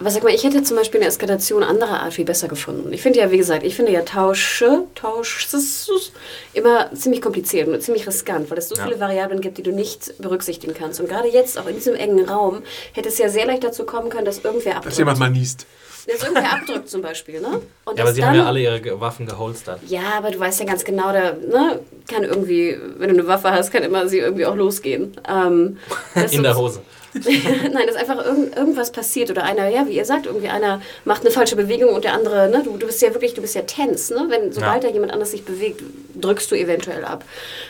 Aber sag mal, ich hätte zum Beispiel eine Eskalation anderer Art viel besser gefunden. Ich finde ja, wie gesagt, ich finde ja Tausche, Tausch, das ist immer ziemlich kompliziert und ziemlich riskant, weil es so Ja. viele Variablen gibt, die du nicht berücksichtigen kannst. Und gerade jetzt, auch in diesem engen Raum, hätte es ja sehr leicht dazu kommen können, dass irgendwer Dass abdrückt. jemand mal niest. Dass irgendwer abdrückt zum Beispiel, ne? Und Ja, aber sie dann, haben ja alle ihre Waffen geholstert. Ja, aber du weißt ja ganz genau, da ne, kann irgendwie, wenn du eine Waffe hast, kann immer sie irgendwie auch losgehen. Ähm, [LAUGHS] In der Hose. [LAUGHS] Nein, dass einfach irgend, irgendwas passiert oder einer, ja, wie ihr sagt, irgendwie einer macht eine falsche Bewegung und der andere, ne, du, du bist ja wirklich, du bist ja tens, ne? Wenn sobald Ja. da jemand anders sich bewegt, drückst du eventuell ab.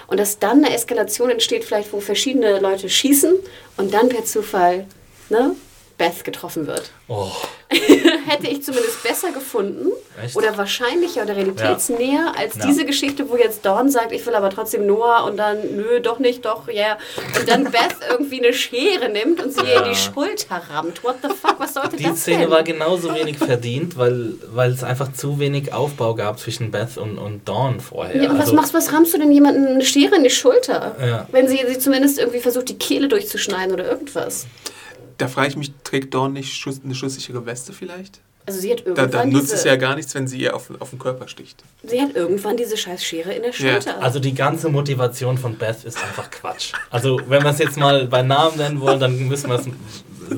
Und dass dann eine Eskalation entsteht, vielleicht wo verschiedene Leute schießen und dann per Zufall, ne, Beth getroffen wird. Oh. [LAUGHS] Hätte ich zumindest besser gefunden Echt? oder wahrscheinlicher oder realitätsnäher als Ja. diese Geschichte, wo jetzt Dawn sagt, ich will aber trotzdem Noah und dann, nö, doch nicht, doch, ja. Und dann Beth [LAUGHS] irgendwie eine Schere nimmt und sie ihr in Ja. die Schulter rammt. What the fuck, was sollte Die das Szene denn? war genauso wenig verdient, weil, weil es einfach zu wenig Aufbau gab zwischen Beth und, und Dawn vorher. ja, was Also- machst was rammst du denn jemanden eine Schere in die Schulter? Ja. Wenn sie, sie zumindest irgendwie versucht, die Kehle durchzuschneiden oder irgendwas. Da frage ich mich, trägt Dawn nicht Schuss, eine schusssichere Weste vielleicht? Also sie hat Da, irgendwann, da nutzt diese, es ja gar nichts, wenn sie ihr auf, auf den Körper sticht. sie hat irgendwann diese scheiß Schere in der Ja. Schulter. Also die ganze Motivation von Beth ist einfach Quatsch. Also wenn wir es jetzt mal bei Namen nennen wollen, dann müssen wir es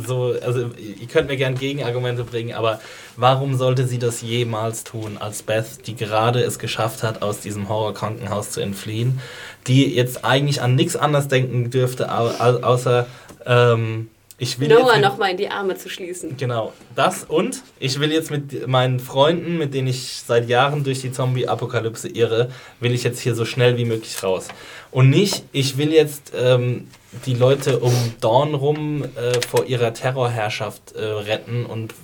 so, also ihr könnt mir gerne Gegenargumente bringen, aber warum sollte sie das jemals tun, als Beth, die gerade es geschafft hat, aus diesem Horrorkrankenhaus zu entfliehen, die jetzt eigentlich an nichts anderes denken dürfte, au- au- außer ähm, ich will Noah nochmal in die Arme zu schließen. Genau, das und ich will jetzt mit meinen Freunden, mit denen ich seit Jahren durch die Zombie-Apokalypse irre, will ich jetzt hier so schnell wie möglich raus. Und nicht, ich will jetzt ähm, die Leute um Dawn rum äh, vor ihrer Terrorherrschaft äh, retten und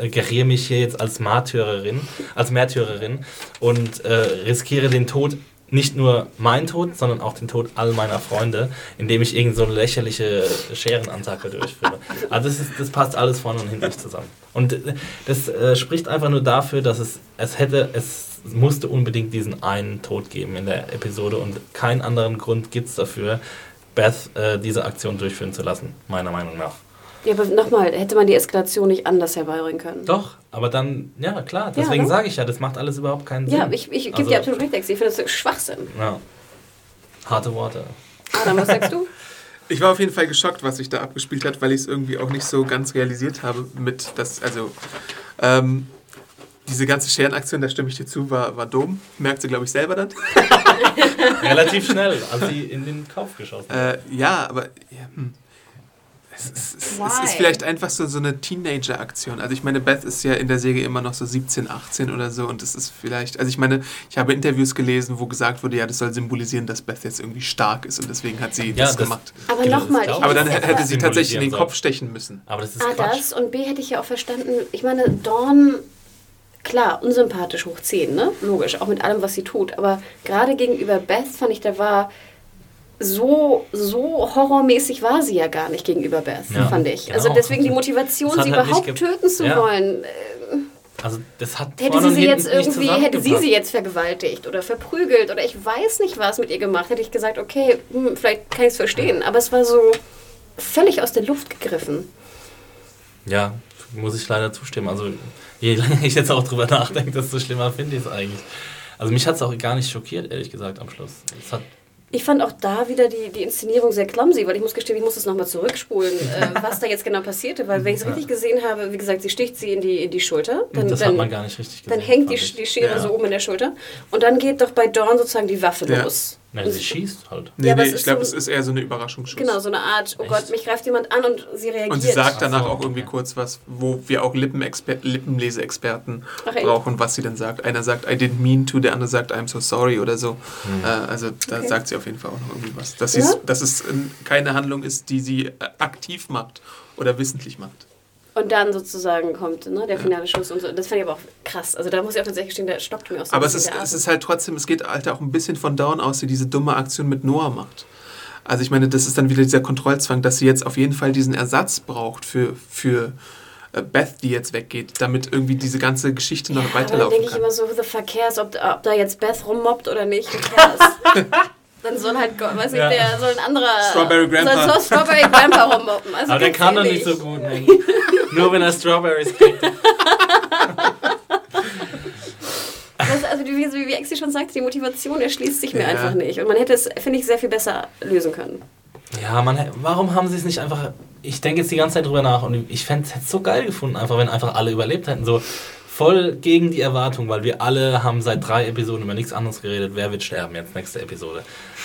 äh, geriere mich hier jetzt als Märtyrerin, als Märtyrerin und äh, riskiere den Tod nicht nur mein Tod, sondern auch den Tod all meiner Freunde, indem ich irgend so eine lächerliche Scherenattacke durchführe. Also das, ist, das passt alles vorne und hinten zusammen. Und das äh, spricht einfach nur dafür, dass es, es hätte, es musste unbedingt diesen einen Tod geben in der Episode und keinen anderen Grund gibt es dafür, Beth äh, diese Aktion durchführen zu lassen, meiner Meinung nach. Ja, aber nochmal, hätte man die Eskalation nicht anders herbeibringen können? Doch, aber dann, ja klar, deswegen ne? sage ich ja, das macht alles überhaupt keinen Sinn. Ja, ich, ich gebe Also- dir absolut recht. Ich finde das Schwachsinn. Ja. Harte Worte. Adam, was sagst du? [LAUGHS] Ich war auf jeden Fall geschockt, was sich da abgespielt hat, weil ich es irgendwie auch nicht so ganz realisiert habe mit das, also ähm, diese ganze Scherenaktion, da stimme ich dir zu, war, war dumm. Merkt sie, glaube ich, selber dann. [LAUGHS] Relativ schnell, als sie in den Kopf geschossen hat. Äh, ja, aber ja, hm. Es, es, es, ist vielleicht einfach so, so eine Teenager-Aktion. Also ich meine, Beth ist ja in der Serie immer noch so 17, 18 oder so und es ist vielleicht, also ich meine, ich habe Interviews gelesen, wo gesagt wurde, ja, das soll symbolisieren, dass Beth jetzt irgendwie stark ist und deswegen hat sie Ja, das, das- gemacht. Aber Genau, nochmal, Aber dann hätte sie tatsächlich in den Kopf stechen müssen. Aber das ist A, Quatsch. das und B hätte ich ja auch verstanden. Ich meine, Dawn, klar, unsympathisch hoch 10, ne? Logisch, auch mit allem, was sie tut. Aber gerade gegenüber Beth fand ich, da war so, so horrormäßig war sie ja gar nicht gegenüber Beth, Ja, fand ich. genau. Also deswegen die Motivation, sie halt überhaupt töten zu Ja. wollen. äh, Also das hat Hätte sie sie jetzt irgendwie, hätte sie sie jetzt vergewaltigt oder verprügelt oder ich weiß nicht was mit ihr gemacht, hätte ich gesagt, okay, hm, vielleicht kann ich es verstehen. Aber es war so völlig aus der Luft gegriffen. Ja, muss ich leider zustimmen. Also je länger ich jetzt auch drüber nachdenke, desto schlimmer finde ich es eigentlich. Also mich hat es auch gar nicht schockiert, ehrlich gesagt, am Schluss. Es hat, Ich fand auch da wieder die, die Inszenierung sehr clumsy, weil ich muss gestehen, ich muss das nochmal zurückspulen, äh, [LAUGHS] was da jetzt genau passierte. Weil wenn ich es richtig gesehen habe, wie gesagt, sie sticht sie in die, in die Schulter. Dann, das dann, hat man gar nicht richtig gesehen. dann hängt die, die Schere ja. so oben in der Schulter. Und dann geht doch bei Dawn sozusagen die Waffe Ja. los. Ja, Und sie schießt halt. Nee, Ja, nee, ich glaube, so- es ist eher so eine Überraschungsschuss. Genau, so eine Art, oh Echt? Gott, mich greift jemand an und sie reagiert. Und sie sagt danach Ach so, auch irgendwie okay. kurz was, wo wir auch Lippenleseexperten echt? brauchen, was sie dann sagt. Einer sagt, I didn't mean to, der andere sagt, I'm so sorry oder so. Äh, also da Okay. sagt sie auf jeden Fall auch noch irgendwie was. Dass, Ja? dass es keine Handlung ist, die sie äh, aktiv macht oder wissentlich macht. Und dann sozusagen kommt ne, der finale Schuss und so. Das fand ich aber auch krass. Also da muss ich auch tatsächlich stehen, da stockt mir auch so Aber es ist, der es ist halt trotzdem, es geht halt auch ein bisschen von Down aus, die diese dumme Aktion mit Noah macht. Also ich meine, das ist dann wieder dieser Kontrollzwang, dass sie jetzt auf jeden Fall diesen Ersatz braucht für, für äh, Beth, die jetzt weggeht, damit irgendwie diese ganze Geschichte noch Ja, aber dann weiterlaufen denke ich immer so, the fuck cares, ob, ob da jetzt Beth rummobbt oder nicht? [LAUGHS] dann soll halt, weiß ich, Ja. der soll ein anderer... Strawberry Grandpa. Soll, soll Strawberry Grandpa rummobben. Also Aber der kann doch nicht so gut. Mann. Nur wenn er Strawberries kriegt. [LAUGHS] Das, also wie, wie, wie Exi schon sagte, die Motivation erschließt sich mir Ja. einfach nicht. Und man hätte es, finde ich, sehr viel besser lösen können. Ja, man, warum haben sie es nicht einfach. Ich denke jetzt die ganze Zeit drüber nach und ich fände es so geil gefunden, einfach wenn einfach alle überlebt hätten. So voll gegen die Erwartung, weil wir alle haben seit drei Episoden über nichts anderes geredet. Wer wird sterben jetzt, nächste Episode.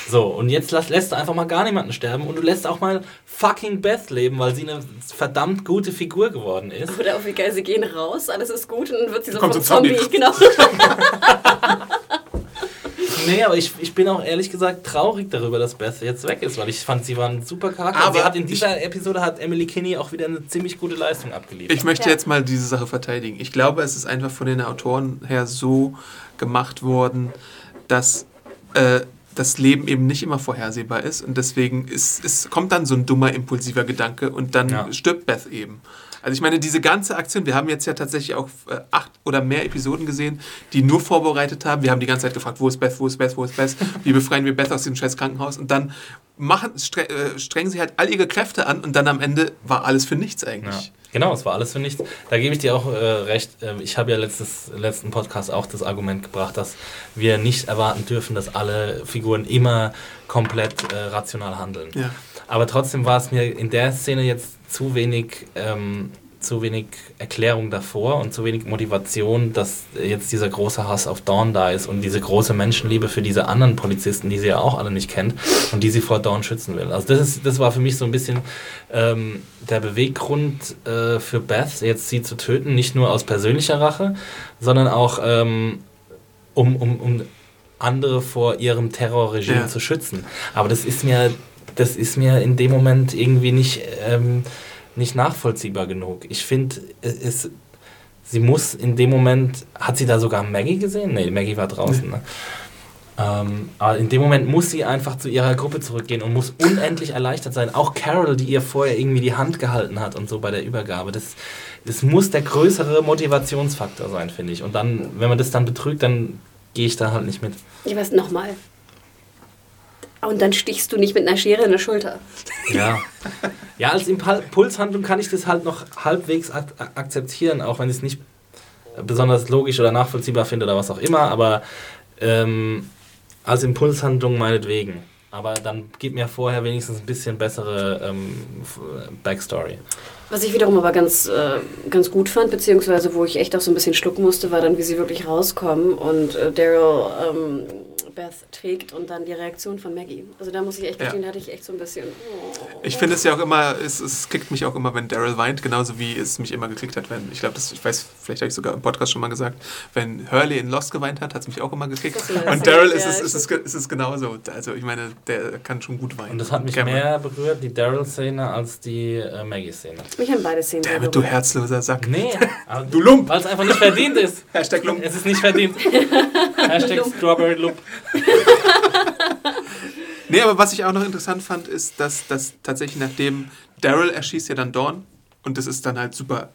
So, und jetzt lass, lässt du einfach mal gar niemanden sterben und du lässt auch mal fucking Beth leben, weil sie eine verdammt gute Figur geworden ist. Oder auch wie geil, sie gehen raus, alles ist gut und dann wird sie so ein Zombie. Zombie. Genau. [LAUGHS] Nee, aber ich, ich bin auch ehrlich gesagt traurig darüber, dass Beth jetzt weg ist, weil ich fand, sie war ein super Charakter. Aber sie hat in dieser Episode hat Emily Kinney auch wieder eine ziemlich gute Leistung abgeliefert. Ich möchte Ja. jetzt mal diese Sache verteidigen. Ich glaube, es ist einfach von den Autoren her so gemacht worden, dass äh, das Leben eben nicht immer vorhersehbar ist und deswegen ist, es kommt dann so ein dummer, impulsiver Gedanke und dann Ja. stirbt Beth eben. Also ich meine, diese ganze Aktion, wir haben jetzt ja tatsächlich auch äh, acht oder mehr Episoden gesehen, die nur vorbereitet haben. Wir haben die ganze Zeit gefragt, wo ist Beth, wo ist Beth, wo ist Beth? [LAUGHS] Wie befreien wir Beth aus diesem scheiß Krankenhaus? Und dann machen, stre äh, strengen sie halt all ihre Kräfte an und dann am Ende war alles für nichts eigentlich. Ja, genau, es war alles für nichts. Da gebe ich dir auch äh, recht. Äh, ich habe ja letztes, letzten Podcast auch das Argument gebracht, dass wir nicht erwarten dürfen, dass alle Figuren immer komplett äh, rational handeln. Ja. Aber trotzdem war es mir in der Szene jetzt zu wenig, ähm, zu wenig Erklärung davor und zu wenig Motivation, dass jetzt dieser große Hass auf Dawn da ist und diese große Menschenliebe für diese anderen Polizisten, die sie ja auch alle nicht kennt und die sie vor Dawn schützen will. Also das, ist, das war für mich so ein bisschen ähm, der Beweggrund äh, für Beth, jetzt sie zu töten, nicht nur aus persönlicher Rache, sondern auch ähm, um, um, um andere vor ihrem Terrorregime Ja. zu schützen. Aber das ist mir, das ist mir in dem Moment irgendwie nicht, ähm, nicht nachvollziehbar genug. Ich finde, es, sie muss in dem Moment, hat sie da sogar Maggie gesehen? Nee, Maggie war draußen. Ne? Ähm, aber in dem Moment muss sie einfach zu ihrer Gruppe zurückgehen und muss unendlich erleichtert sein. Auch Carol, die ihr vorher irgendwie die Hand gehalten hat und so bei der Übergabe. Das, das muss der größere Motivationsfaktor sein, finde ich. Und dann, wenn man das dann betrügt, dann gehe ich da halt nicht mit. Ich weiß, nochmal. Und dann stichst du nicht mit einer Schere in der Schulter. Ja. Ja, als Impulshandlung kann ich das halt noch halbwegs ak akzeptieren, auch wenn ich es nicht besonders logisch oder nachvollziehbar finde oder was auch immer, aber ähm, als Impulshandlung meinetwegen. Aber dann gib mir vorher wenigstens ein bisschen bessere ähm, Backstory. Was ich wiederum aber ganz, äh, ganz gut fand, beziehungsweise wo ich echt auch so ein bisschen schlucken musste, war dann, wie sie wirklich rauskommen und äh, Daryl ähm, Beth trägt und dann die Reaktion von Maggie. Also da muss ich echt gestehen, ja. da hatte ich echt so ein bisschen. Oh. Ich finde es ja auch immer, es, es kickt mich auch immer, wenn Daryl weint, genauso wie es mich immer geklickt hat, wenn, ich glaube, ich weiß, vielleicht habe ich sogar im Podcast schon mal gesagt, wenn Hurley in Lost geweint hat, hat es mich auch immer gekickt. Und Daryl ist, es, ist, es, ist es genauso. Also ich meine, der kann schon gut weinen. Und das hat mich Cameron. mehr berührt, die Daryl-Szene, als die äh, Maggie-Szene. Mich haben beide Szenen Damit du herzloser Sack. Nee, [LAUGHS] du Lump. Weil es einfach nicht verdient ist. Hashtag Lump. Es ist nicht verdient. [LAUGHS] Hashtag Strawberry Lump. Nee, aber was ich auch noch interessant fand, ist, dass, dass tatsächlich nachdem Daryl erschießt ja dann Dawn und das ist dann halt super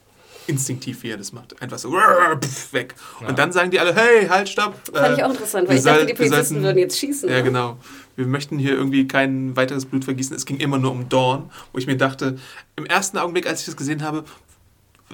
instinktiv, wie er das macht. Einfach so [LAUGHS] weg. Ja. Und dann sagen die alle, hey, halt, stopp. Fand ich auch interessant, weil ich dachte, die Polizisten würden jetzt schießen. Ja, ne? genau. Wir möchten hier irgendwie kein weiteres Blut vergießen. Es ging immer nur um Dawn, wo ich mir dachte, im ersten Augenblick, als ich das gesehen habe,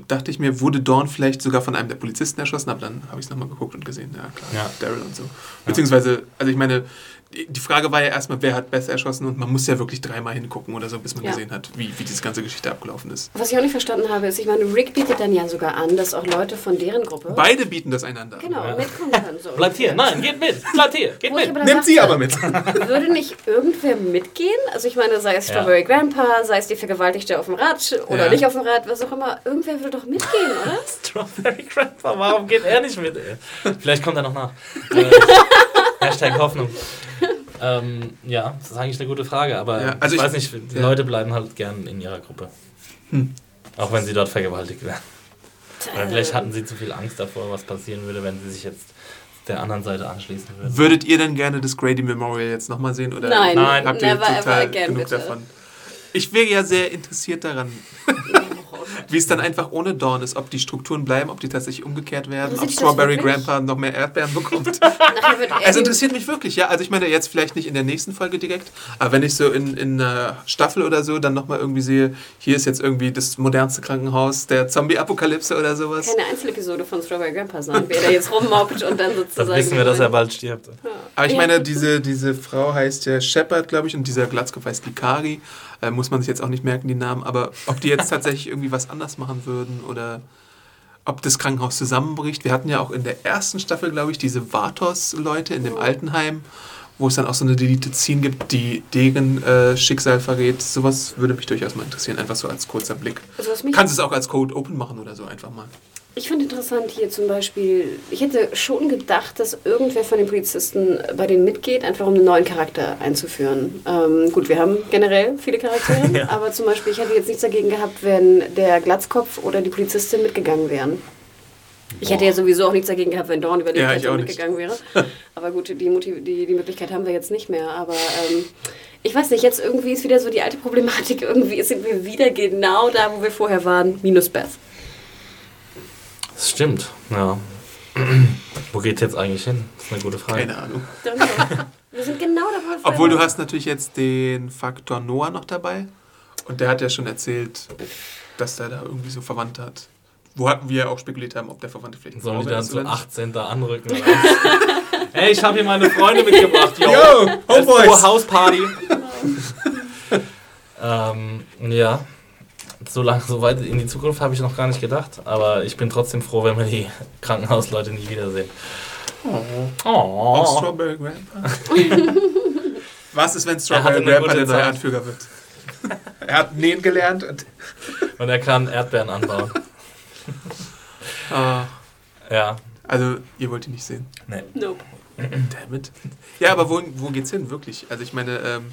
dachte ich mir, wurde Dawn vielleicht sogar von einem der Polizisten erschossen, aber dann habe ich es nochmal geguckt und gesehen, ja klar, ja. Daryl und so. Beziehungsweise, also ich meine, die Frage war ja erstmal, wer hat besser erschossen und man muss ja wirklich dreimal hingucken oder so, bis man ja. gesehen hat, wie, wie diese ganze Geschichte abgelaufen ist. Was ich auch nicht verstanden habe, ist, ich meine, Rick bietet dann ja sogar an, dass auch Leute von deren Gruppe... Beide bieten das einander an. Genau, ja. mitkommen können. So. Bleibt hier, nein, geht mit, bleibt hier, geht mit. Nimmt dachte, sie aber mit. [LAUGHS] Würde nicht irgendwer mitgehen? Also ich meine, sei es Strawberry ja. Grandpa, sei es die Vergewaltigte auf dem Rad oder nicht auf dem Rad, was auch immer, irgendwer würde doch mitgehen, oder? [LAUGHS] Strawberry Grandpa, warum geht er nicht mit? Vielleicht kommt er noch nach. [LAUGHS] Äh, Hashtag Hoffnung. Ähm, ja, das ist eigentlich eine gute Frage, aber ja, also ich, ich weiß nicht, die ja. Leute bleiben halt gern in ihrer Gruppe. Hm. Auch wenn sie dort vergewaltigt werden. Oder vielleicht hatten sie zu viel Angst davor, was passieren würde, wenn sie sich jetzt der anderen Seite anschließen würden. Würdet ihr denn gerne das Grady Memorial jetzt nochmal sehen? Oder Nein, Nein. habt ihr total genug bitte. davon? Ich wäre ja sehr interessiert daran. [LAUGHS] Wie es dann einfach ohne Dawn ist, ob die Strukturen bleiben, ob die tatsächlich umgekehrt werden, ob Strawberry Grandpa noch mehr Erdbeeren bekommt. [LAUGHS] also interessiert mich wirklich, ja. Also ich meine jetzt vielleicht nicht in der nächsten Folge direkt, aber wenn ich so in, in einer Staffel oder so dann nochmal irgendwie sehe, hier ist jetzt irgendwie das modernste Krankenhaus der Zombie-Apokalypse oder sowas. Keine Einzelepisode von Strawberry Grandpa sein, wer da jetzt rummobbt und dann [LAUGHS] sozusagen... Dann wissen wir, dass er bald stirbt. Ja. Aber ich meine, diese, diese Frau heißt ja Shepard, glaube ich, und dieser Glatzkopf heißt Likari. Äh, muss man sich jetzt auch nicht merken, die Namen. Aber ob die jetzt [LAUGHS] tatsächlich irgendwie was anders machen würden oder ob das Krankenhaus zusammenbricht. Wir hatten ja auch in der ersten Staffel, glaube ich, diese Vatos-Leute in dem Altenheim, wo es dann auch so eine Delete-Scene gibt, die deren äh, Schicksal verrät. Sowas würde mich durchaus mal interessieren, einfach so als kurzer Blick. Also Kannst du es auch als Code Open machen oder so einfach mal. Ich finde interessant hier zum Beispiel, ich hätte schon gedacht, dass irgendwer von den Polizisten bei denen mitgeht, einfach um einen neuen Charakter einzuführen. Ähm, gut, wir haben generell viele Charaktere, [LAUGHS] ja. aber zum Beispiel, ich hätte jetzt nichts dagegen gehabt, wenn der Glatzkopf oder die Polizistin mitgegangen wären. Ich hätte ja sowieso auch nichts dagegen gehabt, wenn Dawn über die ja, mitgegangen wäre. [LAUGHS] Aber gut, die, Motiv die, die Möglichkeit haben wir jetzt nicht mehr. Aber ähm, ich weiß nicht, jetzt irgendwie ist wieder so die alte Problematik, [LAUGHS] irgendwie sind wir wieder genau da, wo wir vorher waren, minus Beth. Das stimmt, ja. Wo geht jetzt eigentlich hin? Das ist eine gute Frage. Keine Ahnung. Wir sind genau dabei. Obwohl du hast natürlich jetzt den Faktor Noah noch dabei. Und der hat ja schon erzählt, dass der da irgendwie so Verwandte hat. Wo hatten wir auch spekuliert haben, ob der Verwandte vielleicht Sollen die dann zu 18. anrücken? [LAUGHS] Ey, ich habe hier meine Freunde mitgebracht. Yo, Yo Homeboys. Hausparty. [LAUGHS] ähm, ja, so lange, so weit in die Zukunft habe ich noch gar nicht gedacht. Aber ich bin trotzdem froh, wenn wir die [LAUGHS] Krankenhausleute nie wiedersehen. Oh. oh. Auch Strawberry Grandpa. [LAUGHS] Was ist, wenn Strawberry Grandpa der neue Anführer wird? er hat nähen gelernt und, [LAUGHS] und er kann Erdbeeren anbauen. oh. Ja. Also, ihr wollt ihn nicht sehen? Nee. Nope. Damit. Ja, aber wo, wo geht's hin, wirklich? Also, ich meine, ähm,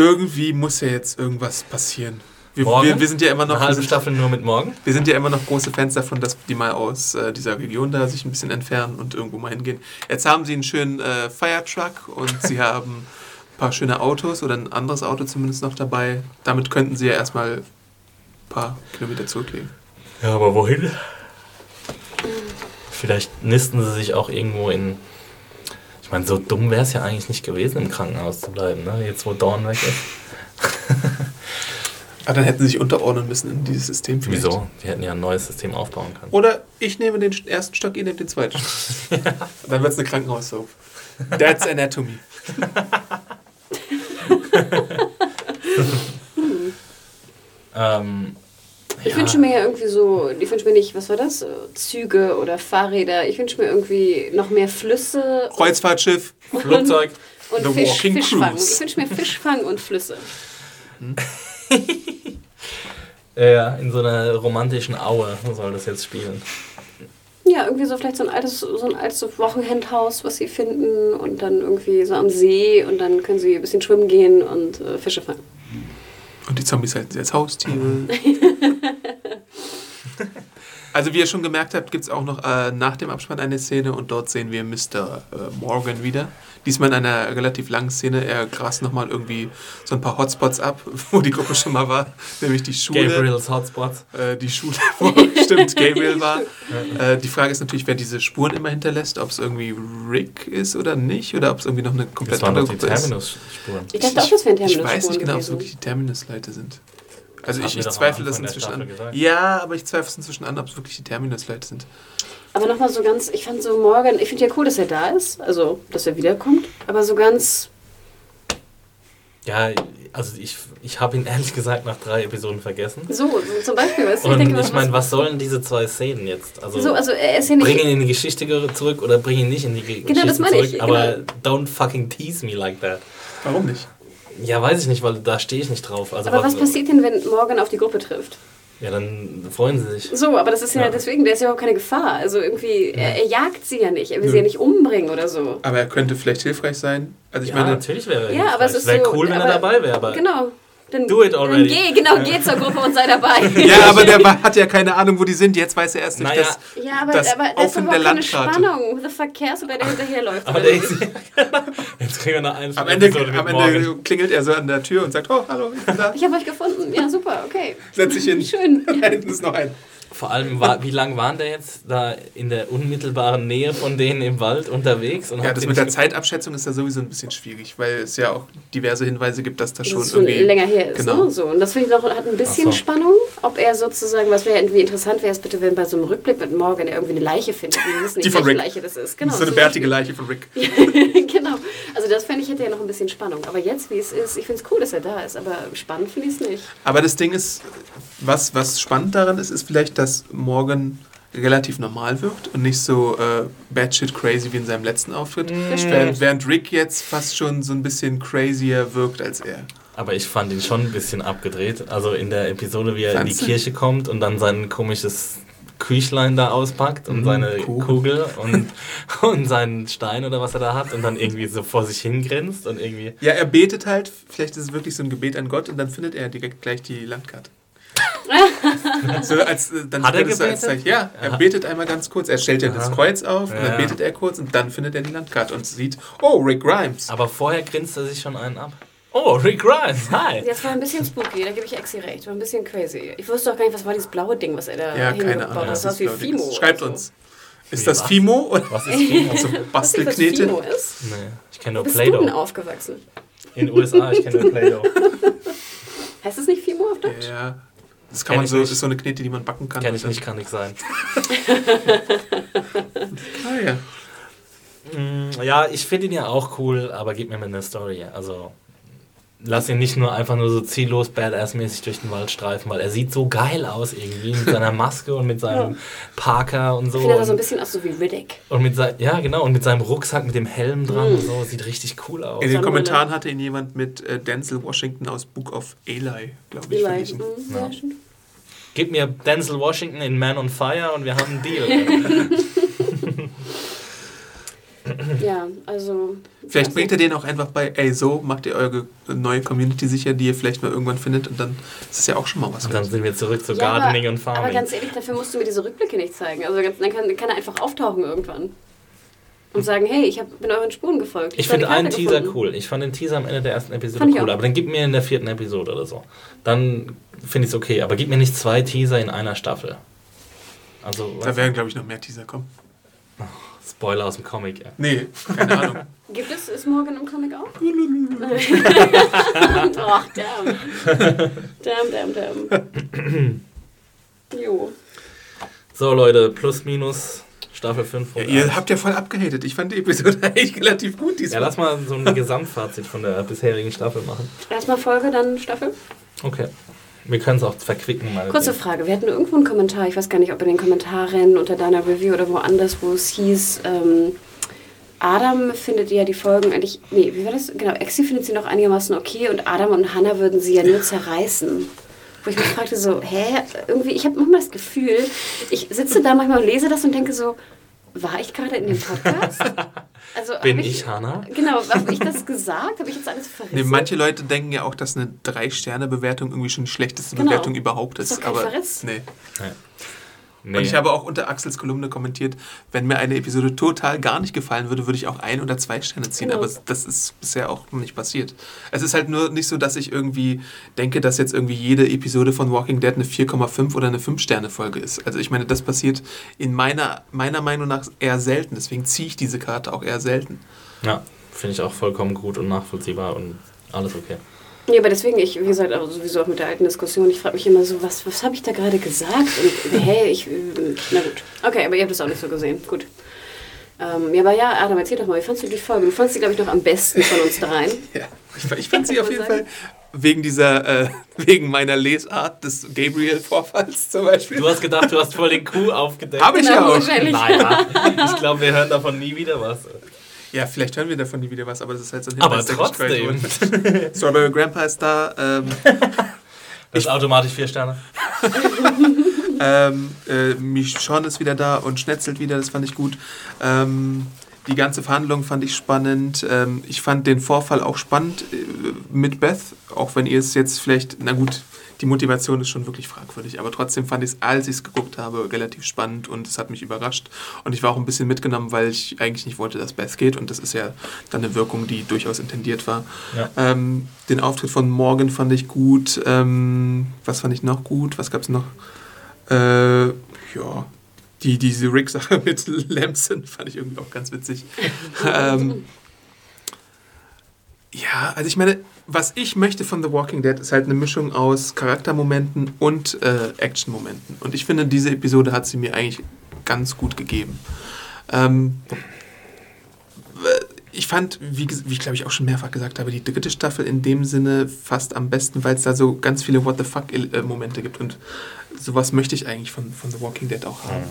irgendwie muss ja jetzt irgendwas passieren. Wir, wir, wir, sind ja immer noch. Eine halbe Staffel nur mit morgen? Wir sind ja immer noch große Fans davon, dass die mal aus äh, dieser Region da sich ein bisschen entfernen und irgendwo mal hingehen. Jetzt haben sie einen schönen äh, Firetruck und sie [LAUGHS] haben ein paar schöne Autos oder ein anderes Auto zumindest noch dabei. Damit könnten sie ja erstmal ein paar Kilometer zurücklegen. Ja, aber wohin? Vielleicht nisten sie sich auch irgendwo in. Ich meine, so dumm wäre es ja eigentlich nicht gewesen, im Krankenhaus zu bleiben, ne? jetzt wo Dawn weg ist. Aber [LAUGHS] dann hätten sie sich unterordnen müssen in dieses System. Vielleicht. Wieso? Die hätten ja ein neues System aufbauen können. Oder ich nehme den ersten Stock, ihr nehmt den zweiten Stock. [LAUGHS] Dann wird es eine Krankenhaussoap. That's Anatomy. [LAUGHS] Ähm, Ich ja, wünsche mir ja irgendwie so, ich wünsche mir nicht, was war das? Züge oder Fahrräder. Ich wünsche mir irgendwie noch mehr Flüsse Kreuzfahrtschiff. Flugzeug. [LAUGHS] und The Fisch, Fischfang. Cruise. Ich wünsche mir Fischfang und Flüsse. [LAUGHS] Ja, in so einer romantischen Aue soll das jetzt spielen. Ja, irgendwie so vielleicht so ein altes, so ein altes Wochenendhaus, was sie finden und dann irgendwie so am See und dann können sie ein bisschen schwimmen gehen und äh, Fische fangen. Und die Zombies halten sie als Haustiere. [LAUGHS] [LAUGHS] also wie ihr schon gemerkt habt, gibt es auch noch äh, nach dem Abspann eine Szene und dort sehen wir Mr. Äh, Morgan wieder. Diesmal in einer relativ langen Szene. Er grast nochmal irgendwie so ein paar Hotspots ab, [LAUGHS] wo die Gruppe schon mal war. Nämlich die Schule. Gabriels Hotspot. Äh, die Schule, wo [LAUGHS] stimmt, Gabriel war. Äh, die Frage ist natürlich, wer diese Spuren immer hinterlässt, ob es irgendwie Rick ist oder nicht, oder ob es irgendwie noch eine komplett andere die Gruppe ist. Terminus-Spuren. Ich dachte auch, das wären Ich weiß Terminus-Spuren nicht genau, ob es wirklich die Terminus-Leute sind. Also Das ich, ich zweifle das inzwischen an. Gesagt. Ja, aber ich zweifle es inzwischen an, ob es wirklich die Terminus-Leute sind. Aber nochmal so ganz, ich fand so Morgan, ich finde ja cool, dass er da ist, also dass er wiederkommt, aber so ganz, Ja, also ich, ich habe ihn ehrlich gesagt nach drei Episoden vergessen. so, so zum Beispiel, weißt du, Und denke, ich meine, was sollen diese zwei Szenen jetzt? Also, so, also er ist ja nicht, bring ihn in die Geschichte zurück oder bring ihn nicht in die Ge Genau, das Geschichte meine zurück. ich, Aber don't fucking tease me like that. Warum nicht? Ja, weiß ich nicht, weil da stehe ich nicht drauf. Also aber was passiert denn, wenn Morgan auf die Gruppe trifft? Ja, dann freuen sie sich. So, aber das ist ja, Ja. deswegen, der ist ja überhaupt keine Gefahr. Also irgendwie, er, er jagt sie ja nicht, er will sie Nö. ja nicht umbringen oder so. Aber er könnte vielleicht hilfreich sein. Also ich ja, meine, natürlich wäre er Ja, aber es hilfreich. ist Wäre so. cool, wenn aber, er dabei wäre, Genau. Dann, Do it already. Dann geh, genau, geh zur Gruppe und sei dabei. [LAUGHS] ja, aber der hat ja keine Ahnung, wo die sind. Jetzt weiß er erst durch Naja, das. Ja, aber, Das aber da ist überhaupt der keine. Spannung. Who the fuck cares, ob er da hinterherläuft? aber oder der nicht? ist, [LAUGHS] Jetzt kriegen wir noch eine Am Ende, am. Ende klingelt er so an der Tür und sagt, oh, hallo, ich bin da. Ich habe euch gefunden. Ja, super, okay. Setz dich hin. Schön. [LAUGHS] Da hinten ist noch ein. Vor allem, war, wie lange waren der jetzt da in der unmittelbaren Nähe von denen im Wald unterwegs? Und Ja, das mit der Zeitabschätzung ist ja sowieso ein bisschen schwierig, weil es ja auch diverse Hinweise gibt, dass das schon es schon irgendwie. länger her ist. Genau. Ne? So. Und das finde ich noch, hat ein bisschen so. Spannung. Ob er sozusagen, was wäre irgendwie interessant wäre, es bitte, wenn bei so einem Rückblick mit Morgan er irgendwie eine Leiche findet. Wir wissen Die von welche Rick. Leiche das ist. Genau, so eine bärtige. Leiche von Rick. [LAUGHS] genau. Also das fände ich hätte ja noch ein bisschen Spannung. Aber jetzt, wie es ist, ich finde es cool, dass er da ist. Aber spannend finde ich es nicht. Aber das Ding ist, was, was spannend daran ist, ist vielleicht, dass Morgan relativ normal wirkt und nicht so äh, batshit crazy wie in seinem letzten Auftritt. Während, während Rick jetzt fast schon so ein bisschen crazier wirkt als er. Aber ich fand ihn schon ein bisschen abgedreht. Also in der Episode, wie er in die du? Kirche kommt und dann sein komisches Küchlein da auspackt und Mhm, seine Kugel. Kugel und, [LAUGHS] und seinen Stein oder was er da hat und dann irgendwie so vor sich hingrinst und irgendwie. Ja, er betet halt, vielleicht ist es wirklich so ein Gebet an Gott und dann findet er direkt gleich die Landkarte. [LAUGHS] so als, äh, dann Hat er so als gebetet? Zeichen. Ja, er betet einmal ganz kurz. Er stellt ja das. Kreuz auf und Ja. dann betet er kurz und dann findet er die Landkarte und sieht, oh, Rick Grimes. Aber vorher grinst er sich schon einen ab. Oh, Rick Grimes, hi! Das war ein bisschen spooky, da gebe ich Exi recht. War ein bisschen crazy. Ich wusste auch gar nicht, was war dieses blaue Ding, was er da Ja, keine Ahnung. hat. Das was sah wie das Fimo. Schreibt so. uns. Ist das was? Fimo oder Was ist [LAUGHS] Fimo? so du, Bastelknete? Fimo ist? Nee, ich kenne Du nur bist Duden Play-Doh. aufgewachsen. In den USA, ich kenne nur Play-Doh. [LAUGHS] Heißt das nicht Fimo auf Deutsch? Ja. Das Kenn kann man so, nicht. ist so eine Knete, die man backen kann. Kenne ich nicht, kann nicht sein. [LAUGHS] Ah, ja. Mm, Ja, ich finde ihn ja auch cool, aber gib mir mal eine Story. Also lass ihn nicht nur einfach nur so ziellos Badass-mäßig durch den Wald streifen, weil er sieht so geil aus irgendwie mit seiner Maske und mit seinem Parker und so. Ich finde, er so ein bisschen aus so wie Riddick. und mit sein, ja, genau, und mit seinem Rucksack mit dem Helm dran und so. Sieht richtig cool aus. In den. Kommentaren hatte ihn jemand mit äh, Denzel Washington aus Book of Eli, glaube ich, Eli. verglichen. Mhm, Ja. ja. Gib mir Denzel Washington in Man on Fire und wir haben einen Deal. [LAUGHS] Ja, also. Vielleicht weiß bringt er den auch einfach bei, ey, so macht ihr eure neue Community sicher, die ihr vielleicht mal irgendwann findet und dann ist es ja auch schon mal was. Und dann sind wir zurück zu Ja, Gardening aber, und Farming. Aber ganz ehrlich, dafür musst du mir diese Rückblicke nicht zeigen. Also dann kann, kann er einfach auftauchen irgendwann. Und sagen, hey, ich hab, bin euren Spuren gefolgt. Ich hab finde einen Teaser gefunden. cool. Ich fand den Teaser am Ende der ersten Episode Fand ich cool, auch. aber dann gib mir in der vierten Episode oder so. Dann finde ich es okay, aber gib mir nicht zwei Teaser in einer Staffel. Also, Da werden, glaube ich, noch mehr Teaser kommen. Spoiler aus dem Comic, ja. Nee, keine Ahnung. [LAUGHS] Gibt es, ist Morgan im Comic auch? Ach, [LAUGHS] damn. Damn, damn, damn. Jo. So, Leute, plus minus Staffel 5. Ja, ihr habt ja voll abgehatet. Ich fand die Episode [LAUGHS] eigentlich relativ gut ja, diesmal. lass mal so ein Gesamtfazit von der bisherigen Staffel machen. Erstmal Folge, dann Staffel. Okay. Wir können es auch verquicken. Mal Kurze Frage, wir hatten irgendwo einen Kommentar, ich weiß gar nicht, ob in den Kommentaren unter deiner Review oder woanders, wo es hieß, ähm, Adam findet ja die Folgen eigentlich, nee, wie war das? Genau, Exi findet sie noch einigermaßen okay und Adam und Hannah würden sie ja nur zerreißen. Wo ich mich fragte so, hä, irgendwie, ich habe manchmal das Gefühl, ich sitze da manchmal und lese das und denke so, war ich gerade in dem Podcast? [LAUGHS] Also, Bin ich Hannah? Genau, habe ich das gesagt? Habe ich jetzt alles verrissen? Nee, manche Leute denken ja auch, dass eine 3-Sterne-Bewertung irgendwie schon die schlechteste Genau. Bewertung überhaupt ist. Ist doch kein aber Verriss. nee. Nee. Und ich habe auch unter Axels Kolumne kommentiert, wenn mir eine Episode total gar nicht gefallen würde, würde ich auch ein oder zwei Sterne ziehen. Genau. Aber das ist bisher auch noch nicht passiert. Es ist halt nur nicht so, dass ich irgendwie denke, dass jetzt irgendwie jede Episode von Walking Dead eine 4,5 oder eine 5-Sterne-Folge ist. Also ich meine, das passiert in meiner, meiner Meinung nach eher selten. Deswegen ziehe ich diese Karte auch eher selten. ja, finde ich auch vollkommen gut und nachvollziehbar und alles okay. Ja, aber deswegen, ich, wie gesagt, aber sowieso auch mit der alten Diskussion, ich frage mich immer so, was, was habe ich da gerade gesagt? Und hey, ich, äh, na gut. Okay, aber ihr habt es auch nicht so gesehen. Gut. Ähm, ja, aber ja, Adam, erzähl doch mal, wie fandst du die Folge? Du fandst sie, glaube ich, noch am besten von uns dreien. [LAUGHS] Ja, ich, ich fand sie auf jeden Fall wegen dieser, äh, wegen meiner Lesart des Gabriel-Vorfalls zum Beispiel. Du hast gedacht, du hast voll den Kuh aufgedeckt. Hab ich Genau, ja auch. Naja, ich glaube, wir hören davon nie wieder was. Ja, vielleicht hören wir davon nie wieder was, aber das ist halt so ein Aber Hinweis, der trotzdem. [LAUGHS] wurde. Strawberry Grandpa ist da. Ähm, [LAUGHS] Das ist automatisch vier Sterne. [LAUGHS] ähm, äh, Michonne ist wieder da und schnetzelt wieder, das fand ich gut. Ähm, die ganze Verhandlung fand ich spannend. Ähm, ich fand den Vorfall auch spannend äh, mit Beth, auch wenn ihr es jetzt vielleicht, na gut, die Motivation ist schon wirklich fragwürdig, aber trotzdem fand ich es, als ich es geguckt habe, relativ spannend und es hat mich überrascht. Und ich war auch ein bisschen mitgenommen, weil ich eigentlich nicht wollte, dass Beth geht und das ist ja dann eine Wirkung, die durchaus intendiert war. Ja. Ähm, den Auftritt von Morgan fand ich gut. Ähm, was fand ich noch gut? Was gab es noch? Äh, ja, die, diese Rick-Sache [LAUGHS] mit Lamson fand ich irgendwie auch ganz witzig. [LAUGHS] ähm, ja, also ich meine, was ich möchte von The Walking Dead ist halt eine Mischung aus Charaktermomenten und äh, Action-Momenten. Und ich finde, diese Episode hat sie mir eigentlich ganz gut gegeben. Ähm, ich fand, wie, wie ich glaube ich auch schon mehrfach gesagt habe, die dritte Staffel in dem Sinne fast am besten, weil es da so ganz viele What the fuck-Momente gibt. Und sowas möchte ich eigentlich von, von The Walking Dead auch haben.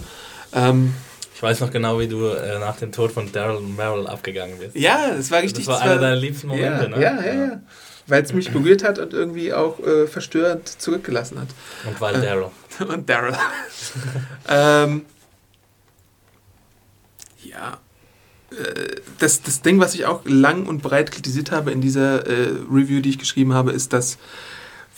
Ähm, Ich weiß noch genau, wie du äh, nach dem Tod von Daryl Meryl abgegangen bist. ja, es war richtig. das war das einer deiner liebsten Momente, ja, ne? Ja, ja, ja. Weil es mich berührt hat und irgendwie auch äh, verstörend zurückgelassen hat. Und weil Äh. Daryl. [LAUGHS] und Daryl. [LAUGHS] ähm, ja. Äh, Das, das Ding, was ich auch lang und breit kritisiert habe in dieser äh, Review, die ich geschrieben habe, ist, dass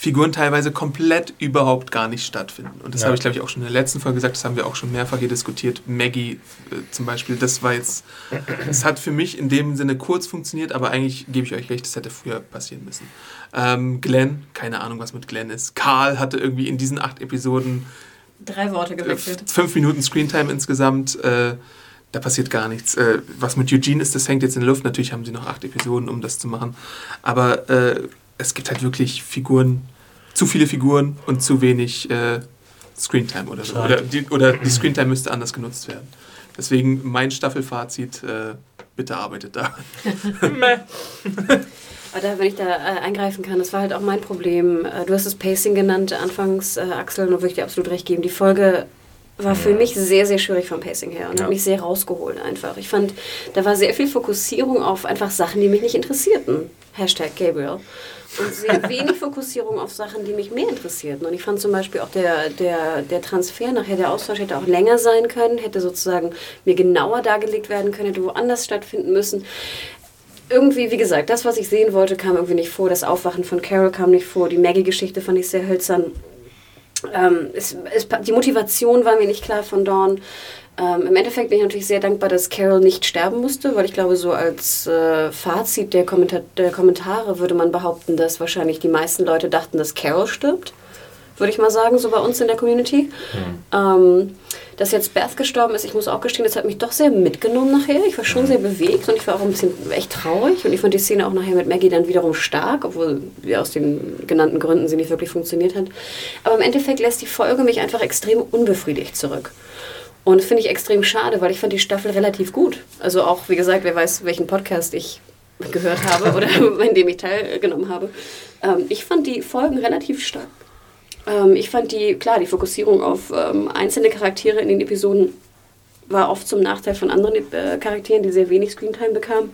Figuren teilweise komplett überhaupt gar nicht stattfinden. Und das Ja. habe ich, glaube ich, auch schon in der letzten Folge gesagt, das haben wir auch schon mehrfach hier diskutiert. Maggie äh, zum Beispiel, das war jetzt, es hat für mich in dem Sinne kurz funktioniert, aber eigentlich gebe ich euch recht, das hätte früher passieren müssen. Ähm, Glenn, keine Ahnung, was mit Glenn ist. Karl hatte irgendwie in diesen acht Episoden Drei Worte äh, fünf Minuten Screentime insgesamt. Äh, da passiert gar nichts. Äh, was mit Eugene ist, das hängt jetzt in der Luft. Natürlich haben sie noch acht Episoden, um das zu machen. Aber äh, es gibt halt wirklich Figuren, zu viele Figuren und zu wenig äh, Screentime oder so. Oder die, oder die Screentime müsste anders genutzt werden. Deswegen mein Staffelfazit, äh, bitte arbeitet da. [LAUGHS] Aber da, wenn ich da äh, eingreifen kann, das war halt auch mein Problem. Äh, du hast das Pacing genannt anfangs, äh, Axel, und da würde ich dir absolut recht geben. Die Folge war für mich sehr, sehr schwierig vom Pacing her und Ja. hat mich sehr rausgeholt einfach. Ich fand, da war sehr viel Fokussierung auf einfach Sachen, die mich nicht interessierten. Hashtag Gabriel. Und sehr wenig Fokussierung auf Sachen, die mich mehr interessierten. Und ich fand zum Beispiel auch der, der, der Transfer nachher, der Austausch hätte auch länger sein können, hätte sozusagen mir genauer dargelegt werden können, hätte woanders stattfinden müssen irgendwie, wie gesagt, das, was ich sehen wollte, kam irgendwie nicht vor. Das Aufwachen von Carol kam nicht vor. Die Maggie-Geschichte fand ich sehr hölzern. Ähm, es, es, die Motivation war mir nicht klar von Dawn. Ähm, Im Endeffekt bin ich natürlich sehr dankbar, dass Carol nicht sterben musste, weil ich glaube, so als äh, Fazit der, Kommentar der Kommentare würde man behaupten, dass wahrscheinlich die meisten Leute dachten, dass Carol stirbt. würde ich mal sagen, so bei uns in der Community. Ähm, dass jetzt Beth gestorben ist, ich muss auch gestehen, das hat mich doch sehr mitgenommen nachher. Ich war schon sehr bewegt und ich war auch ein bisschen echt traurig. Und ich fand die Szene auch nachher mit Maggie dann wiederum stark, obwohl ja, aus den genannten Gründen sie nicht wirklich funktioniert hat. Aber im Endeffekt lässt die Folge mich einfach extrem unbefriedigt zurück. Und das finde ich extrem schade, weil ich fand die Staffel relativ gut. Also auch, wie gesagt, wer weiß, welchen Podcast ich gehört habe oder [LAUGHS] [LAUGHS] in dem ich teilgenommen habe. Ähm, ich fand die Folgen relativ stark. Ähm, ich fand die, klar, die Fokussierung auf ähm, einzelne Charaktere in den Episoden war oft zum Nachteil von anderen äh, Charakteren, die sehr wenig Screentime bekamen.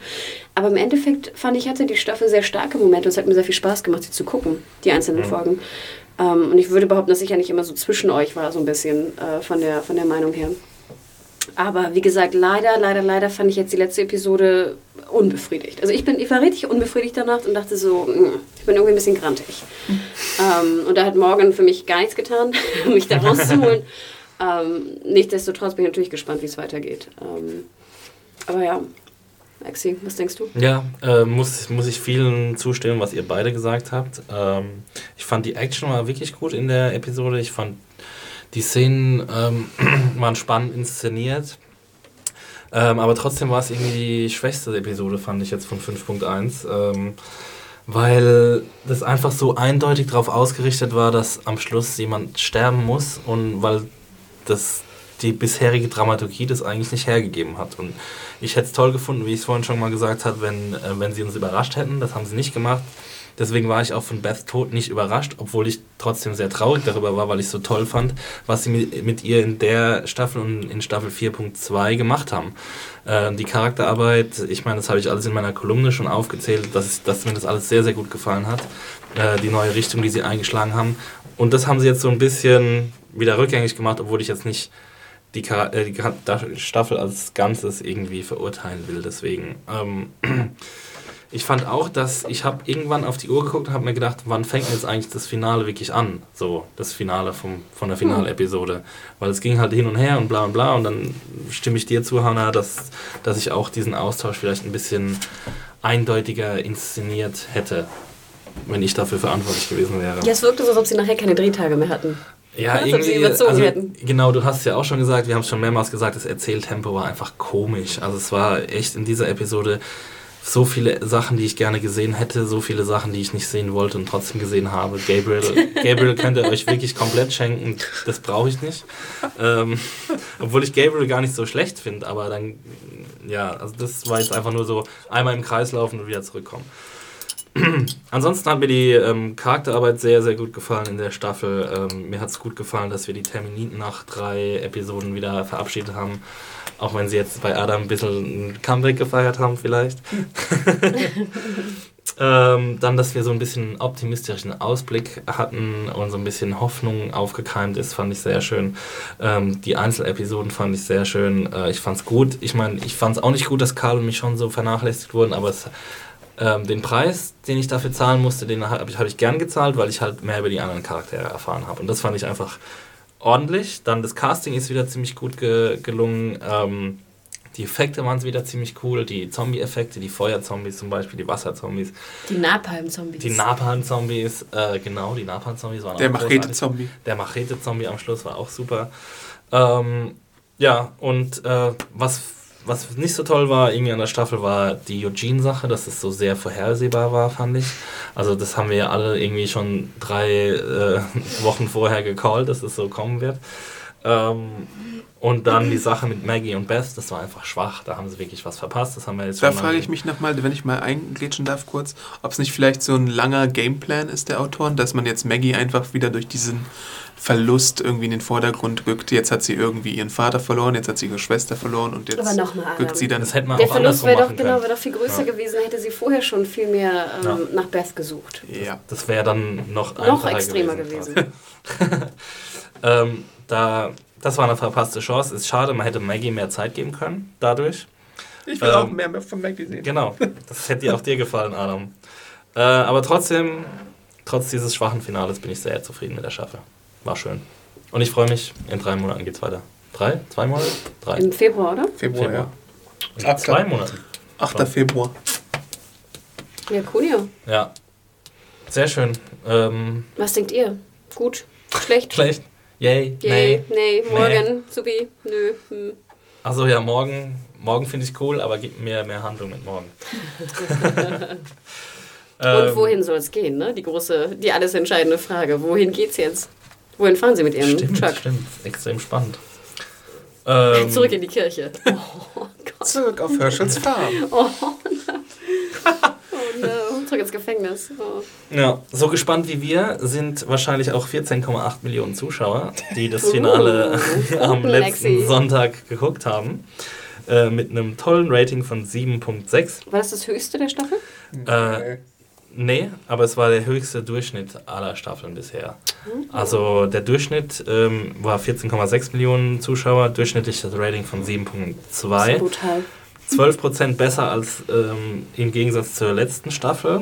Aber im Endeffekt fand ich, hatte die Staffel sehr starke Momente und es hat mir sehr viel Spaß gemacht, sie zu gucken, die einzelnen Folgen. Ähm, und ich würde behaupten, dass ich ja nicht immer so zwischen euch war, so ein bisschen äh, von, der, von der Meinung her. Aber wie gesagt, leider, leider, leider fand ich jetzt die letzte Episode unbefriedigt. Also ich, bin, ich war richtig unbefriedigt danach und dachte so, mm, ich bin irgendwie ein bisschen grantig. [LAUGHS] Ähm, und da hat Morgan für mich gar nichts getan, [LAUGHS] um mich da rauszuholen. [LAUGHS] ähm, nichtsdestotrotz bin ich natürlich gespannt, wie es weitergeht. Ähm, aber ja, Maxi, was denkst du? Ja, äh, muss, muss ich vielen zustimmen, was ihr beide gesagt habt. Ähm, ich fand die Action war wirklich gut in der Episode. Ich fand die Szenen ähm, [CLEARS THROAT] waren spannend inszeniert. Ähm, aber trotzdem war es irgendwie die schwächste Episode, fand ich jetzt von 5.1. Ähm, weil das einfach so eindeutig darauf ausgerichtet war, dass am Schluss jemand sterben muss und weil das die bisherige Dramaturgie das eigentlich nicht hergegeben hat. Und ich hätte es toll gefunden, wie ich es vorhin schon mal gesagt habe, wenn, äh, wenn sie uns überrascht hätten. Das haben sie nicht gemacht. Deswegen war ich auch von Beth Tod nicht überrascht, obwohl ich trotzdem sehr traurig darüber war, weil ich es so toll fand, was sie mit, mit ihr in der Staffel und in Staffel 4.2 gemacht haben. Äh, die Charakterarbeit, ich meine, das habe ich alles in meiner Kolumne schon aufgezählt, dass, dass mir das alles sehr, sehr gut gefallen hat. Äh, die neue Richtung, die sie eingeschlagen haben. Und das haben sie jetzt so ein bisschen wieder rückgängig gemacht, obwohl ich jetzt nicht die, Char äh, die Staffel als Ganzes irgendwie verurteilen will. Deswegen. Ähm, [CLEARS THROAT] ich fand auch, dass ich habe irgendwann auf die Uhr geguckt und habe mir gedacht, wann fängt jetzt eigentlich das Finale wirklich an? So, das Finale vom, von der Finalepisode. Weil es ging halt hin und her und bla und bla und dann stimme ich dir zu, Hannah, dass, dass ich auch diesen Austausch vielleicht ein bisschen eindeutiger inszeniert hätte, wenn ich dafür verantwortlich gewesen wäre. Ja, es wirkte so, als ob sie nachher keine Drehtage mehr hatten. Ja, ob irgendwie, überzogen also, hätten. genau, du hast ja auch schon gesagt, wir haben es schon mehrmals gesagt, das Erzähltempo war einfach komisch. Also es war echt in dieser Episode so viele Sachen, die ich gerne gesehen hätte, so viele Sachen, die ich nicht sehen wollte und trotzdem gesehen habe. Gabriel, [LAUGHS] Gabriel könnt ihr euch wirklich komplett schenken, das brauche ich nicht. Ähm, obwohl ich Gabriel gar nicht so schlecht finde, aber dann, ja, also das war jetzt einfach nur so einmal im Kreis laufen und wieder zurückkommen. [CLEARS THROAT] Ansonsten hat mir die ähm, Charakterarbeit sehr, sehr gut gefallen in der Staffel. Ähm, mir hat es gut gefallen, dass wir die Terminiten nach drei Episoden wieder verabschiedet haben. Auch wenn sie jetzt bei Adam ein bisschen ein Comeback gefeiert haben, vielleicht. [LAUGHS] ähm, dann, dass wir so ein bisschen optimistischen Ausblick hatten und so ein bisschen Hoffnung aufgekeimt ist, fand ich sehr schön. Ähm, die Einzelepisoden fand ich sehr schön. Äh, ich fand es gut. Ich meine, ich fand es auch nicht gut, dass Karl und mich schon so vernachlässigt wurden, aber es ähm, den Preis, den ich dafür zahlen musste, den habe ich, hab ich gern gezahlt, weil ich halt mehr über die anderen Charaktere erfahren habe. Und das fand ich einfach ordentlich. Dann das Casting ist wieder ziemlich gut ge gelungen. Ähm, die Effekte waren wieder ziemlich cool. Die Zombie-Effekte, die Feuerzombies zum Beispiel, die Wasserzombies, Die Napalm-Zombies. die Napalm-Zombies, äh, genau, die Napalm-Zombies waren Der auch großartig. Machete-Zombie. Der Machete-Zombie am Schluss war auch super. Ähm, ja, und äh, was, was nicht so toll war irgendwie an der Staffel, war die Eugene-Sache, dass es so sehr vorhersehbar war, fand ich. Also das haben wir ja alle irgendwie schon drei äh, [LAUGHS] Wochen vorher gecallt, dass es so kommen wird. Ähm, und dann die Sache mit Maggie und Beth, das war einfach schwach. Da haben sie wirklich was verpasst. Das haben wir jetzt Da schon frage mal- ich mich nochmal, wenn ich mal eingrätschen darf kurz, ob es nicht vielleicht so ein langer Gameplan ist der Autoren, dass man jetzt Maggie einfach wieder durch diesen Verlust irgendwie in den Vordergrund rückt. Jetzt hat sie irgendwie ihren Vater verloren, jetzt hat sie ihre Schwester verloren und jetzt Aber nochmal, rückt sie dann... Das hätte man Der auch Verlust wäre doch, genau, wäre doch viel größer Ja. gewesen, hätte sie vorher schon viel mehr ähm, Ja. nach Beth gesucht. ja. Das wäre dann noch Noch extremer gewesen. [LAUGHS] ähm, da, das war eine verpasste Chance. Ist schade, man hätte Maggie mehr Zeit geben können dadurch. Ich will Ähm, auch mehr von Maggie sehen. Genau, das hätte dir auch dir gefallen, Adam. Äh, aber trotzdem, trotz dieses schwachen Finales bin ich sehr zufrieden mit der Staffel. War schön. Und ich freue mich, in drei Monaten geht's weiter. Drei? Zwei Monate? Drei. Im Februar, oder? Februar, Februar. ja. In Achter. zwei Monaten. 8. Februar. Ja, cool, ja. Ja. Sehr schön. Ähm, Was denkt ihr? Gut? Schlecht. Schlecht. Yay. Yay, nee, Nee. morgen, supi, nö. Hm. Also ja, morgen, morgen finde ich cool, aber gib mir mehr Handlung mit morgen. [LAUGHS] Und Ähm, wohin soll es gehen, ne? Die große, die alles entscheidende Frage. Wohin geht's jetzt? Wohin fahren Sie mit Ihrem Stimmt, Truck? stimmt. Extrem spannend. Ähm, Zurück in die Kirche. [LAUGHS] Oh Gott. Zurück auf Herschels Farm. Oh, no. Zurück ins Gefängnis. Oh. Ja, so gespannt wie wir sind wahrscheinlich auch 14,8 Millionen Zuschauer, die das Finale Uh, [LAUGHS] am letzten Lexi. Sonntag geguckt haben. Äh, mit einem tollen Rating von 7,6. War das das höchste der Staffel? Äh, nee, aber es war der höchste Durchschnitt aller Staffeln bisher. Also der Durchschnitt ähm, war 14,6 Millionen Zuschauer, durchschnittliches Rating von Das ist 7,2. brutal. 12% besser als ähm, im Gegensatz zur letzten Staffel.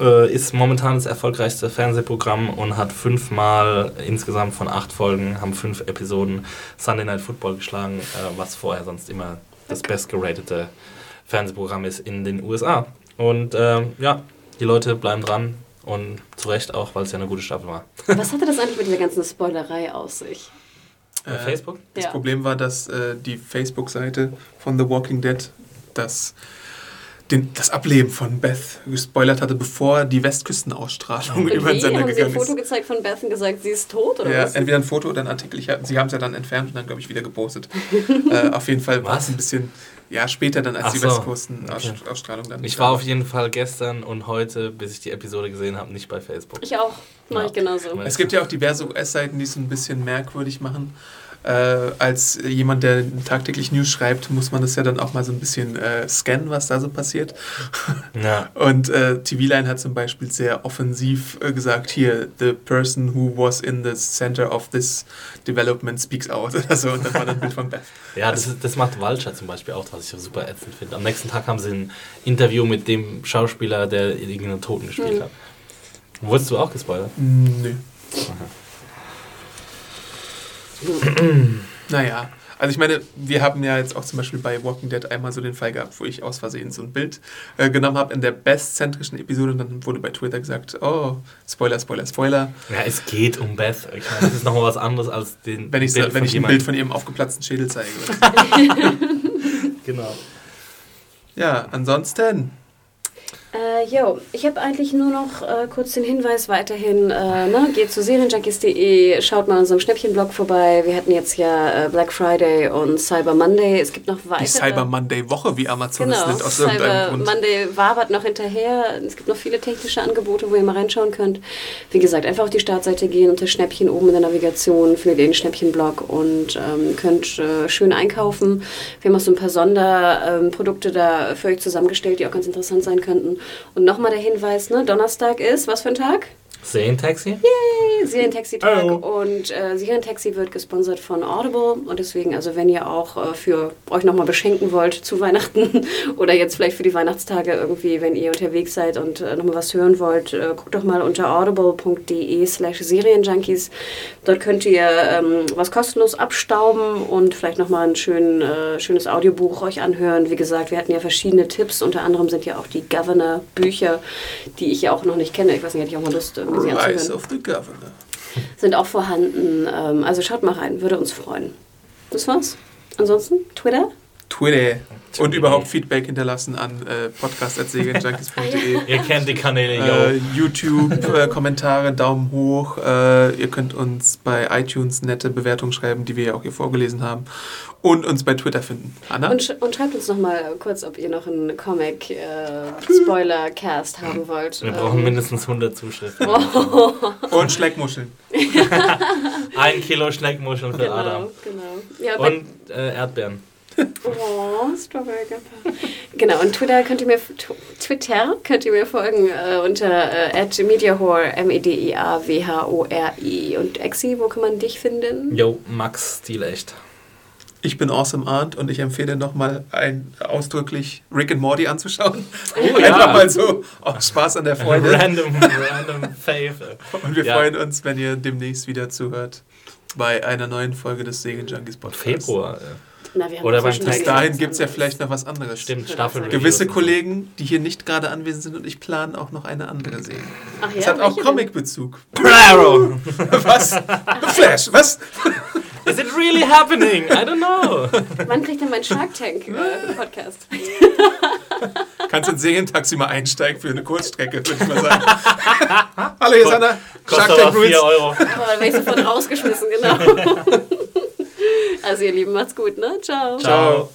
Äh, ist momentan das erfolgreichste Fernsehprogramm und hat fünfmal insgesamt von acht Folgen, haben fünf Episoden Sunday Night Football geschlagen, äh, was vorher sonst immer das bestgeratete Fernsehprogramm ist in den USA. Und ähm, ja, die Leute bleiben dran und zu Recht auch, weil es ja eine gute Staffel war. Was hatte das eigentlich mit dieser ganzen Spoilerei aus sich? Bei Äh, Facebook? Das Ja. Problem war, dass äh, die Facebook-Seite von The Walking Dead das, den, das Ableben von Beth gespoilert hatte, bevor die Westküstenausstrahlung Und über den? Sender Haben Sie ein gegangen Foto ist. gezeigt von Beth und gesagt, sie ist tot oder Ja, was? entweder ein Foto oder ein Artikel. Ich, sie haben es ja dann entfernt und dann, glaube ich, wieder gepostet. [LAUGHS] äh, auf jeden Fall war es ein bisschen ja, später dann, als Ach die so, Westküstenausstrahlung dann. Ich war auf jeden Fall gestern und heute, bis ich die Episode gesehen habe, nicht bei Facebook. Ich auch. Mach Ja. ich genauso. Es gibt ja auch diverse US-Seiten, die es ein bisschen merkwürdig machen. Äh, als jemand, der tagtäglich News schreibt, muss man das ja dann auch mal so ein bisschen äh, scannen, was da so passiert. [LAUGHS] Ja. Und äh, TV-Line hat zum Beispiel sehr offensiv äh, gesagt, hier, the person who was in the center of this development speaks out. [LAUGHS] Also, und dann war dann ein Bild von Beth. [LAUGHS] Ja, das, ist- das macht Vulture zum Beispiel auch, was ich super ätzend finde. Am nächsten Tag haben sie ein Interview mit dem Schauspieler, der irgendeinen Toten gespielt Mhm. hat. Wurdest du auch gespoilert? Nö. [CLEARS THROAT] naja, also ich meine, wir haben ja jetzt auch zum Beispiel bei Walking Dead einmal so den Fall gehabt, wo ich aus Versehen so ein Bild äh, genommen habe in der bestzentrischen Episode und dann wurde bei Twitter gesagt, oh, Spoiler, Spoiler, Spoiler. Ja, es geht um Beth. Ich meine, das ist nochmal was anderes als den [LAUGHS] Wenn ich, Bild wenn ich ein Bild von ihrem aufgeplatzten Schädel zeige. [LAUGHS] [LAUGHS] Genau. ja, ansonsten, Äh, jo, ich habe eigentlich nur noch äh, kurz den Hinweis weiterhin, äh, ne, geht zu serienjunkies.de, schaut mal in unserem Schnäppchenblog vorbei. Wir hatten jetzt ja äh, Black Friday und Cyber Monday. Es gibt noch weitere. die Cyber Monday Woche, wie Amazon es Genau, nennt, aus irgendeinem Cyber Grund. Monday wabert noch hinterher. Es gibt noch viele technische Angebote, wo ihr mal reinschauen könnt. Wie gesagt, einfach auf die Startseite gehen, unter Schnäppchen oben in der Navigation findet ihr den Schnäppchenblog und ähm, könnt äh, schön einkaufen. Wir haben auch so ein paar Sonderprodukte ähm, da für euch zusammengestellt, die auch ganz interessant sein könnten. Und nochmal der Hinweis, ne, Donnerstag ist, was für ein Tag? Serientaxi? Yay, Serientaxi-Tag Oh. und äh, Serientaxi wird gesponsert von Audible und deswegen, also wenn ihr auch äh, für euch nochmal beschenken wollt zu Weihnachten [LAUGHS] oder jetzt vielleicht für die Weihnachtstage irgendwie, wenn ihr unterwegs seid und äh, nochmal was hören wollt, äh, guckt doch mal unter audible.de slash Serienjunkies. Dort könnt ihr ähm, was kostenlos abstauben und vielleicht nochmal ein schön, äh, schönes Audiobuch euch anhören. Wie gesagt, wir hatten ja verschiedene Tipps, unter anderem sind ja auch die Governor-Bücher, die ich ja auch noch nicht kenne. Ich weiß nicht, hätte ich auch mal Lust, anzuhören Rise of the Governor. sind auch vorhanden. Ähm, also schaut mal rein, würde uns freuen. Das war's. Ansonsten, Twitter? Twitter. Und überhaupt Feedback hinterlassen an äh, podcast.segenjunkies.de. [LAUGHS] Ihr kennt die Kanäle, Äh, yo. YouTube, äh, Kommentare, Daumen hoch. Äh, ihr könnt uns bei iTunes nette Bewertungen schreiben, die wir ja auch hier vorgelesen haben. Und uns bei Twitter finden. Anna? Und, sch und schreibt uns noch mal kurz, ob ihr noch einen Comic-Spoiler-Cast haben wollt. Wir Ähm, brauchen mindestens 100 Zuschriften. Und Schleckmuscheln. [LAUGHS] Ein Kilo Schneckmuscheln für Genau, Adam. genau. Ja, Und äh, Erdbeeren. Oh, Strawberry Gappa. Genau, und Twitter könnt ihr mir, tw- Twitter könnt ihr mir folgen äh, unter äh, @mediahore, M-E-D-I-A-W-H-O-R-I. Und Exi, wo kann man dich finden? Yo, Max, Stil echt. Ich bin Awesome Arndt und ich empfehle nochmal ein, ausdrücklich Rick and Morty anzuschauen. Oh, [LAUGHS] Einfach mal so aus Spaß an der Freude. [LAUGHS] Random, random Fave. Und wir Ja. freuen uns, wenn ihr demnächst wieder zuhört bei einer neuen Folge des Segen Junkies Podcasts. Februar. äh. Na, wir haben Oder beim Bis dahin gibt es ja vielleicht noch was anderes. Stimmt, Für Staffel. das- Gewisse Kollegen, die hier nicht gerade anwesend sind und ich planen auch noch eine andere Serie. Ach ja, Es hat auch Comic-Bezug. Claro! [LAUGHS] Was? Flash, was? Is it really happening? I don't know. Wann kriegt denn mein Shark Tank äh, Podcast? [LAUGHS] Kannst ins Serientaxi mal einsteigen für eine Kurzstrecke, würde ich mal sagen. Hallo, hier ist Anna. Shark Tank aber 4 Rules. Euro. Oh, da werde ich sofort rausgeschmissen, genau. [LAUGHS] also ihr Lieben, macht's gut, ne? Ciao. Ciao.